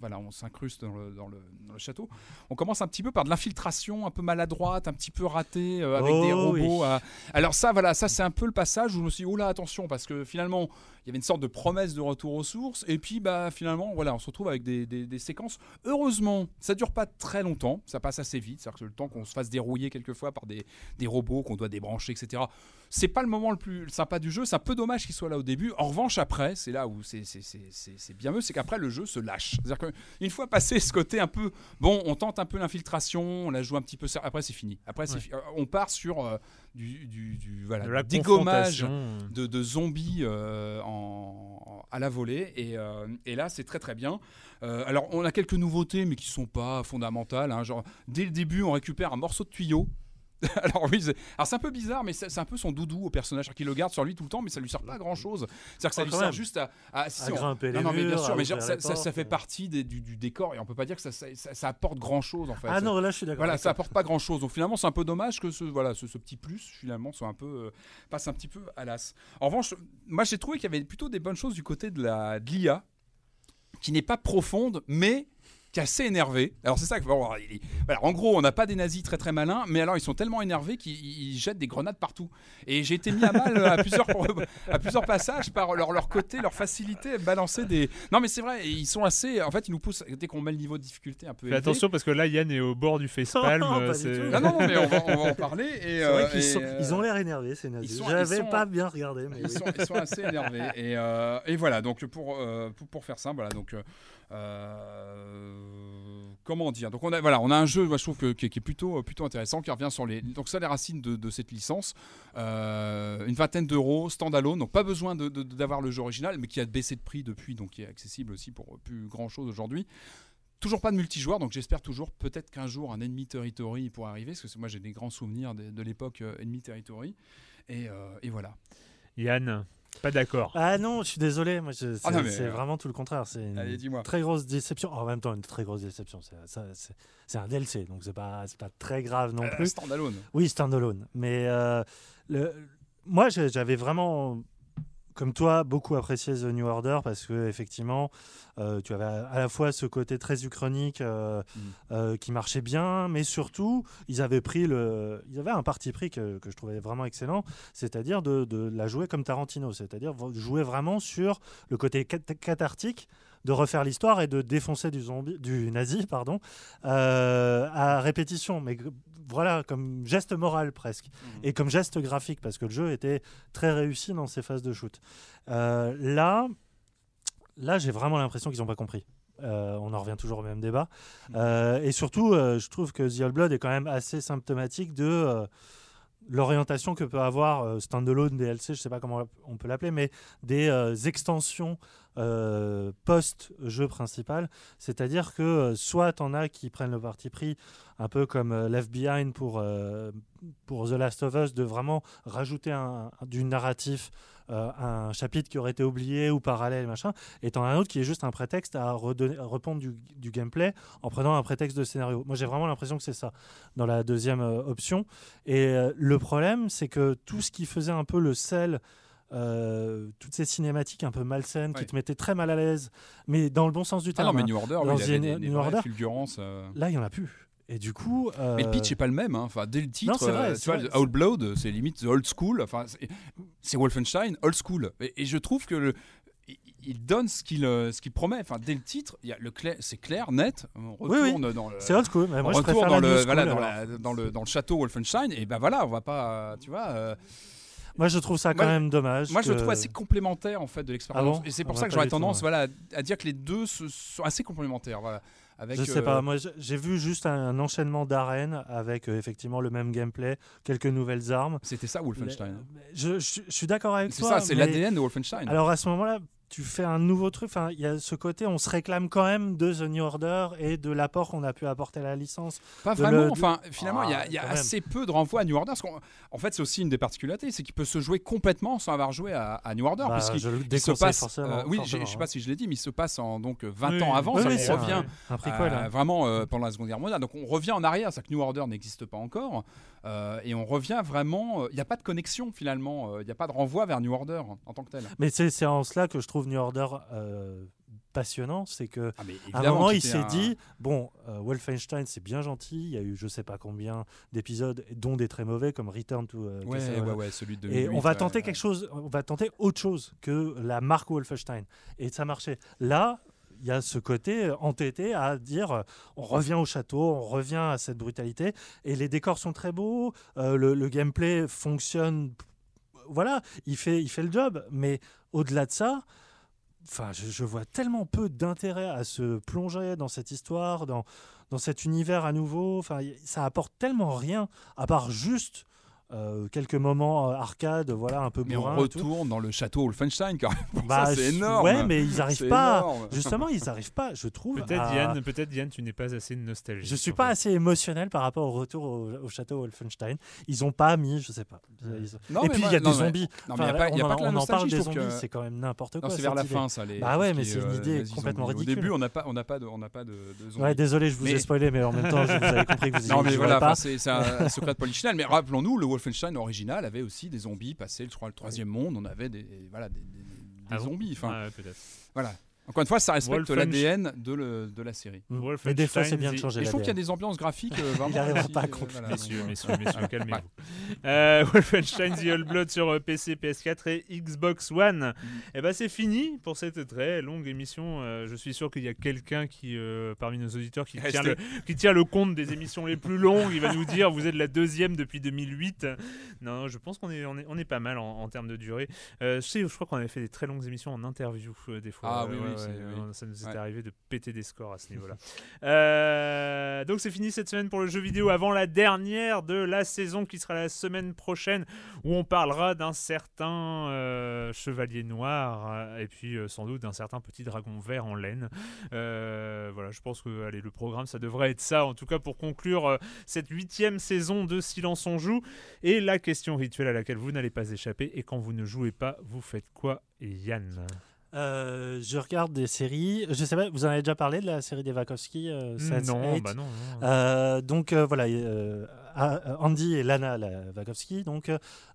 voilà, s'incruste dans le, dans, le, dans le château. On commence un petit peu par de l'infiltration un peu maladroite, un petit peu ratée, euh, avec des Oh, robots. oui. à- Alors ça, voilà, ça c'est un peu le passage où je me suis dit, oh là, attention, parce que finalement, il y avait une sorte de promesse de retour aux sources, et puis bah finalement, voilà, on se retrouve avec des, séquences. Heureusement, ça dure pas très longtemps, ça passe assez vite, c'est-à-dire que le temps qu'on se fasse dérouiller quelquefois par des robots qu'on doit débrancher, etc. C'est pas le moment le plus sympa du jeu, c'est un peu dommage qu'il soit là au début. En revanche, après, c'est là où c'est c'est- c'est- c'est- c'est bien mieux, c'est qu'après le jeu se lâche. C'est-à-dire qu'une fois passé ce côté un peu, bon, on tente un peu l'infiltration, on la joue un petit peu, après c'est fini. Après, c'est Ouais. fi- euh, on part sur euh, du, du, du- voilà, De dégommage de, de zombies euh, en, à la volée. Et, euh, et là, c'est très très bien. Alors, on a quelques nouveautés, mais qui sont pas fondamentales. hein. genre, dès le début, on récupère un morceau de tuyau. Alors oui, c'est un peu bizarre, mais c'est un peu son doudou au personnage qui le garde sur lui tout le temps, mais ça lui sert pas à grand chose. C'est-à-dire que ça Oh, lui sert même. juste à, à- si, À si, on- grimper non, les non, mais bien sûr, mais ça, ça- fait euh. partie des- du, du décor et on peut pas dire que ça, apporte grand chose en fait. Ah non, là je suis d'accord. voilà, ça apporte pas grand chose. Donc finalement, c'est un peu dommage que ce, voilà, ce, ce petit plus, finalement, soit un peu, euh, passe un petit peu à l'as. En revanche, moi j'ai trouvé qu'il y avait plutôt des bonnes choses du côté de la de l'IA, qui n'est pas profonde, mais qui est assez énervé. Alors c'est ça que bon, il est- voilà, en gros, on n'a pas des nazis très très malins, mais alors ils sont tellement énervés qu'ils ils jettent des grenades partout. Et j'ai été mis à mal euh, à plusieurs à plusieurs passages par leur leur côté, leur facilité à balancer des. Non mais c'est vrai, ils sont assez. En fait, ils nous poussent dès qu'on met le niveau de difficulté un peu. Élevé. attention parce que là, Yann est au bord du facepalm. Non, euh, pas du c'est- tout. Non, non, mais on va, on va en parler. Et, C'est euh, vrai qu'ils et, sont- euh, ils ont l'air énervés, ces nazis. J'avais sont- pas bien regardé, mais ils, oui. sont, ils sont assez énervés. Et, euh, et voilà, donc pour, euh, pour, pour faire simple, voilà, donc. Euh, euh, comment dire? Donc on a voilà, on a un jeu, moi, je trouve que, qui, est- qui est plutôt plutôt intéressant, qui revient sur les donc ça les racines de, cette licence, Euh, une vingtaine d'euros, standalone, donc pas besoin d'avoir le jeu original, mais qui a baissé de prix depuis, donc qui est accessible aussi pour plus grand chose aujourd'hui. Toujours pas de multijoueur, donc j'espère toujours peut-être qu'un jour un Enemy Territory pourra arriver, parce que moi j'ai des grands souvenirs de, l'époque euh, Enemy Territory. Euh, et voilà. Yann, pas d'accord. Ah non, je suis désolé. Moi, je- c'est Ah non, mais, c'est euh, vraiment tout le contraire. C'est une Allez, dis-moi. très grosse déception. En même temps, une très grosse déception. C'est ça- c'est- c'est un DLC, donc c'est pas, c'est pas très grave non Euh, plus. standalone. Oui, standalone. Mais euh, le, moi, j'avais vraiment, comme toi, beaucoup apprécié The New Order parce que effectivement, euh, tu avais à la fois ce côté très uchronique euh, Mm. euh, qui marchait bien, mais surtout, ils avaient pris le, ils avaient un parti pris que, que je trouvais vraiment excellent, c'est-à-dire de, de la jouer comme Tarantino, c'est-à-dire jouer vraiment sur le côté cat- cathartique de refaire l'histoire et de défoncer du zombie, du nazi, pardon, à répétition, mais voilà, comme geste moral presque, et comme geste graphique, parce que le jeu était très réussi dans ses phases de shoot. Euh, là, là, j'ai vraiment l'impression qu'ils n'ont pas compris. Euh, on en revient toujours au même débat. Euh, et surtout, euh, je trouve que The Old Blood est quand même assez symptomatique de l'orientation que peut avoir standalone DLC, je ne sais pas comment on peut l'appeler, mais des extensions euh, post-jeu principal. C'est-à-dire que euh, soit tu en as qui prennent le parti pris, un peu comme euh, Left Behind pour, pour The Last of Us, de vraiment rajouter un, du narratif, un chapitre qui aurait été oublié ou parallèle, machin, et t'en as un autre qui est juste un prétexte à, redonner, du, du gameplay en prenant un prétexte de scénario. Moi, j'ai vraiment l'impression que c'est ça dans la deuxième option. Et le problème, c'est que tout ce qui faisait un peu le sel euh, toutes ces cinématiques un peu malsaines Ouais. qui te mettaient très mal à l'aise, mais dans le bon sens du Ah terme. non, mais hein. New Order, Dans oui, il avait The des, New Order, euh. Là, il n'y en a plus. Et du coup. euh, Mais le pitch n'est pas le même. hein. Enfin, dès le titre, vrai, euh, c'est tu vois, vrai, Old Blood, c'est limite old school. Enfin, c'est- Wolfenstein, old school. Et, et je trouve que le- il- donne ce qu'il ce qu'il promet. Enfin, dès le titre, il y a le clair, c'est clair, net. On Oui, oui. retourne dans le. C'est old school, mais moi on je retourne préfère dans la le, new school, voilà, dans, alors. la- dans le dans le château Wolfenstein. Et ben voilà, on va pas, tu vois. euh, Moi je trouve ça quand Moi, même dommage. Moi, je le trouve assez complémentaire en fait de l'expérience. Ah bon et c'est pour Ah, ça moi, que j'aurais tout, tendance, ouais. voilà, à dire que les deux sont assez complémentaires. Voilà. Avec, Je sais euh, pas, moi j- j'ai vu juste un enchaînement d'arènes avec euh, effectivement le même gameplay, quelques nouvelles armes. C'était ça Wolfenstein. Je, je- je suis d'accord avec C'est toi. ça, c'est mais- l'ADN de Wolfenstein. Alors à ce moment-là, tu fais un nouveau truc. Enfin, il y a ce côté, on se réclame quand même de The New Order et de l'apport qu'on a pu apporter à la licence. Pas vraiment. le- Enfin, finalement, il y a, Ah, il y a quand même. assez peu de renvois à New Order. parce en fait, c'est aussi une des particularités, c'est qu'il peut se jouer complètement sans avoir joué à, à New Order. Bah, puisqu'il se passe. forcément- euh, oui, je sais hein. pas si je l'ai dit, mais il se passe en donc 20 Oui, ans avant. Oui, ça oui, on c'est un- revient un prequel, euh, hein. vraiment euh, pendant la Seconde Guerre mondiale. Donc on revient en arrière, c'est que New Order n'existe pas encore. Euh, et on revient vraiment. euh, Il n'y a pas de connexion finalement. euh, Il n'y a pas de renvoi vers New Order en tant que tel. Mais c'est en cela que je trouve New Order passionnant, c'est que Ah, à un moment il s'est un- dit bon, euh, Wolfenstein c'est bien gentil, il y a eu je sais pas combien d'épisodes, dont des très mauvais comme Return to euh, Ouais, Castle- ouais, ouais, celui de Et 2008, on va tenter quelque chose, on va tenter autre chose que la marque Wolfenstein. Et ça marchait. Là, y a ce côté entêté à dire euh, on revient au château, on revient à cette brutalité. Et les décors sont très beaux, euh, le, gameplay fonctionne. Voilà, il fait, il fait le job. Mais au-delà de ça, enfin, je, je vois tellement peu d'intérêt à se plonger dans cette histoire, dans, dans cet univers à nouveau. Enfin, ça apporte tellement rien, à part juste euh, quelques moments euh, arcade, voilà, un peu Mais on bourrin et tout. retourne dans le château Wolfenstein quand même. Bah, c'est énorme. Ouais, mais ils n'arrivent pas. énorme. Justement, ils n'arrivent pas, je trouve. Peut-être à- Yann, peut-être Yann, tu n'es pas assez nostalgique. Je suis en pas fait. assez émotionnel par rapport au retour au, au château Wolfenstein. Ils ont pas mis, je sais pas. Ils- Non, et puis il y a non, des mais- zombies. non, mais il y a Enfin, pas- il y a on pas en- on parle des zombies, que- c'est quand même n'importe quoi. c'est vers la idée. fin, ça. Les, Bah ouais, mais c'est est, une euh, idée complètement ridicule. Au début, on n'a pas, on n'a pas de, on n'a pas de, de zombies. Ouais, désolé, je vous ai spoilé, mais en même temps, je- vous avez compris que vous Non, mais voilà, pas. enfin, c'est c'est un secret de Polichinelle. Mais rappelons-nous, le Wolfenstein original avait aussi des zombies. Passé, je crois, le troisième monde, on avait des, voilà, des, des- des Ah zombies. Enfin, Ouais, voilà. Encore une fois, ça respecte l'ADN de, la série. Mm. Mais des fois, c'est bien de changer Et je trouve qu'il y a des ambiances graphiques. euh, vraiment Il arrivera aussi, pas à euh, conclure. voilà, Messieurs, donc, messieurs, messieurs, ouais. calmez-vous. Euh, Wolfenstein The Old Blood sur euh, PC, PS4 et Xbox One. Et ben c'est fini pour cette très longue émission. Euh, je suis sûr qu'il y a quelqu'un qui, euh, parmi nos auditeurs, qui tient, le, qui tient le compte des émissions les plus longues. Il va nous dire vous êtes la deuxième depuis 2008. Non, je pense qu'on est, on est, on est pas mal en, en termes de durée. Euh, je sais, je crois qu'on avait fait des très longues émissions en interview euh, des fois. Ah Euh, oui, oui, oui. euh, Ça nous Ouais. arrivé de péter des scores à ce niveau-là. Euh, donc c'est fini cette semaine pour le jeu vidéo avant la dernière de la saison qui sera la semaine prochaine où on parlera d'un certain euh, chevalier noir euh, et puis euh, sans doute d'un certain petit dragon vert en laine. Voilà, je pense que allez, le programme ça devrait être ça en tout cas pour conclure cette huitième saison de Silence on joue. Et la question rituelle à laquelle vous n'allez pas échapper et quand vous ne jouez pas, vous faites quoi Yann? Euh, je regarde des séries. Je sais pas, vous en avez déjà parlé de la série des Wachowski euh, Non, 8? bah non. non. Euh, donc euh, voilà, Andy et Lana la Wachowski donc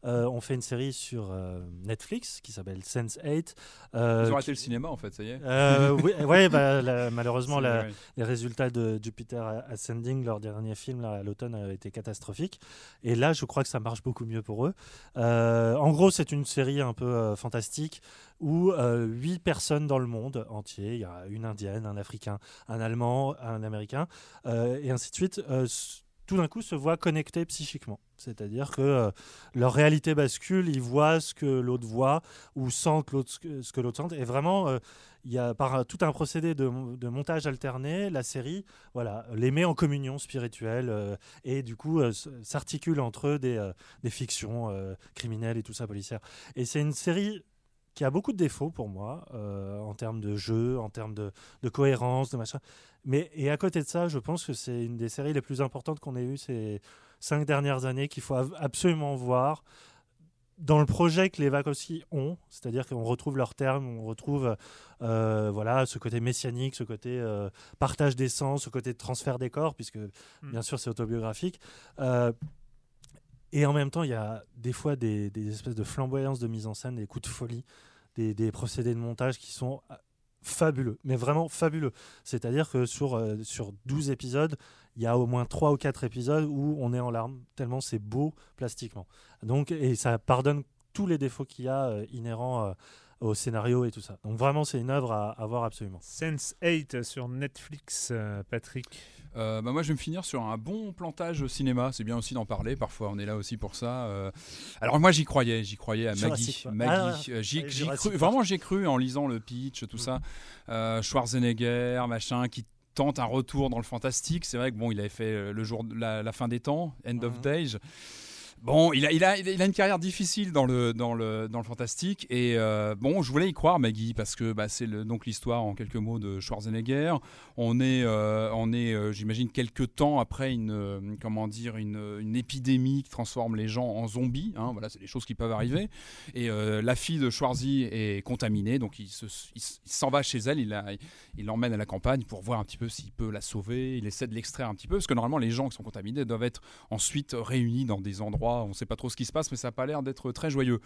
euh, ont fait une série sur euh, Netflix qui s'appelle Sense 8. euh, Ils ont qui- raté le cinéma, en fait, ça y est. Euh, oui, ouais, bah, la- malheureusement, ouais. les résultats de Jupiter Ascending, leur dernier film là, à l'automne, a été catastrophiques. Et là, je crois que ça marche beaucoup mieux pour eux. Euh, en gros, c'est une série un peu euh, fantastique où euh, huit personnes dans le monde entier, il y a une indienne, un africain, un allemand, un américain, euh, et ainsi de suite, euh, tout d'un coup se voient connectés psychiquement. C'est-à-dire que euh, leur réalité bascule, ils voient ce que l'autre voit ou sentent ce que, l'autre sent. Et vraiment, euh, il y a par tout un procédé de, montage alterné, la série voilà, les met en communion spirituelle euh, et du coup s'articule entre eux des, des fictions criminelles et tout ça policière. Et c'est une série qui a beaucoup de défauts pour moi euh, en termes de jeu, en termes de, de cohérence, de machin. Mais et à côté de ça, je pense que c'est une des séries les plus importantes qu'on ait eues ces cinq dernières années qu'il faut ab- absolument voir dans le projet que les Wachowski ont, c'est-à-dire qu'on retrouve leurs termes, on retrouve euh, voilà ce côté messianique, ce côté euh, partage des sens, ce côté transfert des corps, puisque bien sûr c'est autobiographique. Euh, et en même temps, il y a des fois des, des espèces de flamboyances de mise en scène, des coups de folie, des, procédés de montage qui sont euh, fabuleux, mais vraiment fabuleux. C'est-à-dire que sur, euh, sur 12 épisodes, il y a au moins 3 ou 4 épisodes où on est en larmes, tellement c'est beau plastiquement. Donc, et ça pardonne tous les défauts qu'il y a euh, inhérents euh, au scénario et tout ça. Donc vraiment, c'est une œuvre à, à voir absolument. Sense 8 sur Netflix, Patrick. Euh, bah moi, je vais me finir sur un bon plantage au cinéma. C'est bien aussi d'en parler. Parfois, on est là aussi pour ça. Euh, Alors moi, j'y croyais. J'y croyais à Maggie. Maggie. Ah, Euh, j'y- j'y cru. Vraiment, j'ai cru en lisant le pitch, tout ça. Euh, Schwarzenegger, machin, qui tente un retour dans le fantastique. C'est vrai que bon, il avait fait le jour, la fin des temps, End of Mhm. Days. Bon, il a, il, a, il a une carrière difficile dans le, dans le, dans le fantastique. Et euh, bon, je voulais y croire, Maggie, parce que bah, c'est donc l'histoire en quelques mots de Schwarzenegger. On est, euh, on est euh, j'imagine, quelques temps après une, comment dire, une, une épidémie qui transforme les gens en zombies. hein. voilà, c'est des choses qui peuvent arriver. Et la fille de Schwarzy est contaminée, donc il s'en va chez elle. Il l'emmène à la campagne pour voir un petit peu s'il peut la sauver. Il essaie de l'extraire un petit peu, parce que normalement, les gens qui sont contaminés doivent être ensuite réunis dans des endroits, on ne sait pas trop ce qui se passe, mais ça n'a pas l'air d'être très joyeux.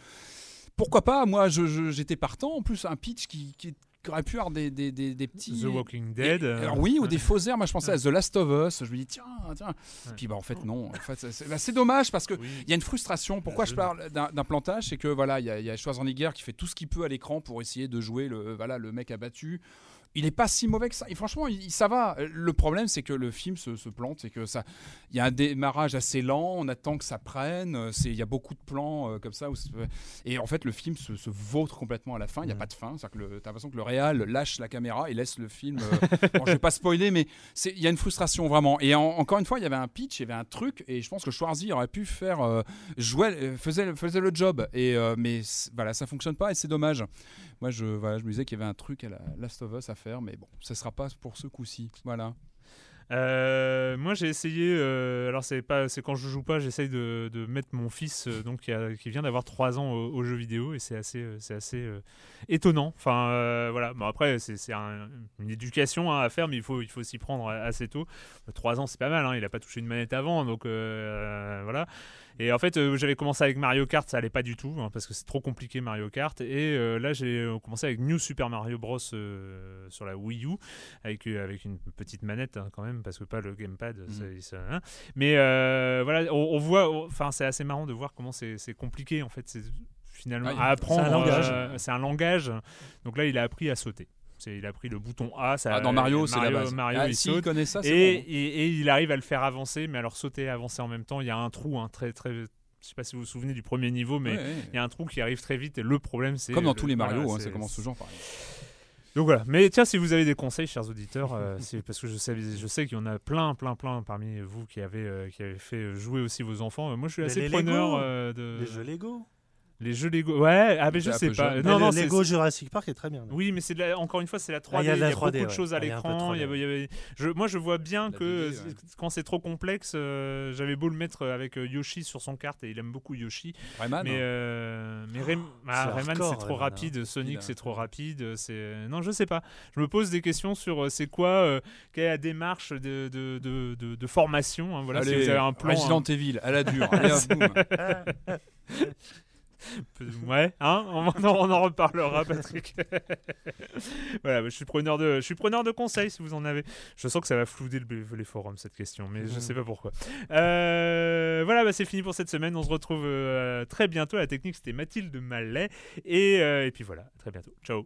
Pourquoi pas Moi, j'étais partant. En plus, un pitch qui, aurait pu avoir des, des, des- des petits. The Walking Dead. Euh, alors oui, ou des faux airs. Moi, je pensais à The Last of Us. Je me dis, tiens, tiens. Puis, bah, en fait, non. En fait, c'est- c'est bah, c'est dommage parce que Oui. il y a une frustration. Pourquoi Bah, je parle d'un plantage? C'est que voilà, il y a, y a Schwarzenegger qui fait tout ce qu'il peut à l'écran pour essayer de jouer le, voilà, le mec abattu. Il n'est pas si mauvais que ça. Et franchement, il, ça va. Le problème, c'est que le film se, se plante. C'est que ça, il y a un démarrage assez lent. On attend que ça prenne. euh, c'est- Il y a beaucoup de plans euh, comme ça. où c'est- et en fait, le film se, se vautre complètement à la fin. Il n'y a Mm. pas de fin. C'est-à-dire que t'as l'impression que le réal lâche la caméra et laisse le film. euh, bon, je vais pas spoiler, mais c'est- il y a une frustration vraiment. Et en- encore une fois, il y avait un pitch, il y avait un truc, et je pense que Schwarzy aurait pu faire euh, jouer, euh, faisait, faisait le job. Et mais voilà, ça fonctionne pas et c'est dommage. Moi, je, voilà, je me disais qu'il y avait un truc à la Last of Us à faire, mais bon, ce sera pas pour ce coup-ci. Voilà. Euh, moi j'ai essayé, euh, alors c'est pas, c'est quand je joue pas, j'essaye de, mettre mon fils euh, donc qui, vient d'avoir 3 ans au- jeux vidéo et c'est assez, c'est assez étonnant. Enfin voilà, bon après c'est, c'est un- une éducation hein, à faire, mais il faut, il faut s'y prendre assez tôt. 3 ans c'est pas mal, hein, il a pas touché une manette avant, donc voilà. Et en fait, j'avais commencé avec Mario Kart, ça allait pas du tout, hein, parce que c'est trop compliqué Mario Kart. Et là, j'ai commencé avec New Super Mario Bros. sur la Wii U, avec, une petite manette quand même, parce que pas le gamepad. ça- ça- hein. Mais euh, voilà, on, on voit, enfin, c'est assez marrant de voir comment c'est compliqué en fait. C'est finalement Ouais, à apprendre. c'est un langage. euh, c'est un langage. Donc là, il a appris à sauter. Il a pris le bouton A. Ça, Ah, dans Mario, c'est la base. Mario, Ah, il s'il saute. connaît ça, Et, bon. et- et il arrive à le faire avancer, mais alors sauter et avancer en même temps, il y a un trou, hein, très très. Je sais pas si vous vous souvenez du premier niveau, mais Ouais, ouais. il y a un trou qui arrive très vite. Et le problème, c'est Comme dans le- tous les Mario, voilà, hein, ça commence toujours pareil. Donc voilà. Mais tiens, si vous avez des conseils, chers auditeurs, euh, parce que je sais, je sais qu'il y en a plein, plein, plein parmi vous qui avez, euh, qui avez fait jouer aussi vos enfants. Euh, Moi, je suis Mais assez preneur Lego, de Les jeux Lego. Les jeux Lego. Ouais, ah mais je sais pas. jeune. Non, Mais non, Lego Jurassic Park est très bien. oui, mais c'est encore une fois, c'est la 3D. Ah, il y a beaucoup 3D, de choses à l'écran. 3D, il y avait- il y avait- je- Moi, je vois bien La que 2D, ouais. quand c'est trop complexe, euh, j'avais beau le mettre avec euh, Yoshi sur son carte et il aime beaucoup Yoshi. Rayman, mais hein. euh, mais Ray- ah, c'est Rayman, c'est trop Rayman, hein. rapide. Sonic, c'est trop rapide. C'est non, je sais pas. Je me pose des questions sur euh, c'est quoi, euh, quelle est la démarche de, de, de, de- de formation. hein, voilà, si vous avez un plan. Resident hein, Evil, à la dure. Ouais, hein on, en- on en reparlera, Patrick. voilà, je suis preneur de, je suis preneur de conseils si vous en avez. Je sens que ça va flouder le- les forums cette question, mais je sais pas pourquoi. Euh, voilà, bah, c'est fini pour cette semaine. On se retrouve euh, très bientôt. La technique c'était Mathilde Mallet et, euh, et puis voilà, à très bientôt. Ciao.